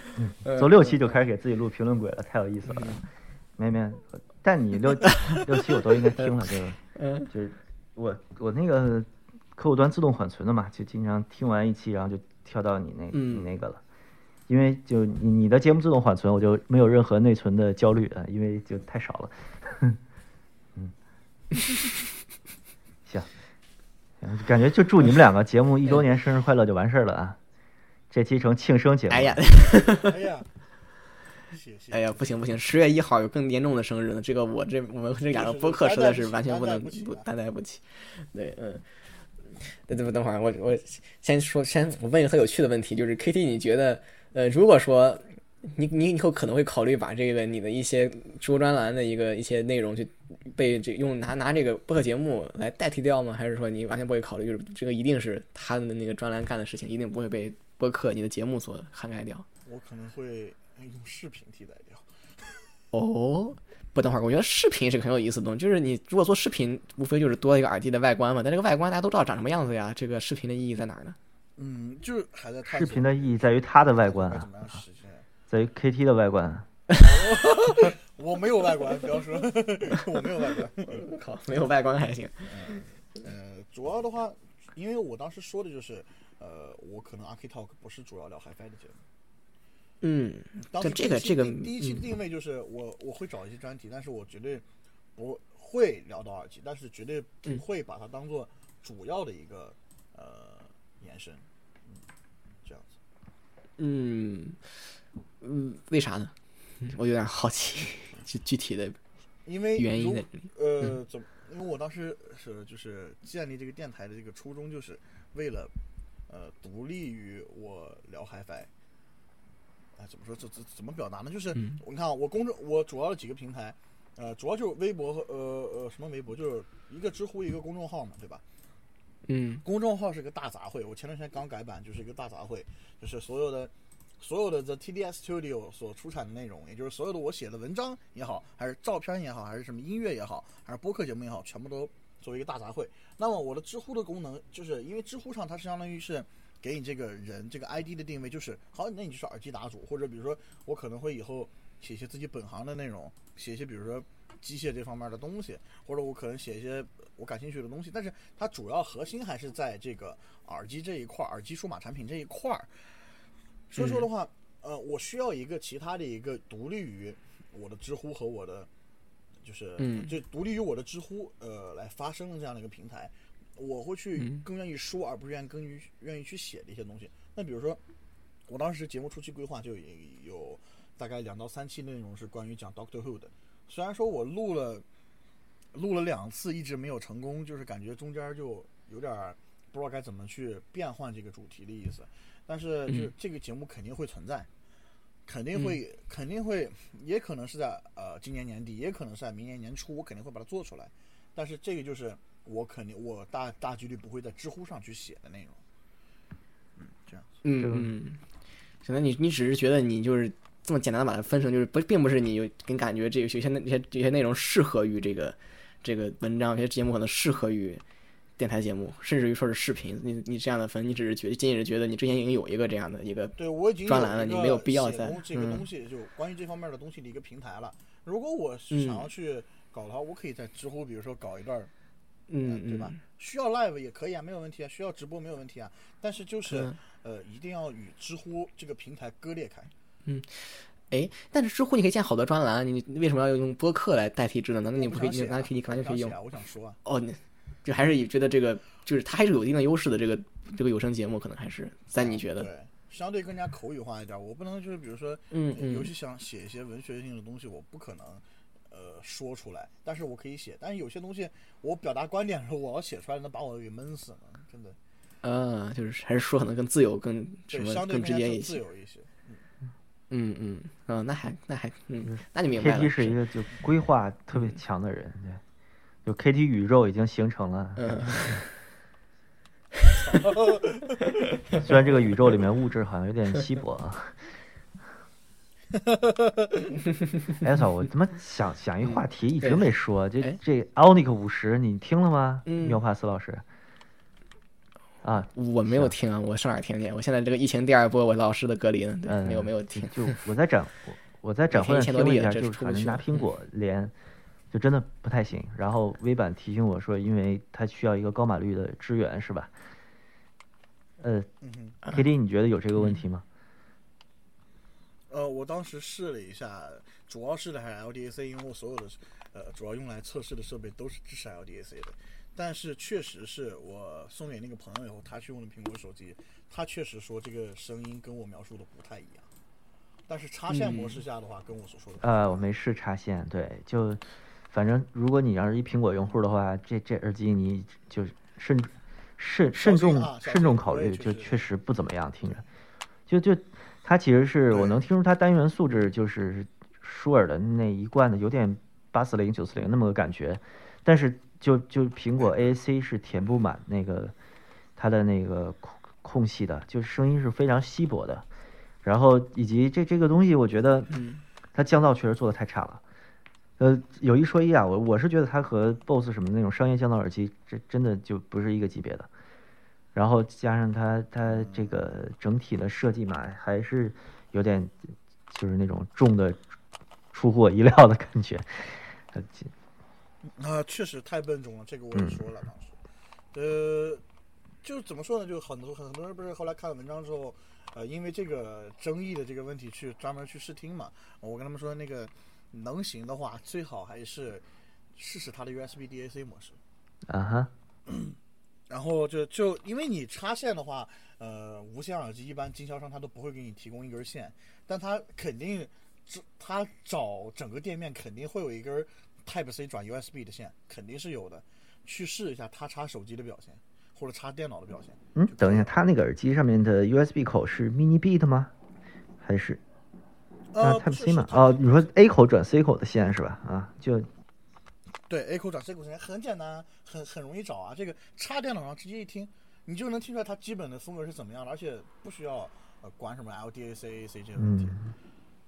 做六期就开始给自己录评论鬼了，太有意思了。没没，但你六六期我都应该听了，就 [laughs] 嗯，就是我我那个客户端自动缓存的嘛，就经常听完一期，然后就跳到你那你那个了，因为就你你的节目自动缓存，我就没有任何内存的焦虑啊，因为就太少了。[laughs] 嗯，行，感觉就祝你们两个节目一周年生日快乐就完事儿了啊。这期成庆生节目。哎呀，哎呀，哎呀，不行不行，十月一号有更严重的生日呢。这个我这我们这两个播客实在是完全不能不担待不起。对，嗯，等等等会儿，我我先说，先我问一个很有趣的问题，就是 K T，你觉得，呃，如果说你你以后可能会考虑把这个你的一些直播专栏的一个一些内容，去被这用拿拿这个播客节目来代替掉吗？还是说你完全不会考虑？就是这个一定是他的那个专栏干的事情，一定不会被。播客，你的节目所涵盖掉，我可能会用视频替代掉。哦，不，等会儿，我觉得视频是个很有意思的东西。就是你如果做视频，无非就是多一个耳机的外观嘛。但这个外观大家都知道长什么样子呀？这个视频的意义在哪儿呢？嗯，就是还在视频的意义在于它的外观啊，在于 KT 的外观。[laughs] 我没有外观，不要说我没有外观。[laughs] 靠，没有外观还行。呃，主要的话，因为我当时说的就是。呃，我可能 Ark Talk 不是主要聊 HiFi 的节目。嗯，当时这个这个第一期的定位就是我我会找一些专题，但是我绝对不会聊到耳机，但是绝对不会把它当做主要的一个呃延伸。嗯，这样子。嗯嗯，为啥呢？[laughs] 我有点好奇，具具体的因为原因的呃，怎么？因为我当时是就是建立这个电台的这个初衷，就是为了。呃，独立于我聊 HiFi，哎，怎么说？这这怎么表达呢？就是你看我公众，我主要的几个平台，呃，主要就是微博和呃呃什么微博，就是一个知乎，一个公众号嘛，对吧？嗯。公众号是个大杂烩，我前段时间刚改版，就是一个大杂烩，就是所有的所有的 The TDS Studio 所出产的内容，也就是所有的我写的文章也好，还是照片也好，还是什么音乐也好，还是播客节目也好，全部都。作为一个大杂烩，那么我的知乎的功能，就是因为知乎上它是相当于是给你这个人这个 ID 的定位，就是好，那你就是耳机答主，或者比如说我可能会以后写一些自己本行的内容，写一些比如说机械这方面的东西，或者我可能写一些我感兴趣的东西，但是它主要核心还是在这个耳机这一块，耳机数码产品这一块儿。所以说的话，呃，我需要一个其他的一个独立于我的知乎和我的。就是，就独立于我的知乎，呃，来发声的这样的一个平台，我会去更愿意说，而不是愿意更于愿意去写的一些东西。那比如说，我当时节目初期规划就有大概两到三期内容是关于讲 Doctor Who 的，虽然说我录了录了两次，一直没有成功，就是感觉中间就有点不知道该怎么去变换这个主题的意思，但是就这个节目肯定会存在。肯定会，肯定会，也可能是在呃今年年底，也可能是在明年年初，我肯定会把它做出来。但是这个就是我肯定，我大大几率不会在知乎上去写的内容。嗯，这样。嗯嗯。可能你你只是觉得你就是这么简单的把它分成，就是不并不是你有跟感觉这个有些那些这些内容适合于这个这个文章，有些节目可能适合于。电台节目，甚至于说是视频，你你这样的分，你只是觉仅仅是觉得你之前已经有一个这样的一个对我已经专栏了，你没有必要再这个东西就关于这方面的东西的一个平台了。如果我想要去搞的话，我可以在知乎，比如说搞一段，嗯，对吧？需要 live 也可以啊，没有问题啊。需要直播没有问题啊。但是就是呃，一定要与知乎这个平台割裂开。嗯，哎，但是知乎你可以建好多专栏，你为什么要用播客来代替智能呢？那你不可以，你可以，你完全可以用。我想说啊，哦，就还是觉得这个就是它还是有一定的优势的。这个这个有声节目可能还是在你觉得对，相对更加口语化一点。我不能就是比如说，嗯嗯，尤其想写一些文学性的东西，我不可能呃说出来，但是我可以写。但是有些东西我表达观点的时候，我要写出来，能把我给闷死呢，真的。嗯，就是还是说可能更自由、更什么更直接一些。嗯嗯嗯，那还那还嗯，那你明白了。K T 是一个就规划特别强的人，对，就 K T 宇宙已经形成了。嗯。[laughs] 虽然这个宇宙里面物质好像有点稀薄啊。[laughs] 哎操！我他妈想想一话题一直没说，这这奥尼克五十你听了吗？缪帕斯老师。啊，我没有听，我上哪听去？我现在这个疫情第二波，我老师的隔离呢，没有没有听。就我在展，我在展会上听了一下，就是拿苹果连，就真的不太行。然后微版提醒我说，因为它需要一个高码率的支援，是吧？呃，K D，你觉得有这个问题吗？呃，我当时试了一下，主要试的还是 L D A C，因为我所有的呃主要用来测试的设备都是支持 L D A C 的。但是确实是我送给那个朋友以后，他去用的苹果手机，他确实说这个声音跟我描述的不太一样。但是插线模式下的话，跟我所说的呃，我没试插线，对，就反正如果你要是一苹果用户的话，这这耳机你就慎慎慎重慎重考虑，就确实不怎么样听着。就就它其实是我能听出它单元素质就是舒尔的那一贯的有点八四零九四零那么个感觉，但是。就就苹果 AAC 是填不满那个它的那个空空隙的，就声音是非常稀薄的，然后以及这这个东西，我觉得它降噪确实做的太差了。呃，有一说一啊，我我是觉得它和 BOSS 什么那种商业降噪耳机，这真的就不是一个级别的。然后加上它它这个整体的设计嘛，还是有点就是那种重的出乎我意料的感觉。啊，确实太笨重了，这个我也说了当时。呃，就怎么说呢？就很多很多人不是后来看了文章之后，呃，因为这个争议的这个问题去专门去试听嘛。我跟他们说，那个能行的话，最好还是试试它的 USB DAC 模式。啊哈。然后就就因为你插线的话，呃，无线耳机一般经销商他都不会给你提供一根线，但他肯定，他找整个店面肯定会有一根。Type C 转 USB 的线肯定是有的，去试一下它插手机的表现，或者插电脑的表现。嗯，等一下，它那个耳机上面的 USB 口是 Mini B 的吗？还是啊 Type C 嘛？哦，你说 A 口转 C 口的线是吧？啊，就对 A 口转 C 口线很简单，很很容易找啊。这个插电脑上直接一听，你就能听出来它基本的风格是怎么样的，而且不需要呃管什么 LDAC、AC 这些问题。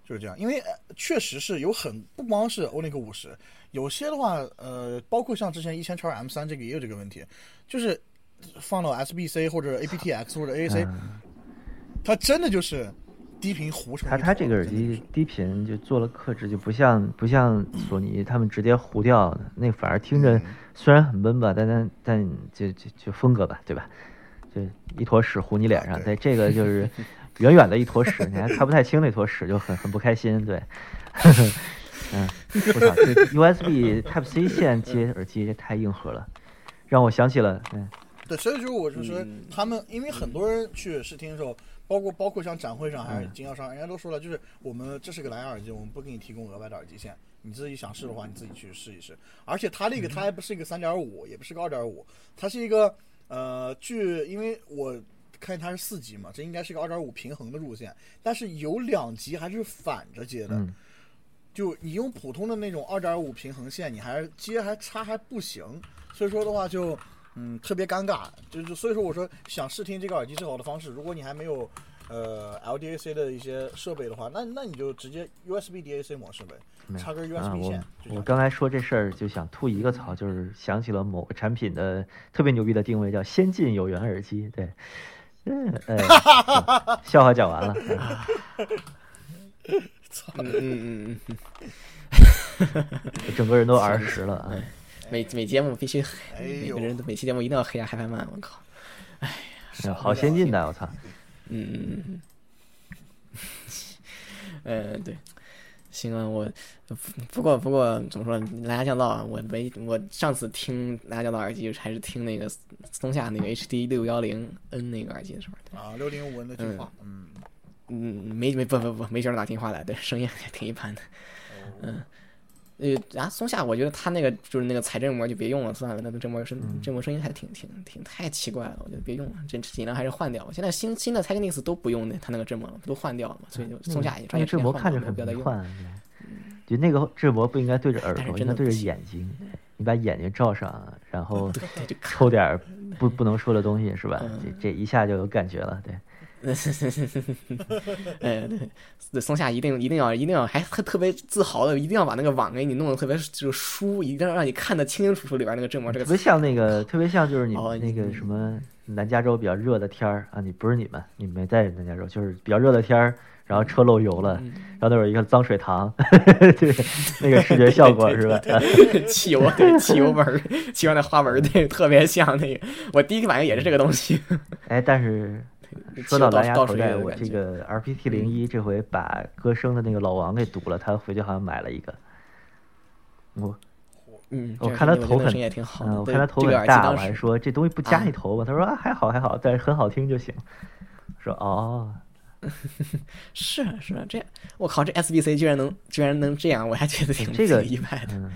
就是这样，因为确实是有很不光是欧尼克五十，有些的话，呃，包括像之前一千叉 M 三这个也有这个问题，就是放到 SBC 或者 aptX 或者 AAC，它真的就是低频糊成。它它这个耳机低频就做了克制，就不像不像索尼他们直接糊掉，那反而听着虽然很闷吧，但但但就就就风格吧，对吧？就一坨屎糊你脸上，[laughs] 对这个就是。[laughs] 远远的一坨屎，你还看不太清那坨屎，就很很不开心。对，[laughs] 嗯，我操，这 USB Type C 线接耳机这太硬核了，让我想起了，嗯，对，所以就是我就说他们，因为很多人去试听的时候，包括包括像展会上还是经销商，人家都说了，就是我们这是个蓝牙耳机，我们不给你提供额外的耳机线，你自己想试的话，你自己去试一试。而且它那个它还不是一个三点五，也不是个二点五，它是一个呃，据因为我。看它是四级嘛，这应该是个二点五平衡的路线，但是有两级还是反着接的，就你用普通的那种二点五平衡线，你还接还插还不行，所以说的话就嗯特别尴尬，就是所以说我说想试听这个耳机最好的方式，如果你还没有呃 LDAC 的一些设备的话，那那你就直接 USB DAC 模式呗，插根 USB 线。我刚才说这事儿就想吐一个槽，就是想起了某个产品的特别牛逼的定位，叫先进有源耳机，对。嗯，[laughs] 笑话讲完了。操！[laughs] 嗯嗯嗯嗯，[laughs] 整个人都儿时了啊！每每节目必须，每个人都每期节目一定要黑下海派曼，我靠！哎呀，好先进的，我操！嗯嗯嗯嗯，[laughs] 呃，对，行啊，我不过不过怎么说，蓝牙降噪，我没我上次听蓝牙降噪耳机还是听那个松下那个 HD 六幺零 N 那个耳机的时候。啊，六零五 N 的进化，嗯嗯，没没不不不没觉得打听话的，对，声音还挺一般的，嗯。呃，啊，松下，我觉得他那个就是那个彩振膜就别用了，算了，那个振膜声振膜声音还挺挺挺太奇怪了，我觉得别用了，这尽量还是换掉。现在新新的 Technics 都不用那他那个振膜了，都换掉了嘛，所以就松下也专业振膜看着很迷幻，就那个振膜不应该对着耳朵，应该对着眼睛，你把眼睛罩上，然 [laughs] 后抽点不不能说的东西是吧？这这一下就有感觉了，对。[laughs] 哎，对，松下一定一定要一定要还特别自豪的，一定要把那个网给你弄得特别就是疏，一定要让你看得清清楚楚里边那个正膜。这个特别像那个，特别像就是你那个什么南加州比较热的天儿啊，你不是你们，你没在南加州，就是比较热的天儿，然后车漏油了，然后那有一个脏水塘，[laughs] 对，那个视觉效果是吧？[laughs] 汽油对汽油纹，汽油那花纹对，特别像那个。我第一个反应也是这个东西。哎，但是。说到蓝牙头戴，我这个 RPT 零一这回把歌声的那个老王给堵了，他回去好像买了一个。我，嗯，我看他头很，嗯，我看他头很大，我还说这东西不加你头吧？他说啊还好还好，但是很好听就行。说哦。[laughs] 是啊是啊，这我靠，这 SBC 居然能居然能这样，我还觉得挺这个意外的。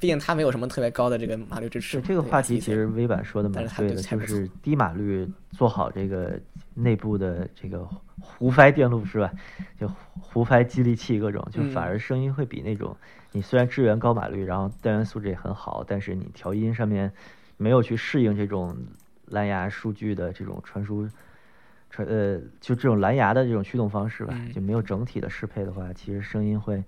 毕竟它没有什么特别高的这个码率支持。这个话题其实微版说的蛮对的，就是低码率做好这个内部的这个胡塞电路是吧？就胡塞激励器各种，就反而声音会比那种你虽然支援高码率，然后单元素质也很好，但是你调音上面没有去适应这种蓝牙数据的这种传输。传呃，就这种蓝牙的这种驱动方式吧，就没有整体的适配的话，其实声音会，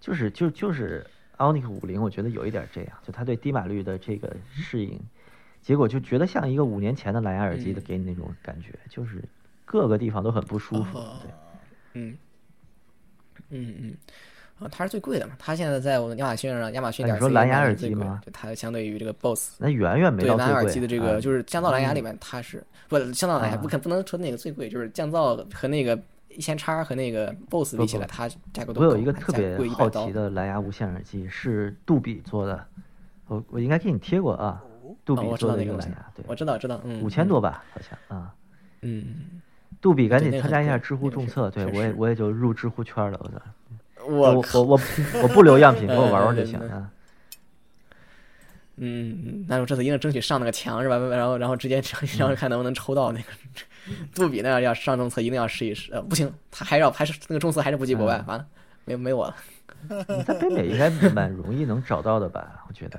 就是就就是 Onic 五零，我觉得有一点这样，就它对低码率的这个适应，结果就觉得像一个五年前的蓝牙耳机的给你那种感觉，就是各个地方都很不舒服。对，嗯，嗯嗯。啊，它是最贵的嘛？它现在在我们亚马逊上，亚马逊点 C 蓝牙耳机吗？它相对于这个 BOSS，那远远没到蓝牙耳机的这个，就是降噪蓝牙里面，它是不降噪蓝牙不可不能说那个最贵，就是降噪和那个一千叉和那个 BOSS 比起来，它价格都我有一个特别好奇的蓝牙无线耳机，是杜比做的，我我应该给你贴过啊，杜比做的那个蓝牙，对，我知道知道，嗯，五千多吧，好像啊，嗯，杜比赶紧参加一下知乎众测，对我也我也就入知乎圈了，我操。我我我我不留样品，[laughs] 给我玩玩就行啊。嗯，那我这次一定争取上那个墙是吧？然后然后直接然后看能不能抽到那个杜比那样要上中测，一定要试一试。呃，不行，他还要还是那个中测还是不及国外，完了没没我了。[laughs] 你在北美应该蛮容易能找到的吧？我觉得。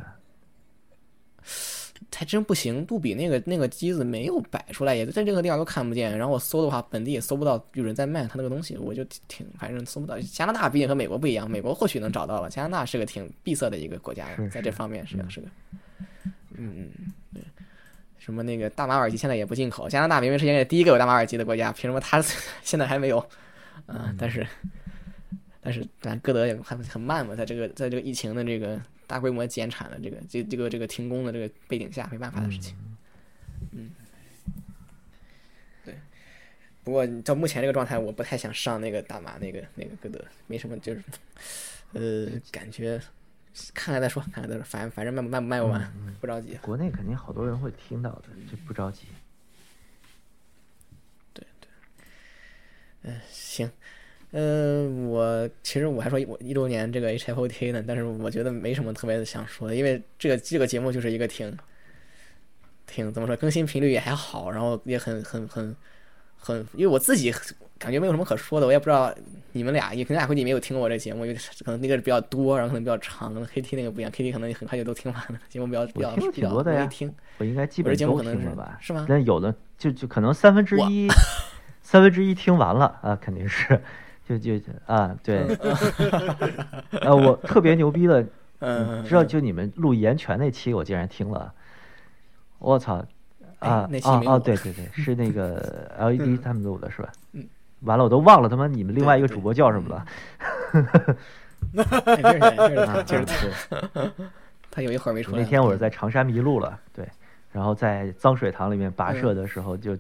还真不行，杜比那个那个机子没有摆出来，也在任何地方都看不见。然后我搜的话，本地也搜不到有人在卖他那个东西，我就挺反正搜不到。加拿大毕竟和美国不一样，美国或许能找到了。加拿大是个挺闭塞的一个国家，在这方面是是个，嗯嗯对。什么那个大马耳机现在也不进口，加拿大明明是世界第一个有大马耳机的国家，凭什么他 [laughs] 现在还没有？嗯，但是但是咱歌德也很很慢嘛，在这个在这个疫情的这个。大规模减产的这个这这个这个停工的这个背景下，没办法的事情。嗯，对。不过到目前这个状态，我不太想上那个大马那个那个歌德，没什么就是，呃，感觉看看再说，看看再说，反正反正卖卖不卖不完，不着急。国内肯定好多人会听到的，就不着急。对对。嗯，行。嗯，我其实我还说我一周年这个 H F O T 呢，但是我觉得没什么特别的想说的，因为这个这个节目就是一个挺挺怎么说，更新频率也还好，然后也很很很很，因为我自己感觉没有什么可说的，我也不知道你们俩，也可能俩估计没有听过我这节目，因为可能那个比较多，然后可能比较长，跟 K T 那个不一样，K T 可能很快就都听完了，节目比较比较比较容易听。我应该基本都听了吧？是吗？但有的就就可能三分之一 [laughs] 三分之一听完了啊，肯定是。就就啊，对，啊，[laughs] 我特别牛逼的，[laughs] 嗯，知道就你们录言泉那期，我竟然听了，我操，啊啊啊，对对对，是那个 [laughs] LED 他们录的是吧？嗯，完了，我都忘了他妈你们另外一个主播叫什么了。就是他，他有一会儿没出来。那天我是在长山迷路了，对，然后在脏水塘里面跋涉的时候就。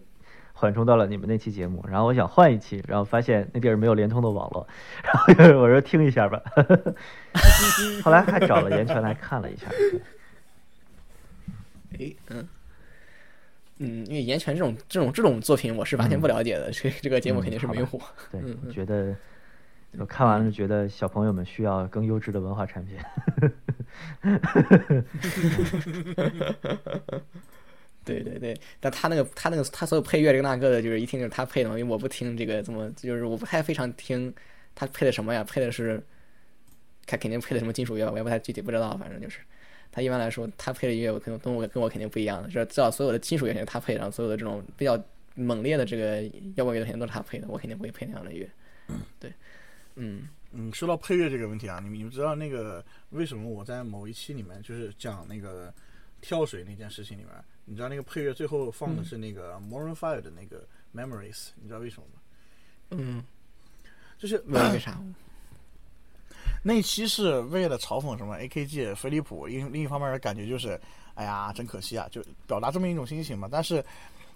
缓冲到了你们那期节目，然后我想换一期，然后发现那地儿没有联通的网络，然后我说听一下吧，[laughs] 后来还找了严泉来看了一下。哎，嗯，嗯，因为岩泉这种这种这种作品，我是完全不了解的，所以这个节目肯定是没有我。对，觉得我看完了，觉得小朋友们需要更优质的文化产品。[laughs] 对对对，但他那个他那个他所有配乐这个那个的，就是一听就是他配的，因为我不听这个，怎么就是我不太非常听他配的什么呀？配的是他肯定配的什么金属乐，我也不太具体不知道，反正就是。他一般来说，他配的音乐我可能跟我跟我肯定不一样的，这至少所有的金属乐是他配的，所有的这种比较猛烈的这个摇滚乐肯定都是他配的，我肯定不会配那样的乐。对，嗯嗯，说到配乐这个问题啊，你们你们知道那个为什么我在某一期里面就是讲那个跳水那件事情里面，你知道那个配乐最后放的是那个 Maroon Five 的那个 Memories，你知道为什么吗？嗯，就是为啥？[coughs] 那期是为了嘲讽什么 AKG 飞利浦，另另一方面的感觉就是，哎呀，真可惜啊，就表达这么一种心情嘛。但是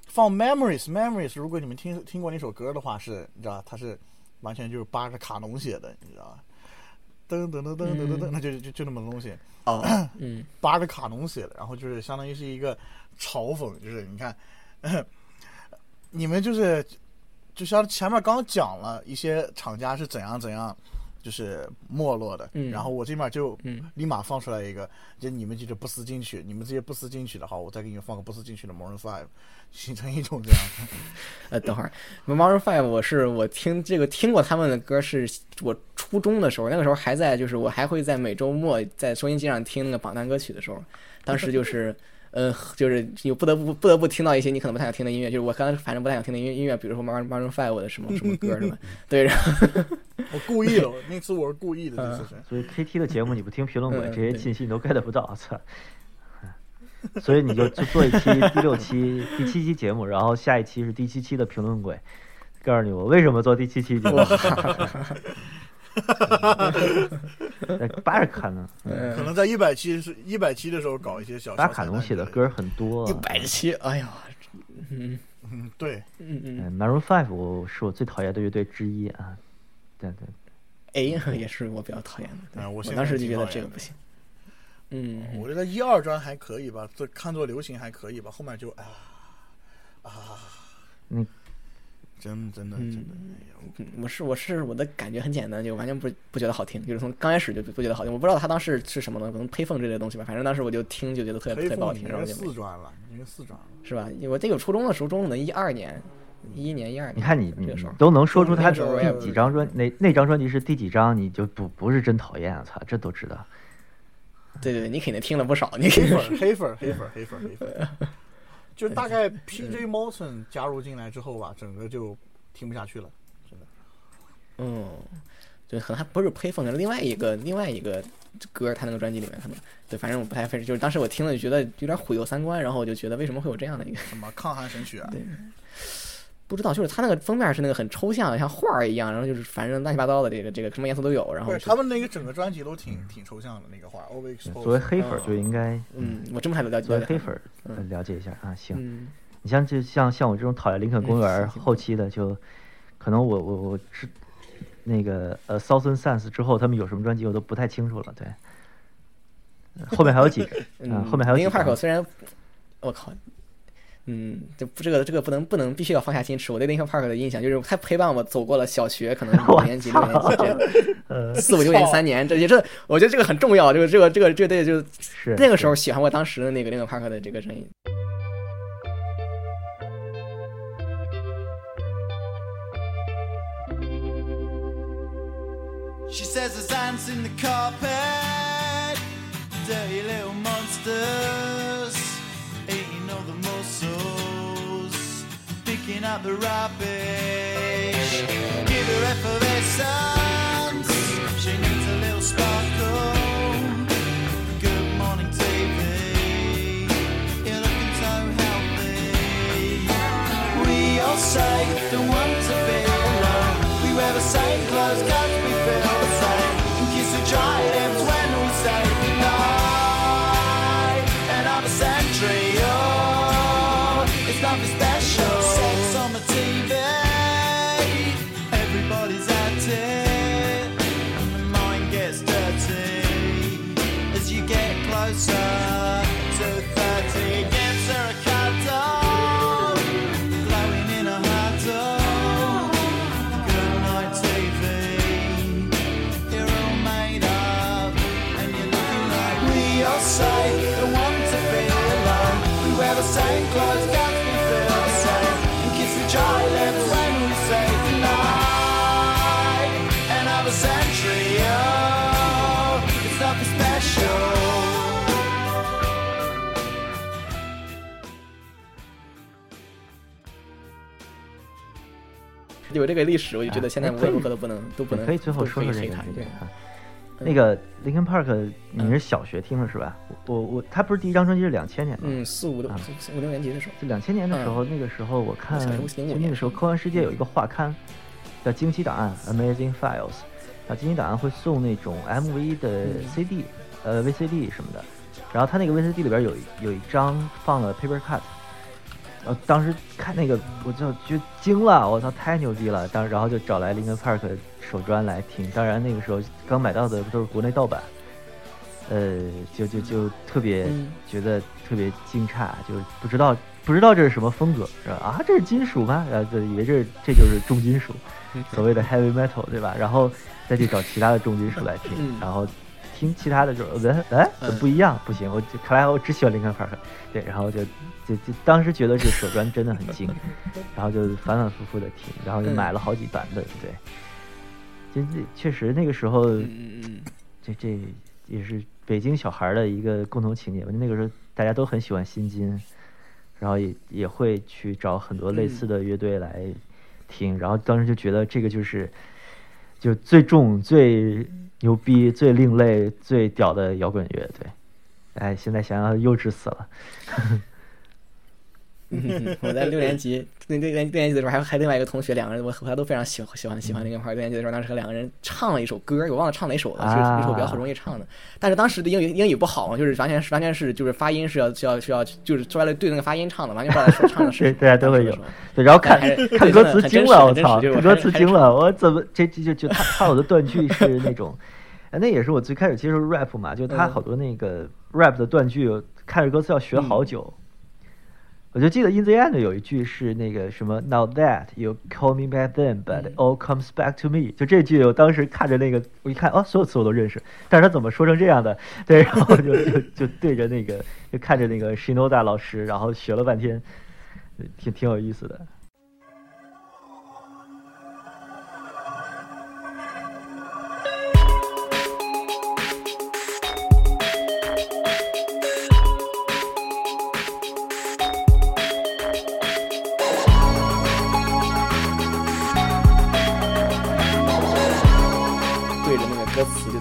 放 Memories Memories，如果你们听听过那首歌的话，是你知道它是完全就是扒着卡农写的，你知道吧？噔噔噔噔噔噔噔，那就就就那么东西哦，[coughs] 嗯，扒着卡农写的，然后就是相当于是一个嘲讽，就是你看，你们就是就像前面刚讲了一些厂家是怎样怎样。就是没落的，然后我这边就立马放出来一个，就你们就是不思进取，你们这些不思进取的话，我再给你们放个不思进取的 Maroon Five，形成一种这样的。[laughs] 呃，等会儿 Maroon Five，我是我听这个听过他们的歌，是我初中的时候，那个时候还在，就是我还会在每周末在收音机上听那个榜单歌曲的时候，当时就是。呃，就是你不得不不得不听到一些你可能不太想听的音乐，就是我刚才反正不太想听的音乐音乐，比如说 Mar Maroon Five 的什么什么歌什么？[laughs] 对，然后我故意的，那次我是故意的，这次是。所以 KT 的节目你不听评论轨，这些信息你都 get 不到，操！所以你就就做一期第六期第七期节目，然后下一期是第七期的评论鬼，告诉你我为什么做第七期节目。[laughs] 哈哈哈哈哈！巴尔卡呢？可能在一百期是一百期的时候搞一些小。巴尔卡农写的歌很多。一百期，哎呀，嗯嗯，对，嗯嗯。Maroon Five，我是我最讨厌的乐队之一啊。对对。A 也是我比较讨厌的。我当时就觉得这个不行。嗯，我觉得一二专还可以吧，这看作流行还可以吧，后面就啊啊，嗯。真真的真的，我是我是我的感觉很简单，就完全不不觉得好听，就是从刚开始就不觉得好听。我不知道他当时是什么呢？可能配凤这类东西吧。反正当时我就听就觉得特别特别不好听。然后四专了，因为四专了，是吧？我这个初中的时候，中的一二年，一一年一二年。你看你你都能说出他第几张专那那张专辑是第几张，你就不不是真讨厌啊！操，这都知道。对对，你肯定听了不少。你黑粉黑粉黑粉黑粉黑粉。就大概 P.J. Morton 加入进来之后吧，整个就听不下去了，真的。嗯，对，可能还不是配凤的另外一个另外一个歌，他那个专辑里面可能，对，反正我不太分，就是当时我听了就觉得有点毁我三观，然后我就觉得为什么会有这样的一个什么抗寒神曲啊？对。不知道，就是他那个封面是那个很抽象，像画儿一样，然后就是反正乱七八糟的这个这个什么颜色都有。然后他们那个整个专辑都挺挺抽象的那个画。作为黑粉就应该，嗯，我这么还了解。作为黑粉了解一下啊，行。你像就像像我这种讨厌林肯公园后期的，就可能我我我是那个呃 Southern Sense 之后他们有什么专辑我都不太清楚了。对，[laughs] [laughs] 后面还有几个，嗯，后面还有。林肯 Park 虽然，我靠。嗯，就不这个这个不能不能必须要放下矜持。我对 Linkin Park 的印象就是他陪伴我走过了小学，可能 [laughs] 五年级、六年级这样，[laughs] 四五六年 [laughs] 三年，这也这我觉得这个很重要。这个这个这个这对就是那个时候喜欢过当时的那个 Linkin Park 的这个声音。She says there's ants in the carpet, dirty little monsters. Picking up the rubbish. Give her effervescence, she needs a little sparkle. Good morning, TV. You're looking so healthy. We all say don't want to be alone. We wear the same clothes, 有这个历史，我就觉得现在无论如何都不能都不能可以最后说说这个对啊。那个 Linkin Park，你是小学听的是吧？我我他不是第一张专辑是两千年吗，嗯，四五六五六年级的时候，就两千年的时候，那个时候我看，就那个时候科幻世界有一个画刊叫《惊奇档案》（Amazing Files），啊，惊奇档案会送那种 MV 的 CD，呃，VCD 什么的，然后他那个 VCD 里边有有一张放了 Paper Cut。然后当时看那个，我就就惊了，我操，太牛逼了！当然后就找来林肯 Park 手专来听。当然那个时候刚买到的都是国内盗版，呃，就就就特别觉得特别惊诧，就不知道不知道这是什么风格，是吧？啊，这是金属吗？然后就以为这这就是重金属，所谓的 Heavy Metal，对吧？然后再去找其他的重金属来听，然后。听其他的就哎哎不一样不行，我就看来我只喜欢林肯 Park，对，然后就就就当时觉得这首专真的很精，[laughs] 然后就反反复复的听，然后就买了好几版本，对，就这确实那个时候，这这也是北京小孩的一个共同情节吧。那个时候大家都很喜欢新金，然后也也会去找很多类似的乐队来听，然后当时就觉得这个就是就最重最。牛逼，最另类、最屌的摇滚乐，对，哎，现在想想幼稚死了。[laughs] 我在六年级，那六年六年级的时候，还还另外一个同学，两个人我和他都非常喜欢喜欢喜欢那个块。六年级的时候，当时和两个人唱了一首歌，我忘了唱哪首了，就是一首比较很容易唱的。但是当时的英语英语不好嘛，就是完全是完全是就是发音是要需要需要就是出来了对那个发音唱的，完全不知道说唱的 [laughs] 是。大家都会有。对，然后看 [laughs] 看歌词惊了，我操，看歌词惊了，我怎么这这就就他他有的断句是那种，那也是我最开始接触 rap 嘛，就他好多那个 rap 的断句，看着歌词要学好久。我就记得《In the End》有一句是那个什么 “Now that you call me back then, but it all comes back to me”，就这句，我当时看着那个，我一看，哦，所有词我都认识，但是他怎么说成这样的？对，然后就就就对着那个，就看着那个 Shinoda 老师，然后学了半天，挺挺有意思的。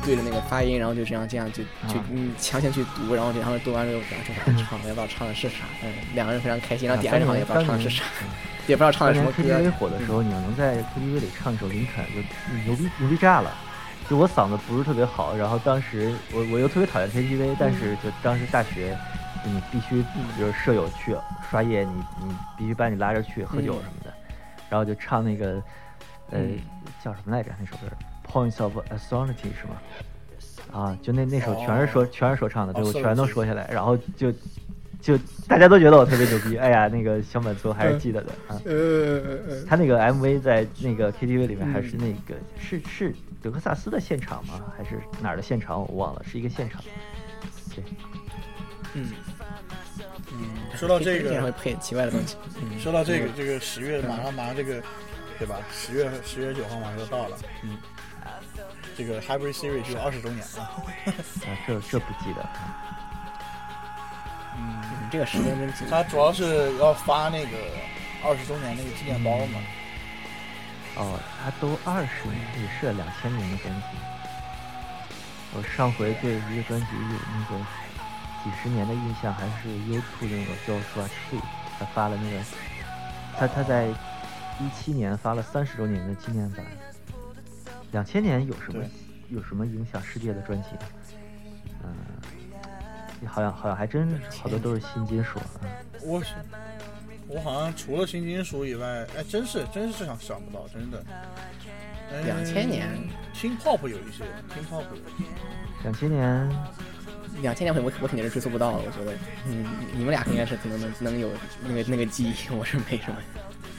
对着那个发音，然后就这样这样就就嗯强行去读，然后然后读完之后，然后就唱，也不知道唱的是啥，嗯，两个人非常开心，然后点上也不知道唱的是啥，也不知道唱的什么歌。KTV 火的时候，你要能在 KTV 里唱一首林肯，就牛逼牛逼炸了。就我嗓子不是特别好，然后当时我我又特别讨厌 KTV，但是就当时大学，你必须比如舍友去刷夜，你你必须把你拉着去喝酒什么的，然后就唱那个呃叫什么来着那首歌。Points of Authority 是吗？啊，就那那首全是说全是说唱的，对我全都说下来，然后就就大家都觉得我特别牛逼。哎呀，那个小满足还是记得的啊。呃他那个 MV 在那个 KTV 里面还是那个是是德克萨斯的现场吗？还是哪儿的现场？我忘了，是一个现场。对，嗯嗯，说到这个会配奇怪的东西。说到这个这个十月马上马上这个对吧？十月十月九号马上就到了，嗯。这个 Hybrid Series 就二十周年了，[laughs] 啊，这这不记得。嗯，这个时间真紧。他主要是要发那个二十周年那个纪念包嘛。哦，他都二十年，也是两千年的专辑。我上回对一个专辑有那个几十年的印象，还是 U2 那个叫 Tree，他发了那个，他他在一七年发了三十周年的纪念版。两千年有什么有什么影响世界的专辑？嗯，好像好像还真好多都是新金属啊。我是我好像除了新金属以外，哎，真是真是想想不到，真的。两千年听 pop 有一些，听 pop。两千年两千年我我肯定是追溯不到了，我觉得，嗯，你们俩应该是可能能能有那个那个记忆，我是没什么。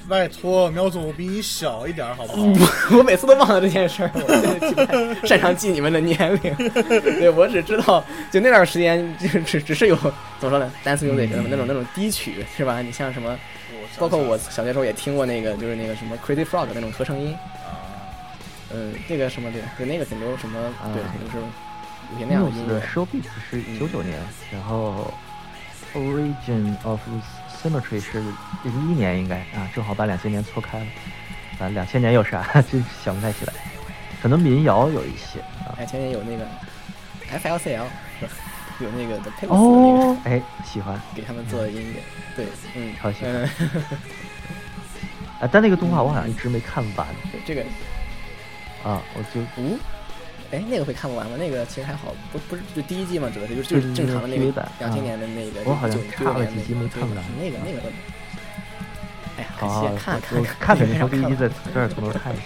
拜托，苗总，我比你小一点，好不好？[laughs] 我每次都忘了这件事儿，我真的记不太 [laughs] 擅长记你们的年龄。对我只知道，就那段时间，就只只是有怎么说呢，dance music 那种那种低曲是吧？你像什么，包括我小学时候也听过那个，就是那个什么 Crazy Frog 那种合成音。呃，那个什么对，就那个很多什么，对，肯定是有些那样的音乐。Show Beats 是九九年，然后 Origin of Symmetry 是零一年应该啊，正好把两千年错开了。啊，两千年有啥？[laughs] 真想不太起来。可能民谣有一些啊。两千年有那个 FLCL，有那个的配哦，哎，喜欢给他们做的音乐，对，嗯，超喜欢。啊，但那个动画我好像一直没看完。[laughs] 这个啊，我就嗯。哎，那个会看不完吗？那个其实还好，不不是就第一季嘛，主要是就是就是正常的那个两千年的那个，我好像差了几集没看完。那个那个，哎呀，好，看看看肯定从第一集在这儿从头看一下。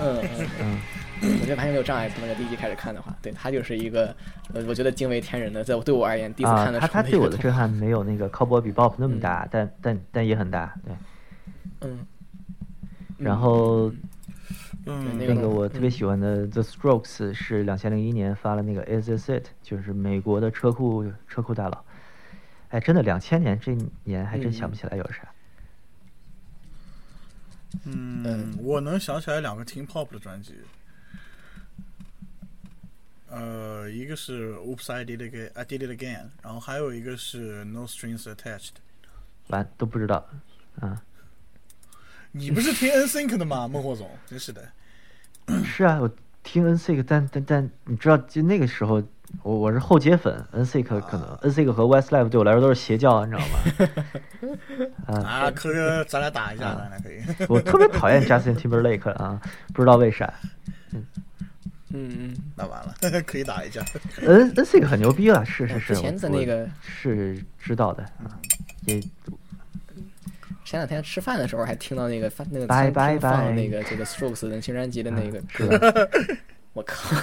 嗯嗯嗯，我觉得完全没有障碍，从那个第一集开始看的话，对他就是一个，呃，我觉得惊为天人的，在我对我而言，第一次看的时候，他他对我的震撼没有那个《靠波比 Bop》那么大，但但但也很大，对。嗯。然后。嗯，那个我特别喜欢的 The Strokes 是两千零一年发了那个 Is This It，就是美国的车库车库大佬。哎，真的两千年这年还真想不起来有啥。嗯，我能想起来两个 Teen Pop 的专辑。呃，一个是 Oops I Did It I Did It Again，然后还有一个是 No Strings Attached。完都不知道，啊。你不是听 NSYNC 的吗？孟获总，真是的。[clears throat] 是啊，我听 NSYNC，但但但你知道，就那个时候，我我是后街粉，NSYNC 可能 NSYNC 和 Westlife 对我来说都是邪教，你知道吗？[laughs] 啊，可是，咱俩打一架，咱俩可以。我特别讨厌 Justin Timberlake 啊，不知道为啥。嗯嗯，那完了，[laughs] 可以打一架。N NSYNC 很牛逼了，是是是，前的那个是知道的啊，也。前两天吃饭的时候还听到那个那个餐厅放那个这个 Strokes 的新专辑的那个歌，[laughs] 我靠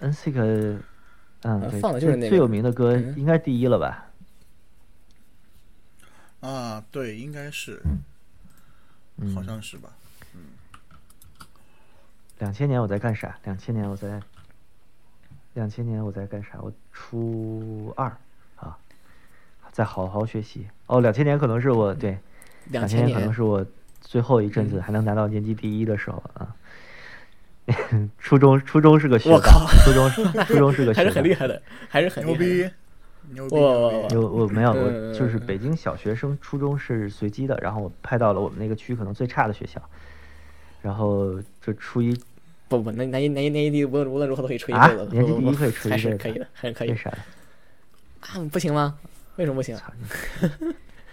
！NSYNC，[laughs] 嗯，放的就是那个最有名的歌，应该第一了吧？啊，对，应该是，好像是吧？嗯。两千年我在干啥？两千年我在，两千年我在干啥？我初二。啊，在好好学习哦，两千年可能是我对，两千年可能是我最后一阵子还能拿到年级第一的时候啊。[laughs] 初中初中是个学霸，初中初中是个还是很厉害的，还是很牛逼，牛逼！我我没有，我就是北京小学生初中是随机的，然后我派到了我们那个区可能最差的学校，然后就初一不不，那那那那年级无论无论如何都可以吹一辈子，年级第一可以吹一辈子，可以的，还是可以。为啥？啊，不行吗？为什么不行？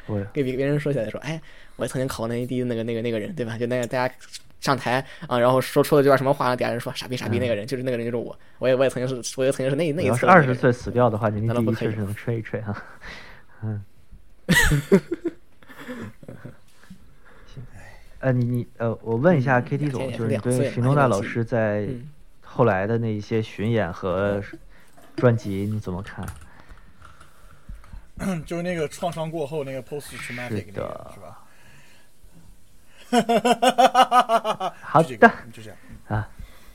我 [laughs] 给别别人说起来说，哎，我也曾经考过那第一那个那个那个人，对吧？就那个大家上台啊，然后说出了这段什么话，底下人说傻逼傻逼，那个人就是那个人就是我，我也我也曾经是，我也曾经是那那一次。二十岁死掉的话，你第一确实能吹一吹哈。[laughs] 嗯。行，呃，你你呃，我问一下 K T 总，就是你对许诺大老师在后来的那一些巡演和专辑你怎么看？就是那个创伤过后那个 post traumatic 那个是吧？好的，就这样啊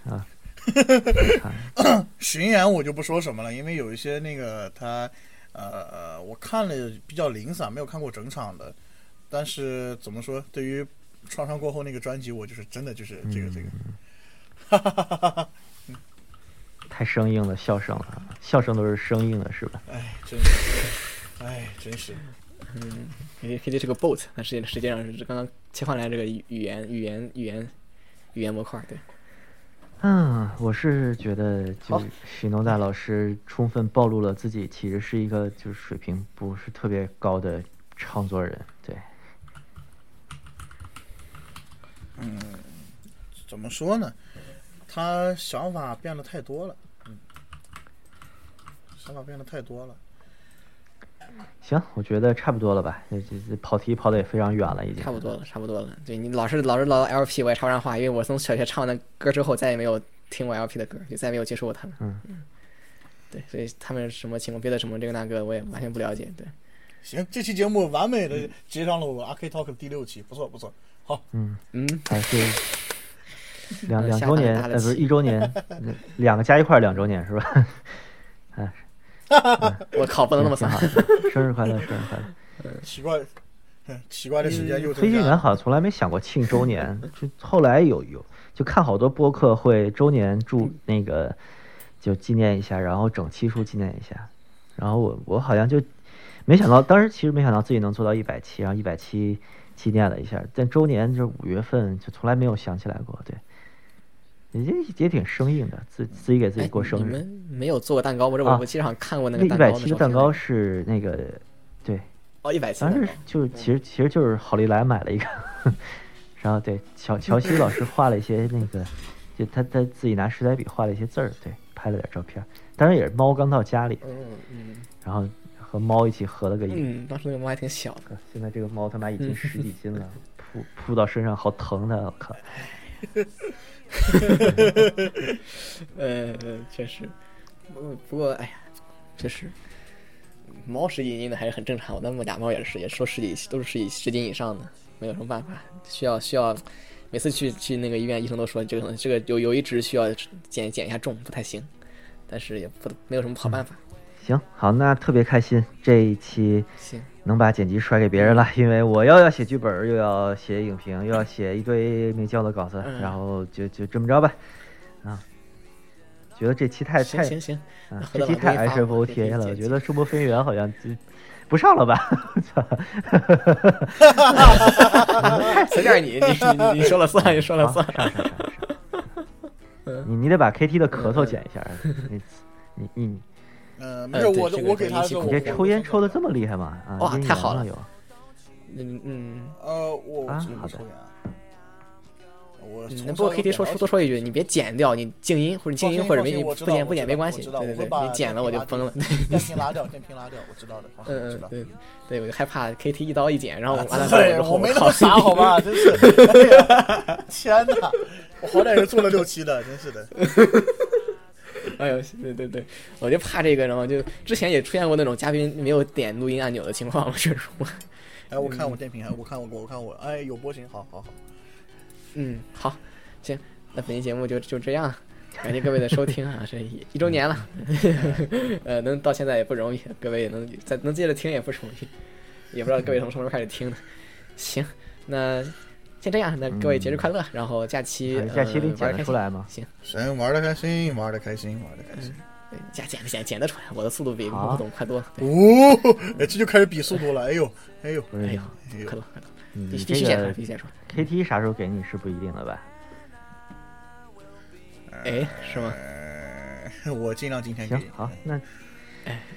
啊。[laughs] 巡演我就不说什么了，因为有一些那个他呃，我看了比较零散，没有看过整场的。但是怎么说，对于创伤过后那个专辑，我就是真的就是这个这个，[laughs] 哈哈哈哈哈。太生硬了，笑声了，笑声都是生硬的，是吧？哎，真是。哎，真是，嗯，K T 是个 bot，但实际实际上是刚刚切换来这个语言语言语言语言模块，对。嗯，我是觉得，就许诺大老师充分暴露了自己其实是一个就是水平不是特别高的创作人，对。嗯，怎么说呢？他想法变得太多了，嗯，想法变得太多了。行，我觉得差不多了吧。这这跑题跑的也非常远了，已经。差不多了，差不多了。对你老是老是唠 LP，我也插不上话，因为我从小学唱完那歌之后，再也没有听过 LP 的歌，就再也没有接触过他们。嗯嗯，对，所以他们什么情况，别的什么这个那个，我也完全不了解。对，行，这期节目完美的接上了我 AK Talk 第六期，不错不错。好，嗯嗯，还是 [laughs] 两两周年，呃，不是一周年，[laughs] 两个加一块儿两周年是吧？[laughs] 啊，[laughs] 我靠，不能那么算挺好。的，[laughs] 生日快乐，生日快乐！奇怪，嗯奇怪的时间又增飞行员。好像从来没想过庆周年，就后来有有就看好多播客会周年祝那个就纪念一下，然后整期数纪念一下，然后我我好像就没想到，当时其实没想到自己能做到一百期，然后一百期纪念了一下，但周年就是五月份就从来没有想起来过，对，也也挺生硬的，自自己给自己哎，过生日。你们没有做过蛋糕吗？这啊我我记得好像看过那个一个蛋百七的蛋糕是那个对，哦，一百七当时。就是其实其实就是好利来买了一个，[laughs] 然后对乔乔西老师画了一些那个，就他他自己拿水彩笔画了一些字儿，对，拍了点照片。当然也是猫刚到家里，嗯嗯然后和猫一起合了个影。嗯，当时那个猫还挺小的。现在这个猫他妈已经嗯十几斤了，[laughs] 扑扑到身上好疼的，我靠！[laughs] [laughs] 呃，呃确实，不不过，哎呀，确实，猫十几斤的还是很正常。我那么俩猫也是，也说十几，都是十几十斤以上的，没有什么办法，需要需要，每次去去那个医院，医生都说这个这个有有一只需要减减一下重，不太行，但是也不没有什么好办法。行，好，那特别开心这一期行，能把剪辑甩给别人了，因为我又要写剧本，又要写影评，又要写一堆没交的稿子，嗯。然后就就这么着吧，啊，觉得这期太太行行行，啊那，回头这期太把微发 SFOTA 了，我觉得声波飞行员好像就不上了吧，我操，随便你，你你你说了算，你说了好算。上上上上，你你得把 KT 的咳嗽剪一下，[laughs] 你你你嗯，没有，我我给他的时候，这个我你这抽烟抽的这么厉害吗？啊，哇太好了有。嗯嗯。呃，我啊好的。我不过小 KT 说点到多说一句，你别剪掉，你静音或者静音或者没放心我知道不剪不剪没关系，对对对，你剪了我就疯了。电瓶拉掉，电瓶拉掉，我知道的，啊嗯。嗯对对，我就害怕 KT 一刀一剪，然后完了对，之后我没那靠么傻，好吧？真是，[laughs] 天哪！我好歹也做了六期的，真是的。哎呦，对对对，我就怕这个，然后就之前也出现过那种嘉宾没有点录音按钮的情况，就是我，哎，我看我电瓶，哎，我看我我看我，哎，有波形，好好好。嗯，好，行，那本期节目就就这样，感谢各位的收听啊，这一一周年了，[laughs] 呃，能到现在也不容易，各位也能再能接着听也不容易，也不知道各位从什么时候开始听的。行，那先这样，那各位节日快乐，然后假期假期里呃玩得出来吗？行，行玩的开心，玩的开心，玩的开心。对剪剪剪剪得出来，我的速度比好吴总快多了。哦，哎，这就开始比速度了。哎呦，哎呦，哎呦，哎呦快，乐快乐，你必须必这须剪出来，个必须剪出来。KT 啥时候给你是不一定了吧？哎，是吗？呃，我尽量今天给行你。，好，那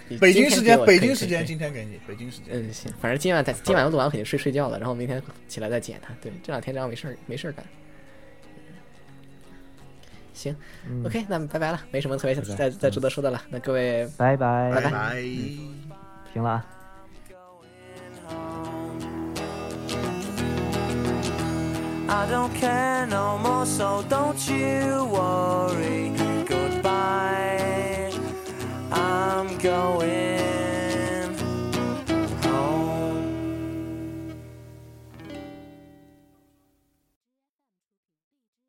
你北京时间，北京时间，今天给你，北京时间。嗯，行，反正今晚在今晚录完，我肯定睡睡觉了，然后明天起来再剪它。对，这两天这样没事儿没事儿干。行、嗯 o k 那拜拜了，没什么特别拜拜再再值得说的了。那各位，拜拜，拜拜拜。停了啊。I don't care no more, so don't you worry. Goodbye. I'm going.